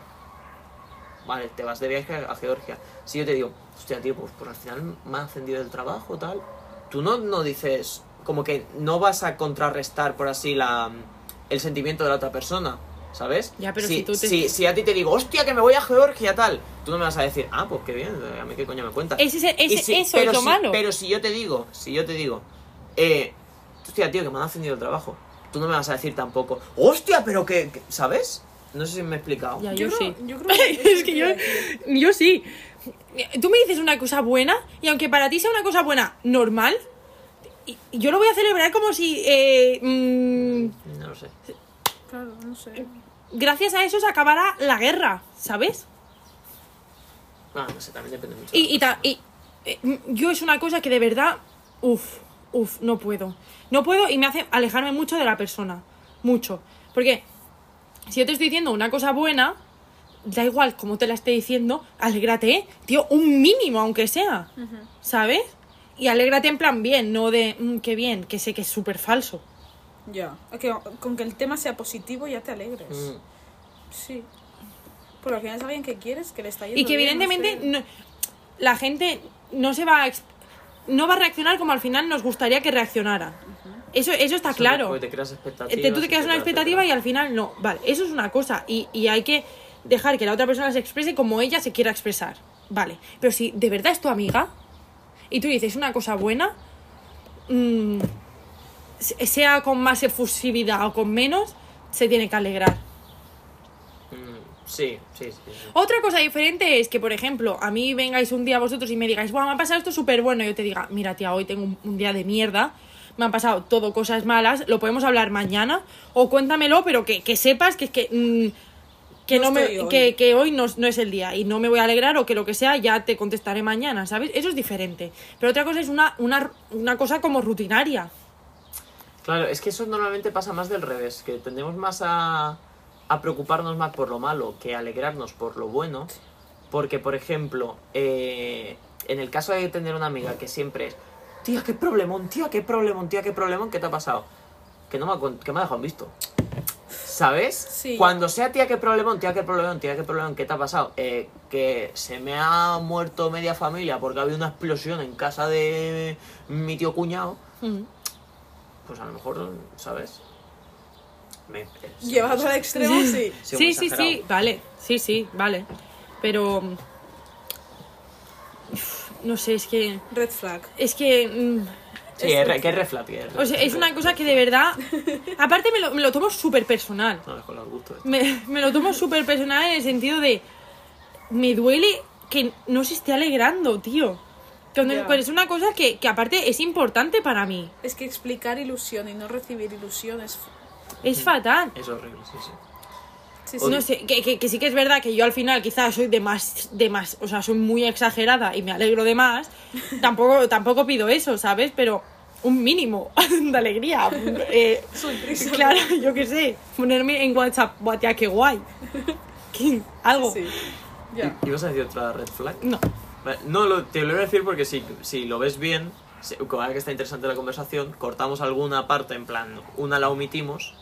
[SPEAKER 1] vale, te vas de viaje a Georgia. Si yo te digo, hostia, tío, pues, pues al final me ha ascendido el trabajo, tal. Tú no, no dices, como que no vas a contrarrestar, por así, la, el sentimiento de la otra persona, ¿sabes?
[SPEAKER 2] Ya, pero
[SPEAKER 1] si,
[SPEAKER 2] si tú te-
[SPEAKER 1] si, si a ti te digo, hostia, que me voy a Georgia, tal, tú no me vas a decir, ah, pues qué bien, a mí qué coño me cuentas.
[SPEAKER 2] Ese es- ese- eso es lo
[SPEAKER 1] si-
[SPEAKER 2] malo.
[SPEAKER 1] Pero si yo te digo, si yo te digo, eh, hostia, tío, que me han ascendido el trabajo, tú no me vas a decir tampoco, hostia, pero que, que- ¿sabes? No sé si me he explicado.
[SPEAKER 2] Ya, yo,
[SPEAKER 3] creo-
[SPEAKER 2] sí.
[SPEAKER 3] yo creo que
[SPEAKER 2] es que yo, yo sí. Tú me dices una cosa buena y aunque para ti sea una cosa buena normal, y- yo lo voy a celebrar como si eh, mm,
[SPEAKER 1] No lo sé.
[SPEAKER 3] Claro, no sé.
[SPEAKER 2] gracias a eso se acabara la guerra, ¿sabes?
[SPEAKER 1] Ah, no sé, también depende mucho.
[SPEAKER 2] Y,
[SPEAKER 1] de la
[SPEAKER 2] y, ta-
[SPEAKER 1] persona.
[SPEAKER 2] y, eh, yo es una cosa que de verdad, uff, uff, no puedo. No puedo y me hace alejarme mucho de la persona. Mucho. Porque si yo te estoy diciendo una cosa buena, da igual cómo te la esté diciendo, alégrate, tío, un mínimo aunque sea. ¿Sabes? Y alégrate en plan bien, no de, "Mm, qué bien, que sé que es súper falso.
[SPEAKER 3] Ya. Que, con que el tema sea positivo ya te alegres.
[SPEAKER 1] Mm.
[SPEAKER 3] Sí. Porque al final es alguien que quieres, que le está yendo
[SPEAKER 2] Y que
[SPEAKER 3] bien, no
[SPEAKER 2] evidentemente
[SPEAKER 3] sé.
[SPEAKER 2] no- la gente no se va a no va a reaccionar como al final nos gustaría que reaccionara. Eso, eso está claro.
[SPEAKER 1] Porque te creas expectativas.
[SPEAKER 2] Eh, te- tú te creas una expectativa y al final no. Vale, eso es una cosa. Y, y hay que dejar que la otra persona se exprese como ella se quiera expresar. Vale. Pero si de verdad es tu amiga y tú dices una cosa buena, mm, se- sea con más efusividad o con menos, se tiene que alegrar.
[SPEAKER 1] Mm, sí, sí, sí. sí.
[SPEAKER 2] Otra cosa diferente es que, por ejemplo, a mí vengáis un día vosotros y me digáis, Buah, me ha pasado esto súper bueno. Y yo te diga, mira, tía, hoy tengo un, un día de mierda. Me han pasado todo cosas malas. Lo podemos hablar mañana. O cuéntamelo, pero que, que sepas que es que. mm, que
[SPEAKER 3] No
[SPEAKER 2] no, me,
[SPEAKER 3] hoy.
[SPEAKER 2] que, que hoy no, no es el día y no me voy a alegrar o que lo que sea ya te contestaré mañana, ¿sabes? Eso es diferente. Pero otra cosa es una, una, una cosa como rutinaria.
[SPEAKER 1] Claro, es que eso normalmente pasa más del revés, que tendemos más a, a preocuparnos más por lo malo que alegrarnos por lo bueno. Porque, por ejemplo, eh, en el caso de tener una amiga que siempre es, tía, qué problemón, tía, qué problemón, tía, qué problemón, ¿qué te ha pasado? Que no me ha, que me ha dejado en visto. ¿Sabes?
[SPEAKER 3] Sí.
[SPEAKER 1] Cuando sea tía, qué problemón, tía, qué problemón, tía, qué problemón, ¿qué te ha pasado? Eh, que se me ha muerto media familia porque ha habido una explosión en casa de mi tío cuñado
[SPEAKER 2] Mm.
[SPEAKER 1] Pues a lo mejor, ¿sabes? Me, eh,
[SPEAKER 3] Llevado al extremo, sí.
[SPEAKER 1] Sí,
[SPEAKER 2] Sí, sí, vale, sí, sí, vale. Pero... mm, No sé, es que...
[SPEAKER 3] Red flag.
[SPEAKER 2] Es que... mm,
[SPEAKER 1] Sí, es que es reflat, que es
[SPEAKER 2] O sea, es una cosa que de verdad... Aparte me lo, me lo tomo súper personal.
[SPEAKER 1] No, dejo los gustos.
[SPEAKER 2] Me, me lo tomo súper personal en el sentido de... Me duele que no se esté alegrando, tío. Cuando-
[SPEAKER 3] Ya.
[SPEAKER 2] pues es una cosa que, que aparte es importante para mí.
[SPEAKER 3] Es que explicar ilusión y no recibir ilusión es...
[SPEAKER 2] Es fatal.
[SPEAKER 1] Es horrible, sí, sí.
[SPEAKER 3] Sí, sí.
[SPEAKER 2] No sé, que, que- que sí que es verdad que yo al final quizás soy de más, de más, o sea, soy muy exagerada y me alegro de más. Tampoco, tampoco pido eso, ¿sabes? Pero un mínimo de alegría. Eh, claro, yo qué sé, ponerme en WhatsApp, "Buah, tía, qué guay. ¿Qué? Algo.
[SPEAKER 3] Sí. Ya.
[SPEAKER 1] ¿Y vas a decir otra red flag?
[SPEAKER 2] No.
[SPEAKER 1] No, lo- te lo voy a decir porque si, si lo ves bien, ahora que está interesante la conversación, cortamos alguna parte, en plan, una la omitimos,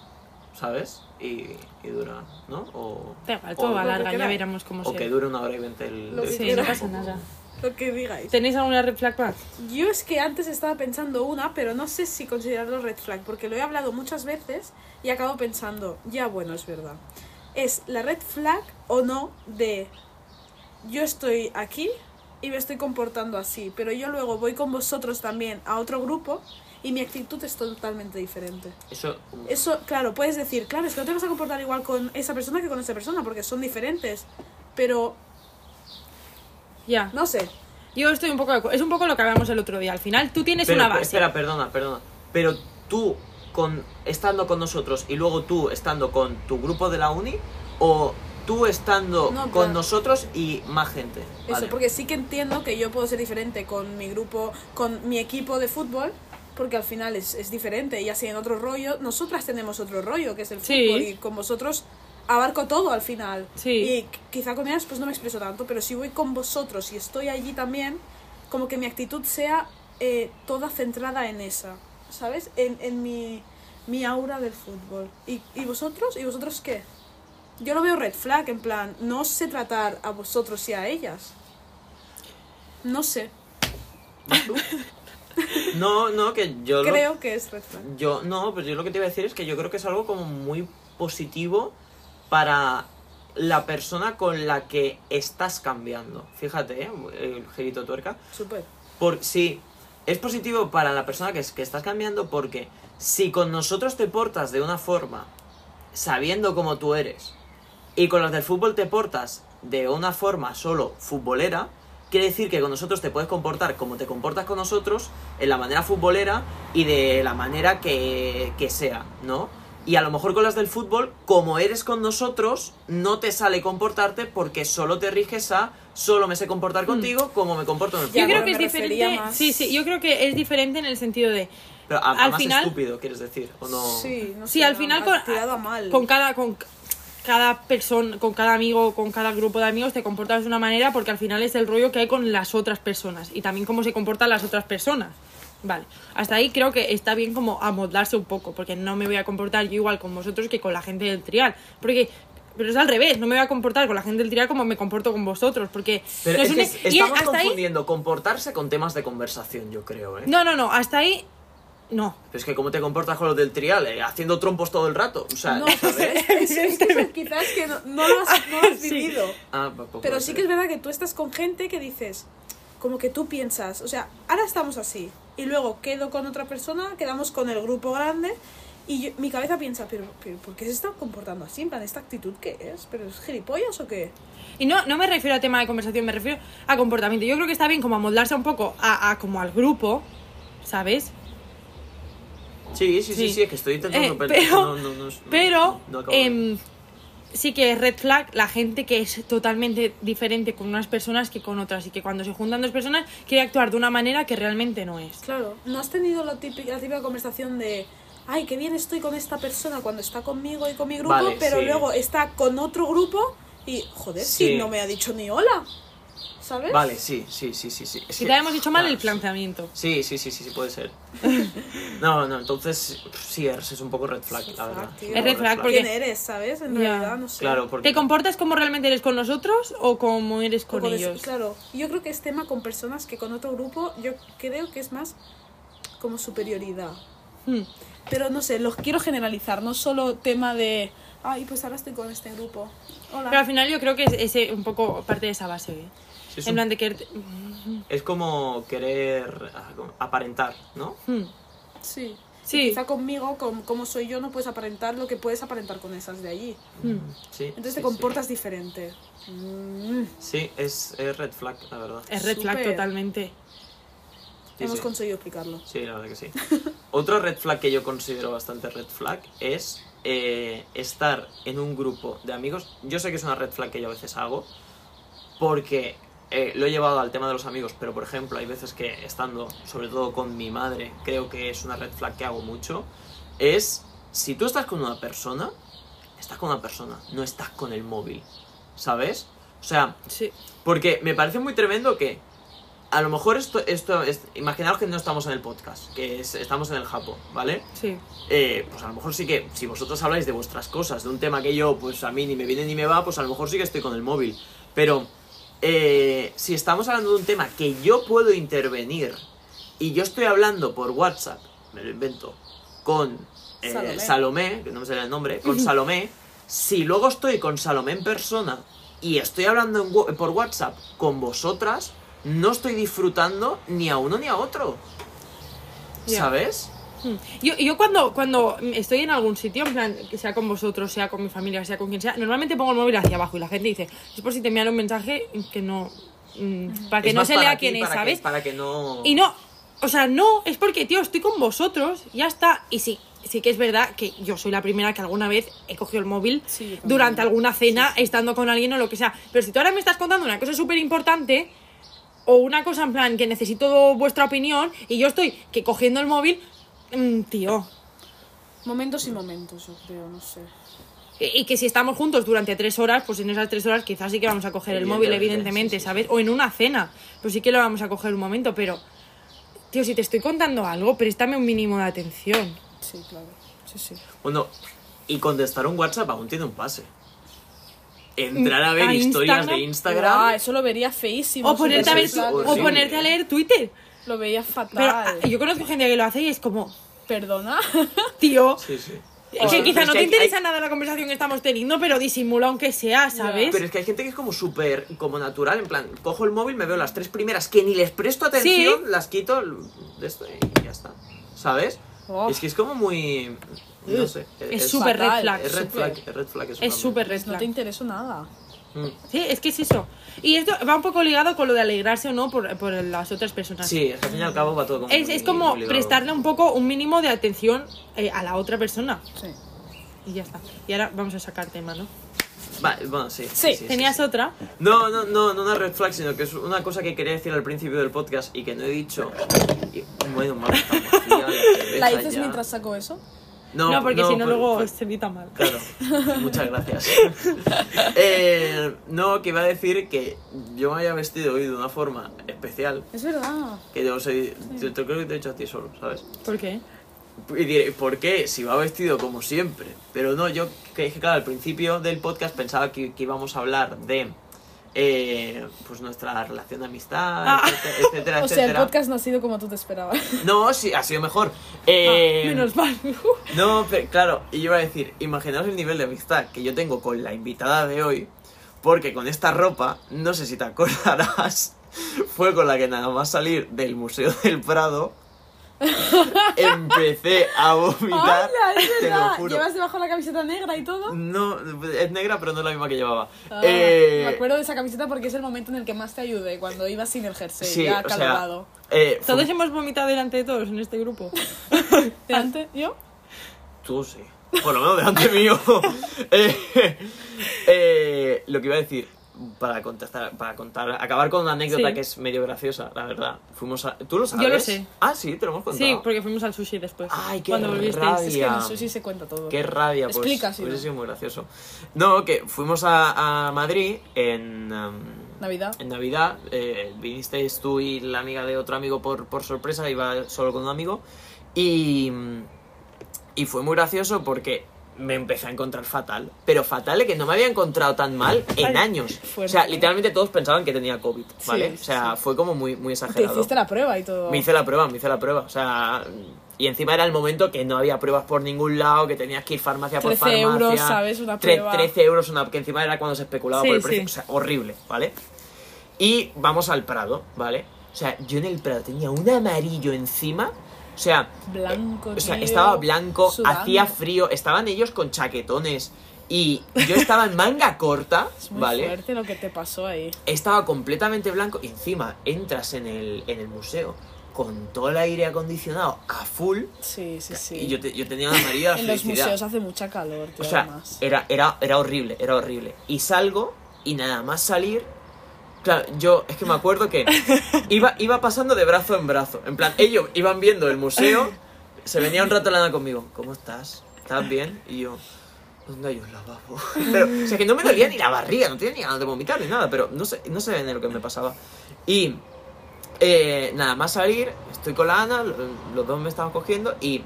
[SPEAKER 1] ¿sabes? Y, y dura, ¿no? O, o-
[SPEAKER 3] que
[SPEAKER 2] larga, ya
[SPEAKER 3] queráis.
[SPEAKER 2] veremos cómo
[SPEAKER 1] o que
[SPEAKER 2] se.
[SPEAKER 1] dure una hora y veinte el...
[SPEAKER 3] Lo que
[SPEAKER 1] el-
[SPEAKER 2] Sí, no pasa nada.
[SPEAKER 3] Lo que digáis.
[SPEAKER 2] ¿Tenéis alguna red flag más?
[SPEAKER 3] Yo es que antes estaba pensando una, pero no sé si considerarlo red flag, porque lo he hablado muchas veces y acabo pensando, ya bueno, es verdad. Es la red flag o no de yo estoy aquí y me estoy comportando así, pero yo luego voy con vosotros también a otro grupo y mi actitud es totalmente diferente.
[SPEAKER 1] Eso,
[SPEAKER 3] Eso, claro, puedes decir, claro, es que no te vas a comportar igual con esa persona que con esa persona, porque son diferentes. Pero,
[SPEAKER 2] Ya.
[SPEAKER 3] no sé.
[SPEAKER 2] Yo estoy un poco. de Es un poco lo que hablamos el otro día. Al final tú tienes
[SPEAKER 1] Pero,
[SPEAKER 2] una base.
[SPEAKER 1] Espera, perdona, perdona. Pero tú, con, estando con nosotros y luego tú estando con tu grupo de la uni, o tú estando
[SPEAKER 3] No,
[SPEAKER 1] con nosotros y más gente.
[SPEAKER 3] Eso,
[SPEAKER 1] Vale.
[SPEAKER 3] porque sí que entiendo que yo puedo ser diferente con mi grupo, con mi equipo de fútbol, porque al final es, es diferente, y así en otro rollo, nosotras tenemos otro rollo, que es el
[SPEAKER 2] Sí.
[SPEAKER 3] fútbol, y con vosotros abarco todo al final.
[SPEAKER 2] Sí.
[SPEAKER 3] Y qu- quizá con ellas pues no me expreso tanto, pero si voy con vosotros y estoy allí también, como que mi actitud sea eh, toda centrada en esa, ¿sabes? En, en mi, mi aura del fútbol. ¿Y, ¿Y vosotros? ¿Y vosotros qué? Yo lo veo red flag, en plan, no sé tratar a vosotros y a ellas. No sé,
[SPEAKER 1] No, no, que yo lo-
[SPEAKER 3] creo que es red flag.
[SPEAKER 1] Yo, no, pues yo lo que te iba a decir es que yo creo que es algo como muy positivo para la persona con la que estás cambiando. Fíjate, ¿eh? el girito tuerca.
[SPEAKER 3] Súper.
[SPEAKER 1] Por, sí, es positivo para la persona que, es- que estás cambiando porque si con nosotros te portas de una forma, sabiendo cómo tú eres, y con los del fútbol te portas de una forma solo futbolera, quiere decir que con nosotros te puedes comportar como te comportas con nosotros, en la manera futbolera y de la manera que, que sea, ¿no? Y a lo mejor con las del fútbol, como eres con nosotros, no te sale comportarte porque solo te riges a solo me sé comportar contigo como me comporto en el
[SPEAKER 3] Ya,
[SPEAKER 2] Yo
[SPEAKER 1] fútbol.
[SPEAKER 2] creo que
[SPEAKER 3] me
[SPEAKER 2] es diferente.
[SPEAKER 3] más-
[SPEAKER 2] Sí, sí, yo creo que es diferente en el sentido de.
[SPEAKER 1] Pero a, a
[SPEAKER 2] al
[SPEAKER 1] más
[SPEAKER 2] final-
[SPEAKER 1] estúpido, quieres decir, o no.
[SPEAKER 3] Sí, no
[SPEAKER 2] Sí,
[SPEAKER 3] sé,
[SPEAKER 2] al
[SPEAKER 3] no,
[SPEAKER 2] final con,
[SPEAKER 3] a mal.
[SPEAKER 2] con cada con cada persona, con cada amigo, con cada grupo de amigos te comportas de una manera porque al final es el rollo que hay con las otras personas y también cómo se comportan las otras personas. Vale, hasta ahí creo que está bien como amoldarse un poco, porque no me voy a comportar yo igual con vosotros que con la gente del trial, porque pero es al revés, no me voy a comportar con la gente del trial como me comporto con vosotros, porque
[SPEAKER 1] Pero
[SPEAKER 2] nos
[SPEAKER 1] es que
[SPEAKER 2] une- y
[SPEAKER 1] estamos
[SPEAKER 2] ahí
[SPEAKER 1] confundiendo comportarse con temas de conversación, yo creo, ¿eh?
[SPEAKER 2] No, no, no, hasta ahí no.
[SPEAKER 1] Pero es que cómo te comportas con los del trial, eh? haciendo trompos todo el rato. O sea,
[SPEAKER 3] No, pues
[SPEAKER 1] ¿sabes?
[SPEAKER 3] es, es que eso quizás que no, no lo has, no lo has
[SPEAKER 2] Sí.
[SPEAKER 3] vivido.
[SPEAKER 1] Ah, pues,
[SPEAKER 3] Pero sí que es verdad que tú estás con gente que dices, como que tú piensas, o sea, ahora estamos así, y luego quedo con otra persona, quedamos con el grupo grande, y yo- mi cabeza piensa, pero, pero ¿por qué se está comportando así? En plan, ¿esta actitud qué es? ¿Pero es gilipollas o qué?
[SPEAKER 2] Y no, no me refiero a tema de conversación, me refiero a comportamiento. Yo creo que está bien como amoldarse un poco a, a como al grupo, ¿sabes?
[SPEAKER 1] Sí, sí, sí,
[SPEAKER 2] Sí.
[SPEAKER 1] sí, es que estoy intentando
[SPEAKER 2] Eh,
[SPEAKER 1] pero,
[SPEAKER 2] pero-
[SPEAKER 1] no, no,
[SPEAKER 2] Pero em, sí que es red flag la gente que es totalmente diferente con unas personas que con otras y que cuando se juntan dos personas quiere actuar de una manera que realmente no es.
[SPEAKER 3] Claro, ¿no has tenido la típica, la típica conversación de, ay, qué bien estoy con esta persona cuando está conmigo y con mi grupo,
[SPEAKER 1] Vale,
[SPEAKER 3] pero
[SPEAKER 1] sí.
[SPEAKER 3] luego está con otro grupo y, joder,
[SPEAKER 1] Sí.
[SPEAKER 3] si no me ha dicho ni hola, ¿sabes?
[SPEAKER 1] Vale, sí, sí, sí, sí. sí. Es
[SPEAKER 2] Si
[SPEAKER 1] que-
[SPEAKER 2] te hemos dicho mal
[SPEAKER 1] claro,
[SPEAKER 2] el planteamiento.
[SPEAKER 1] Sí, sí, sí, sí, sí, puede ser. No, no, entonces sí, es es un poco red flag, la verdad.
[SPEAKER 3] tío.
[SPEAKER 2] Es red flag porque-
[SPEAKER 3] ¿Quién eres, sabes? En
[SPEAKER 2] Ya.
[SPEAKER 3] realidad, no sé.
[SPEAKER 1] Claro, porque...
[SPEAKER 2] ¿Te comportas como realmente eres con nosotros o como eres con
[SPEAKER 3] Como des-
[SPEAKER 2] ellos?
[SPEAKER 3] Claro, yo creo que es tema con personas que con otro grupo, yo creo que es más como superioridad.
[SPEAKER 2] Hmm.
[SPEAKER 3] Pero no sé, los quiero generalizar, no solo tema de, ay, pues ahora estoy con este grupo. Hola.
[SPEAKER 2] Pero al final yo creo que es ese un poco parte de esa base. ¿eh?
[SPEAKER 1] Sí, es,
[SPEAKER 2] En
[SPEAKER 1] un-
[SPEAKER 2] plan de que...
[SPEAKER 1] es como querer ah, aparentar, ¿no?
[SPEAKER 2] Hmm.
[SPEAKER 3] Sí.
[SPEAKER 2] Sí.
[SPEAKER 3] Quizá conmigo, com- como soy yo, no puedes aparentar lo que puedes aparentar con esas de allí.
[SPEAKER 2] Hmm.
[SPEAKER 1] Sí.
[SPEAKER 3] Entonces
[SPEAKER 1] sí,
[SPEAKER 3] te comportas diferente. Mm.
[SPEAKER 1] Sí, es, es red flag, la verdad.
[SPEAKER 2] Es red flag totalmente.
[SPEAKER 1] Sí,
[SPEAKER 3] Hemos
[SPEAKER 1] sí.
[SPEAKER 3] conseguido explicarlo.
[SPEAKER 1] Sí, la verdad que sí. Otro red flag que yo considero bastante red flag es eh, estar en un grupo de amigos. Yo sé que es una red flag que yo a veces hago porque eh, lo he llevado al tema de los amigos, pero por ejemplo hay veces que estando, sobre todo con mi madre, creo que es una red flag que hago mucho. Es si tú estás con una persona, estás con una persona, no estás con el móvil, ¿sabes? O sea,
[SPEAKER 2] Sí.
[SPEAKER 1] porque me parece muy tremendo que a lo mejor esto, esto es, imaginaos que no estamos en el podcast, que es- estamos en el Japo, ¿vale?
[SPEAKER 2] Sí.
[SPEAKER 1] Eh, pues a lo mejor sí que, si vosotros habláis de vuestras cosas, de un tema que yo, pues a mí ni me viene ni me va, pues a lo mejor sí que estoy con el móvil. Pero eh, si estamos hablando de un tema que yo puedo intervenir y yo estoy hablando por WhatsApp, me lo invento, con eh,
[SPEAKER 3] Salomé.
[SPEAKER 1] Salomé. que no me sale el nombre, con Salomé, si luego estoy con Salomé en persona y estoy hablando en por WhatsApp con vosotras, no estoy disfrutando ni a uno ni a otro. ¿Sabes?
[SPEAKER 2] Hmm. Yo, yo cuando, cuando estoy en algún sitio, en plan, que sea con vosotros, sea con mi familia, sea con quien sea, normalmente pongo el móvil hacia abajo y la gente dice, es por si te envían un mensaje que no... mm, para que
[SPEAKER 1] Es
[SPEAKER 2] no se lea
[SPEAKER 1] ti,
[SPEAKER 2] quién es,
[SPEAKER 1] para que-
[SPEAKER 2] ¿sabes?
[SPEAKER 1] para que no...
[SPEAKER 2] Y no, O sea, no, es porque, tío, estoy con vosotros, ya está. Y sí, sí que es verdad que yo soy la primera que alguna vez he cogido el móvil
[SPEAKER 3] Sí,
[SPEAKER 2] durante alguna cena, estando con alguien o lo que sea. Pero si tú ahora me estás contando una cosa súper importante, o una cosa en plan que necesito vuestra opinión, y yo estoy que cogiendo el móvil, mm, tío.
[SPEAKER 3] Momentos y momentos, yo creo, no sé.
[SPEAKER 2] Y y que si estamos juntos durante tres horas, pues en esas tres horas quizás sí que vamos a coger el móvil,
[SPEAKER 1] Evidentemente,
[SPEAKER 2] evidentemente,
[SPEAKER 1] sí, sí,
[SPEAKER 2] ¿sabes? O en una cena, pues sí que lo vamos a coger un momento, pero... Tío, si te estoy contando algo, préstame un mínimo de atención.
[SPEAKER 3] Sí, claro. Sí, sí.
[SPEAKER 1] Bueno, y contestar un WhatsApp aún tiene un pase. Entrar a ver
[SPEAKER 2] A
[SPEAKER 1] historias
[SPEAKER 2] Instagram.
[SPEAKER 1] de Instagram.
[SPEAKER 3] Ah, eso lo vería feísimo.
[SPEAKER 2] O ponerte, a ver, o
[SPEAKER 1] sí.
[SPEAKER 2] ponerte a leer Twitter.
[SPEAKER 3] Lo veía
[SPEAKER 2] Pero
[SPEAKER 3] fatal.
[SPEAKER 2] ah, yo conozco gente que lo hace y es como,
[SPEAKER 3] Perdona.
[SPEAKER 2] tío,
[SPEAKER 1] Sí, sí.
[SPEAKER 2] es que quizá
[SPEAKER 1] pero
[SPEAKER 2] no te interesa
[SPEAKER 1] hay-
[SPEAKER 2] nada la conversación que estamos teniendo, pero disimula aunque sea, ¿sabes?
[SPEAKER 1] Pero es que hay gente que es como súper como natural, en plan, cojo el móvil, me veo las tres primeras que ni les presto atención, las quito de esto y ya está. ¿Sabes?
[SPEAKER 3] Oh.
[SPEAKER 1] Es que es como muy. No sé.
[SPEAKER 2] Es súper red flag.
[SPEAKER 1] Es red
[SPEAKER 3] súper.
[SPEAKER 1] flag, es red flag
[SPEAKER 2] Es súper red
[SPEAKER 3] No
[SPEAKER 2] flag.
[SPEAKER 3] te interesó nada.
[SPEAKER 1] Mm.
[SPEAKER 2] Sí, es que es eso. Y esto va un poco ligado con lo de alegrarse o no por, por las otras personas.
[SPEAKER 1] Sí, es que al fin y al cabo va todo como.
[SPEAKER 2] Es,
[SPEAKER 1] muy-
[SPEAKER 2] es como
[SPEAKER 1] muy
[SPEAKER 2] prestarle un poco, un mínimo de atención eh, a la otra persona.
[SPEAKER 3] Sí.
[SPEAKER 2] Y ya está. Y ahora vamos a sacar tema, ¿no?
[SPEAKER 1] Va, bueno, sí.
[SPEAKER 3] Sí,
[SPEAKER 2] ¿Tenías otra?
[SPEAKER 1] No, no, no, no una red flag, sino que es una cosa que quería decir al principio del podcast y que no he dicho. Y, bueno, mal,
[SPEAKER 3] ¿La dices
[SPEAKER 1] ya.
[SPEAKER 3] mientras saco eso?
[SPEAKER 1] No,
[SPEAKER 2] No, porque si no luego
[SPEAKER 1] por-
[SPEAKER 2] se evita mal.
[SPEAKER 1] Claro, muchas gracias. Eh, no, que iba a decir que yo me había vestido hoy de una forma especial.
[SPEAKER 3] Es verdad.
[SPEAKER 1] Que yo soy. Yo te- creo que te he dicho a ti solo, ¿sabes?
[SPEAKER 2] ¿Por qué?
[SPEAKER 1] Y diré, ¿por qué? Si va vestido como siempre. Pero no, yo que dije, claro, al principio del podcast pensaba que, que íbamos a hablar de. Eh, pues nuestra relación de amistad,
[SPEAKER 2] Ah.
[SPEAKER 1] etcétera, etcétera,
[SPEAKER 3] O sea, el podcast no ha sido como tú te esperabas.
[SPEAKER 1] No, sí, ha sido mejor. Eh,
[SPEAKER 2] Ah, Menos mal.
[SPEAKER 1] No, pero claro, y yo iba a decir, imaginaos el nivel de amistad que yo tengo con la invitada de hoy, porque con esta ropa, no sé si te acordarás, fue con la que nada más salir del Museo del Prado, empecé a vomitar,
[SPEAKER 3] ¡Hala! Es
[SPEAKER 1] te lo
[SPEAKER 3] verdad.
[SPEAKER 1] juro.
[SPEAKER 3] ¿Llevas debajo la camiseta negra y todo?
[SPEAKER 1] No, es negra, pero no es la misma que llevaba.
[SPEAKER 3] Ah,
[SPEAKER 1] Eh,
[SPEAKER 3] Me acuerdo de esa camiseta porque es el momento en el que más te ayudé, cuando ibas sin el jersey,
[SPEAKER 1] sí,
[SPEAKER 3] ya
[SPEAKER 1] o sea,
[SPEAKER 3] calvado.
[SPEAKER 1] eh, fue-
[SPEAKER 2] Todos hemos vomitado delante de todos en este grupo.
[SPEAKER 3] ¿Delante? ¿Yo?
[SPEAKER 1] Tú sí. Por lo menos delante mío. Eh, eh, lo que iba a decir, para contestar, para contar, acabar con una anécdota
[SPEAKER 2] Sí.
[SPEAKER 1] que es medio graciosa, la verdad. Fuimos a. ¿Tú lo sabes?
[SPEAKER 2] Yo lo sé.
[SPEAKER 1] Ah, sí, te lo hemos contado.
[SPEAKER 2] Sí, porque fuimos al sushi después.
[SPEAKER 1] Ay, qué
[SPEAKER 2] Cuando volvisteis.
[SPEAKER 1] rabia.
[SPEAKER 3] Es que en el sushi se cuenta todo.
[SPEAKER 1] Qué rabia, pues.
[SPEAKER 3] Explica, si
[SPEAKER 1] hubiese
[SPEAKER 3] no.
[SPEAKER 1] sido muy gracioso. No, que fuimos a, a Madrid en. um,
[SPEAKER 3] Navidad.
[SPEAKER 1] en Navidad, eh, vinisteis tú y la amiga de otro amigo por, por sorpresa, iba solo con un amigo. Y, y fue muy gracioso porque me empecé a encontrar fatal. Pero fatal que no me había encontrado tan mal en años.
[SPEAKER 3] fuerte.
[SPEAKER 1] O sea, literalmente todos pensaban que tenía COVID, ¿vale?
[SPEAKER 3] Sí,
[SPEAKER 1] o sea, fue como muy, muy
[SPEAKER 3] Te
[SPEAKER 1] exagerado.
[SPEAKER 3] hiciste la prueba y todo.
[SPEAKER 1] Me hice la prueba, me hice la prueba. O sea, y encima era el momento que no había pruebas por ningún lado, que tenías que ir farmacia por
[SPEAKER 3] 13
[SPEAKER 1] farmacia.
[SPEAKER 3] euros, ¿sabes? Una prueba.
[SPEAKER 1] 13 euros, una, que encima era cuando se especulaba
[SPEAKER 2] Sí,
[SPEAKER 1] por el precio. O sea, horrible, ¿vale? Y vamos al Prado, ¿vale? O sea, yo en el Prado tenía un amarillo encima. O sea,
[SPEAKER 3] Blanco,
[SPEAKER 1] o sea,
[SPEAKER 3] tío,
[SPEAKER 1] estaba blanco,
[SPEAKER 3] sudando.
[SPEAKER 1] hacía frío, estaban ellos con chaquetones. Y yo estaba en manga corta,
[SPEAKER 3] Es muy
[SPEAKER 1] ¿vale?
[SPEAKER 3] fuerte lo que te pasó ahí.
[SPEAKER 1] estaba completamente blanco y encima entras en el, en el museo con todo el aire acondicionado a full
[SPEAKER 3] Sí, sí, sí.
[SPEAKER 1] y yo, te- yo tenía una amarilla
[SPEAKER 3] en los museos hace mucha calor, tío,
[SPEAKER 1] o sea,
[SPEAKER 3] además.
[SPEAKER 1] era, era, era horrible, era horrible. Y salgo y nada más salir... Claro, yo es que me acuerdo que iba, iba pasando de brazo en brazo. En plan, ellos iban viendo el museo, se venía un rato Lana conmigo. ¿Cómo estás? ¿Estás bien? Y yo, ¿dónde hay un lavabo? Pero, o sea, que no me dolía ni la barriga, no tenía ni ganas de vomitar ni nada, pero no sé, no sé de lo que me pasaba. Y eh, nada más salir, estoy con la Ana, lo- los dos me estaban cogiendo y...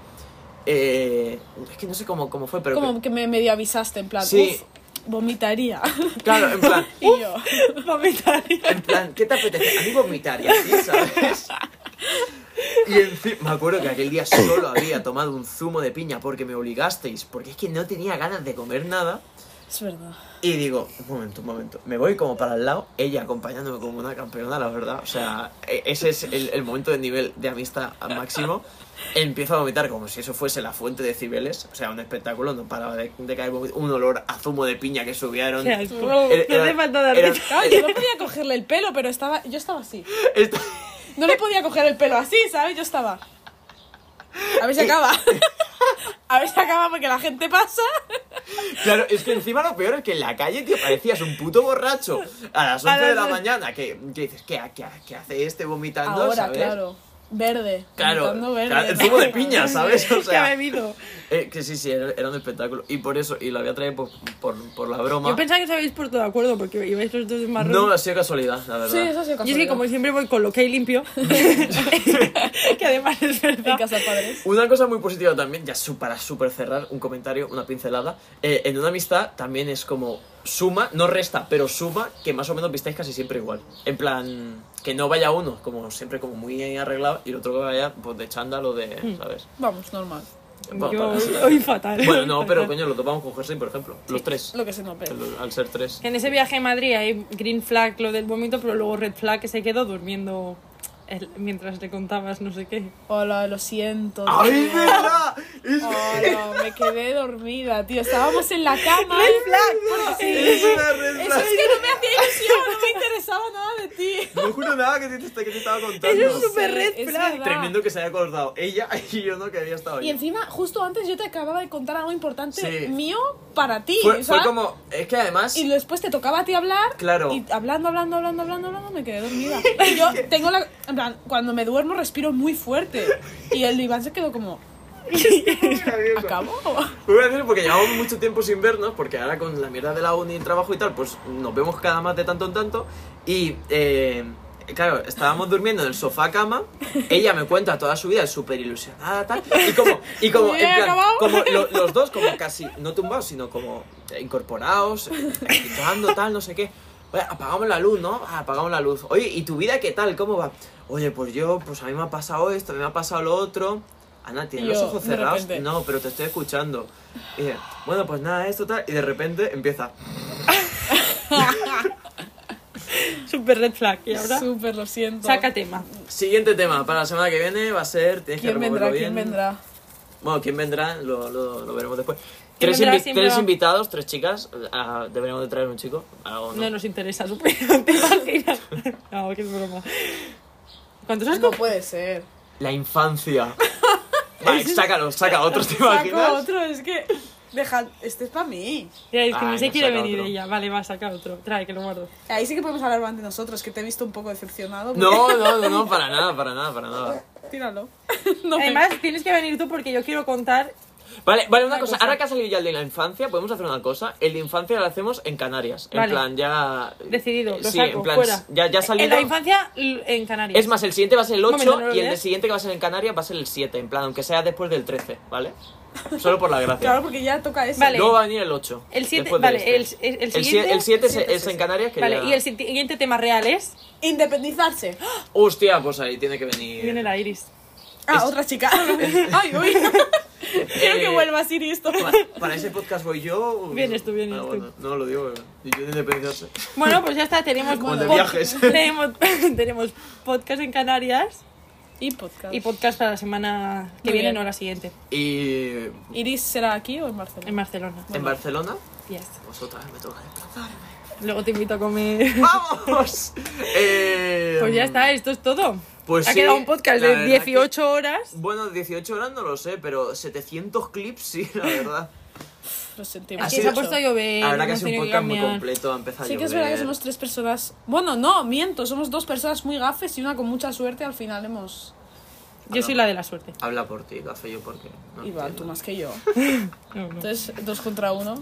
[SPEAKER 1] eh, es que no sé cómo, cómo fue, pero...
[SPEAKER 3] Como que me medio avisaste, en plan,
[SPEAKER 1] Sí.
[SPEAKER 3] Vomitaría.
[SPEAKER 1] Claro, en plan,
[SPEAKER 3] y yo,
[SPEAKER 1] En plan, ¿qué te apetece? A mí vomitar y así, ¿sabes? Y en fin, me acuerdo que aquel día solo había tomado un zumo de piña porque me obligasteis, porque es que no tenía ganas de comer nada.
[SPEAKER 3] es verdad.
[SPEAKER 1] Y digo, un momento, un momento, me voy como para el lado, ella acompañándome como una campeona, la verdad. O sea, e- ese es el, el momento de nivel de amistad máximo. Empiezo a vomitar como si eso fuese la fuente de Cibeles, o sea, un espectáculo, no paraba de, de caer un olor a zumo de piña que subieron. Era-
[SPEAKER 2] No hace falta dar
[SPEAKER 1] era-
[SPEAKER 2] risa.
[SPEAKER 3] Claro, yo no podía cogerle el pelo, pero estaba, yo estaba así.
[SPEAKER 1] Esta-
[SPEAKER 3] no le podía coger el pelo así, ¿sabes? Yo estaba. A ver si acaba. A ver si acaba porque la gente pasa.
[SPEAKER 1] Claro, es que encima lo peor es que en la calle, tío, parecías un puto borracho a las 11 de la mañana. Que, que dices, ¿qué, qué, qué hace este vomitando?
[SPEAKER 3] Ahora,
[SPEAKER 1] ¿sabes?
[SPEAKER 3] claro. Verde.
[SPEAKER 1] Claro,
[SPEAKER 3] verde.
[SPEAKER 1] zumo de piña, ¿sabes? O
[SPEAKER 2] que ha
[SPEAKER 1] sea,
[SPEAKER 2] bebido.
[SPEAKER 1] eh, que sí, sí, era, era un espectáculo. Y por eso, y lo había traído por, por, por la broma.
[SPEAKER 2] Yo pensaba que os habéis puesto de acuerdo porque ibais los dos de marrón.
[SPEAKER 1] No, ha sido casualidad, la verdad.
[SPEAKER 3] Sí, eso ha sido
[SPEAKER 2] Yo es que
[SPEAKER 3] casualidad.
[SPEAKER 2] como siempre voy con lo que hay limpio, que además es
[SPEAKER 3] En
[SPEAKER 2] verdad.
[SPEAKER 3] casa de padres.
[SPEAKER 1] Una cosa muy positiva también, ya para súper cerrar, un comentario, una pincelada. eh, en una amistad también es como suma, no resta, pero suma que más o menos vistáis casi siempre igual. En plan, que no vaya uno, como siempre, como muy arreglado, y el otro que vaya pues de chándal o de, ¿sabes?
[SPEAKER 3] Vamos, normal.
[SPEAKER 1] Pa-
[SPEAKER 2] Yo
[SPEAKER 1] para-
[SPEAKER 2] hoy fatal.
[SPEAKER 1] Bueno, no, pero coño, lo topamos con Jersey, por ejemplo. Los tres.
[SPEAKER 3] Lo que se nos ve.
[SPEAKER 1] Al ser tres.
[SPEAKER 2] En ese viaje a Madrid hay green flag lo del vómito, pero luego red flag que se quedó durmiendo el- mientras le contabas no sé qué.
[SPEAKER 3] Hola, lo siento.
[SPEAKER 1] ¡Ay,
[SPEAKER 3] tío.
[SPEAKER 1] verdad! Es
[SPEAKER 3] Hola, me quedé dormida, tío. Estábamos en la cama.
[SPEAKER 1] es una red
[SPEAKER 3] Eso
[SPEAKER 1] flag.
[SPEAKER 3] es que no me hacía ilusión, no me interesaba nada de ti.
[SPEAKER 1] No juro nada que te, que te estaba contando.
[SPEAKER 2] Eso es súper
[SPEAKER 3] Sí,
[SPEAKER 2] red
[SPEAKER 3] es
[SPEAKER 2] flag.
[SPEAKER 3] verdad.
[SPEAKER 1] Tremendo que se haya acordado ella y yo no que había estado
[SPEAKER 3] Y
[SPEAKER 1] ahí.
[SPEAKER 3] encima, justo antes yo te acababa de contar algo importante
[SPEAKER 1] Sí.
[SPEAKER 3] mío para ti.
[SPEAKER 1] Fue, fue
[SPEAKER 3] ¿sabes?
[SPEAKER 1] como. Es que además.
[SPEAKER 3] Y después te tocaba a ti hablar.
[SPEAKER 1] Claro.
[SPEAKER 3] Y hablando, hablando, hablando, hablando, hablando, me quedé dormida. Y yo tengo la. En plan, cuando me duermo respiro muy fuerte. Y el Iván se quedó como. ¿Acabó?
[SPEAKER 1] Voy a decir porque llevamos mucho tiempo sin vernos, porque ahora con la mierda de la uni y el trabajo y tal, pues nos vemos cada más de tanto en tanto. Y eh, claro, estábamos durmiendo en el sofá cama. Ella me cuenta toda su vida, es súper ilusionada, tal. Y como, y como, en plan, como lo- los dos, como casi, no tumbados, sino como incorporados, practicando, tal, no sé qué. Oye, apagamos la luz, ¿no? Ah, apagamos la luz. Oye, ¿y tu vida qué tal? ¿Cómo va? Oye, pues yo, pues a mí me ha pasado esto, a mí me ha pasado lo otro. Ana, ¿tienes los ojos cerrados?
[SPEAKER 3] repente.
[SPEAKER 1] No, pero te estoy escuchando. Y dice, bueno, pues nada, esto tal. Y de repente empieza.
[SPEAKER 2] Super red flag. Y ahora
[SPEAKER 3] Súper, lo siento.
[SPEAKER 2] saca tema.
[SPEAKER 1] Siguiente tema para la semana que viene va a ser. Tienes que
[SPEAKER 3] ¿Quién vendrá?
[SPEAKER 1] removerlo
[SPEAKER 3] ¿Quién
[SPEAKER 1] bien.
[SPEAKER 3] vendrá?
[SPEAKER 1] Bueno, ¿quién vendrá? Lo, lo, lo veremos después.
[SPEAKER 2] ¿Quién
[SPEAKER 1] Tres, invi- tres invitados, tres chicas. Ah, deberíamos de traer un chico. O no.
[SPEAKER 2] No nos interesa su opinión, ¿te imaginas? No, que es broma. ¿Cuántos has
[SPEAKER 3] No puede ser.
[SPEAKER 1] La infancia. Vale, sácalo, saca otro, ¿te
[SPEAKER 3] Saco
[SPEAKER 1] imaginas?
[SPEAKER 3] otro, es que. Deja, este es para mí.
[SPEAKER 2] Ya, es que
[SPEAKER 1] Ah,
[SPEAKER 2] ni se quiere
[SPEAKER 1] saca
[SPEAKER 2] venir
[SPEAKER 1] otro.
[SPEAKER 2] ella. Vale, va, saca otro. Trae, que lo guardo.
[SPEAKER 3] Ahí sí que podemos hablar más de nosotros, que te he visto un poco decepcionado. porque-
[SPEAKER 1] No, no, no, no, para nada, para nada, para nada.
[SPEAKER 3] Tíralo. No me-
[SPEAKER 2] Además, tienes que venir tú porque yo quiero contar.
[SPEAKER 1] Vale, vale, una
[SPEAKER 2] Una
[SPEAKER 1] cosa.
[SPEAKER 2] cosa.
[SPEAKER 1] Ahora que ha salido ya el de la infancia, podemos hacer una cosa. El de infancia lo hacemos en Canarias. En
[SPEAKER 2] Vale.
[SPEAKER 1] plan, ya.
[SPEAKER 2] Decidido, lo
[SPEAKER 1] sí,
[SPEAKER 2] saco,
[SPEAKER 1] en plan,
[SPEAKER 2] fuera.
[SPEAKER 1] Ya, ya ha salido.
[SPEAKER 2] En la infancia, en Canarias.
[SPEAKER 1] Es más, el siguiente va a ser el 8
[SPEAKER 2] Momento, no
[SPEAKER 1] y el de siguiente que va a ser en Canarias va a ser el 7. En plan, aunque sea después del 13, ¿vale? Solo por la gracia.
[SPEAKER 3] Claro, porque ya toca ese.
[SPEAKER 2] Vale.
[SPEAKER 1] Luego va a venir el 8.
[SPEAKER 2] El 7,
[SPEAKER 1] después de
[SPEAKER 2] vale,
[SPEAKER 1] este.
[SPEAKER 2] el, el, el siguiente.
[SPEAKER 1] el 7 es,
[SPEAKER 3] siete,
[SPEAKER 1] es en. Canarias que
[SPEAKER 2] Vale,
[SPEAKER 1] ya-
[SPEAKER 2] y el siguiente tema real es.
[SPEAKER 3] Independizarse.
[SPEAKER 1] Hostia, pues ahí tiene que venir.
[SPEAKER 2] Viene la Iris.
[SPEAKER 3] Ah,
[SPEAKER 1] Es-
[SPEAKER 3] otra chica. Ay, uy. Quiero que
[SPEAKER 1] Eh,
[SPEAKER 3] vuelva a Siri esto.
[SPEAKER 1] Pa- Para ese podcast voy yo. o-
[SPEAKER 2] Vienes tú, vienes
[SPEAKER 1] Ah,
[SPEAKER 2] tú.
[SPEAKER 1] bueno, no lo digo, y yo de independizarse.
[SPEAKER 2] Bueno, pues ya está, tenemos.
[SPEAKER 1] Como de viajes.
[SPEAKER 2] Tenemos, tenemos podcast en Canarias
[SPEAKER 3] Y podcast.
[SPEAKER 2] y podcast para la semana que
[SPEAKER 3] Muy
[SPEAKER 2] viene,
[SPEAKER 3] bien.
[SPEAKER 2] no la siguiente.
[SPEAKER 1] Y.
[SPEAKER 3] ¿Iris será aquí o en Barcelona?
[SPEAKER 2] En Barcelona.
[SPEAKER 1] En Barcelona,
[SPEAKER 2] Yes.
[SPEAKER 1] pues otra vez me toca desplazarme.
[SPEAKER 2] Luego te invito a comer.
[SPEAKER 1] ¡Vamos! Eh,
[SPEAKER 2] Pues ya está, esto es todo.
[SPEAKER 1] Pues
[SPEAKER 2] ha
[SPEAKER 1] sí,
[SPEAKER 2] quedado un podcast de
[SPEAKER 1] verdad
[SPEAKER 2] 18 horas.
[SPEAKER 1] Bueno, 18 horas no lo sé, pero 700 clips sí, la verdad.
[SPEAKER 3] Lo sentimos.
[SPEAKER 2] Es que se ha puesto a llover.
[SPEAKER 1] La verdad que sido un
[SPEAKER 2] que
[SPEAKER 1] podcast muy completo, ha empezado a
[SPEAKER 3] Sí que es
[SPEAKER 1] llover.
[SPEAKER 3] verdad que somos tres personas. Bueno, no, miento. Somos dos personas muy gafes y una con mucha suerte. Al final hemos.
[SPEAKER 2] Yo soy la de la suerte.
[SPEAKER 1] Habla por ti, café, yo porque. No
[SPEAKER 3] Iván, tú más que yo.
[SPEAKER 2] No, no.
[SPEAKER 3] Entonces, dos contra uno.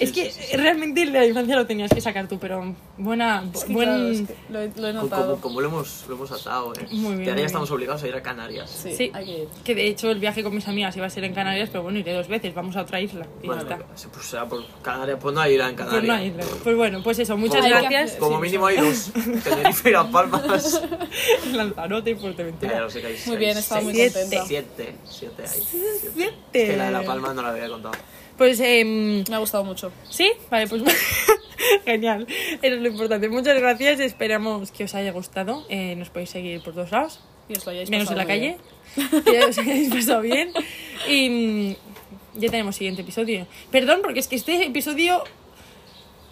[SPEAKER 2] Es que realmente la infancia lo tenías que sacar tú, pero buena.
[SPEAKER 3] Es que,
[SPEAKER 2] buen...
[SPEAKER 3] claro, es que lo, he, lo he notado.
[SPEAKER 1] como, como lo, hemos, lo hemos atado, eh.
[SPEAKER 2] Muy bien,
[SPEAKER 1] Que ahora ya estamos obligados a ir a Canarias.
[SPEAKER 3] Sí,
[SPEAKER 2] Sí.
[SPEAKER 3] hay que ir.
[SPEAKER 2] Que de hecho el viaje con mis amigas iba a ser en Canarias, pero bueno, iré dos veces, vamos a otra isla. Y
[SPEAKER 1] Bueno,
[SPEAKER 2] ya está.
[SPEAKER 1] se- pues sea por Canarias, pues no hay ir en
[SPEAKER 2] Pues
[SPEAKER 1] Canarias.
[SPEAKER 2] no hay isla. Pues bueno, pues eso, muchas
[SPEAKER 1] Como-
[SPEAKER 2] gracias.
[SPEAKER 1] Como
[SPEAKER 3] Sí,
[SPEAKER 1] mínimo hay dos. Tenerife y Las Palmas.
[SPEAKER 2] Lanzarote y Fuerteventura.
[SPEAKER 1] Claro, sé que hay
[SPEAKER 3] Muy bien, estaba muy
[SPEAKER 2] Siete.
[SPEAKER 3] contenta.
[SPEAKER 1] Siete, siete hay. Siete.
[SPEAKER 2] Siete.
[SPEAKER 1] Es que la de La Palma no la había contado.
[SPEAKER 2] Pues, em,
[SPEAKER 3] Me ha gustado mucho.
[SPEAKER 2] sí, vale, pues genial. Eso es lo importante. Muchas gracias, esperamos que os haya gustado. Eh, nos podéis seguir por todos lados,
[SPEAKER 3] Y os lo hayáis
[SPEAKER 2] menos en la calle.
[SPEAKER 3] bien.
[SPEAKER 2] Que os hayáis pasado bien. Y mm, ya tenemos siguiente episodio. Perdón, porque es que este episodio.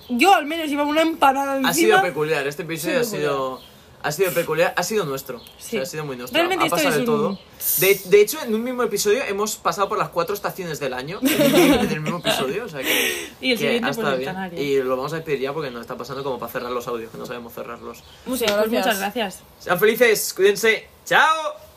[SPEAKER 2] Yo al menos iba una empanada encima.
[SPEAKER 1] Ha sido peculiar, este episodio
[SPEAKER 3] Sí,
[SPEAKER 1] ha sido. Ha sido peculiar, ha sido nuestro.
[SPEAKER 2] Sí.
[SPEAKER 1] O sea, ha sido muy nuestro.
[SPEAKER 2] Realmente
[SPEAKER 1] ha pasado
[SPEAKER 2] es
[SPEAKER 1] de
[SPEAKER 2] un-
[SPEAKER 1] todo. De, de hecho, en un mismo episodio hemos pasado por las cuatro estaciones del año. En el mismo episodio. O sea que.
[SPEAKER 2] Y el
[SPEAKER 1] que
[SPEAKER 2] siguiente por el
[SPEAKER 1] bien. Y lo vamos a despedir ya porque nos está pasando como para cerrar los audios, que no sabemos cerrarlos.
[SPEAKER 3] Muchas
[SPEAKER 2] Pues
[SPEAKER 3] gracias.
[SPEAKER 2] muchas gracias.
[SPEAKER 1] Sean felices, cuídense. ¡Chao!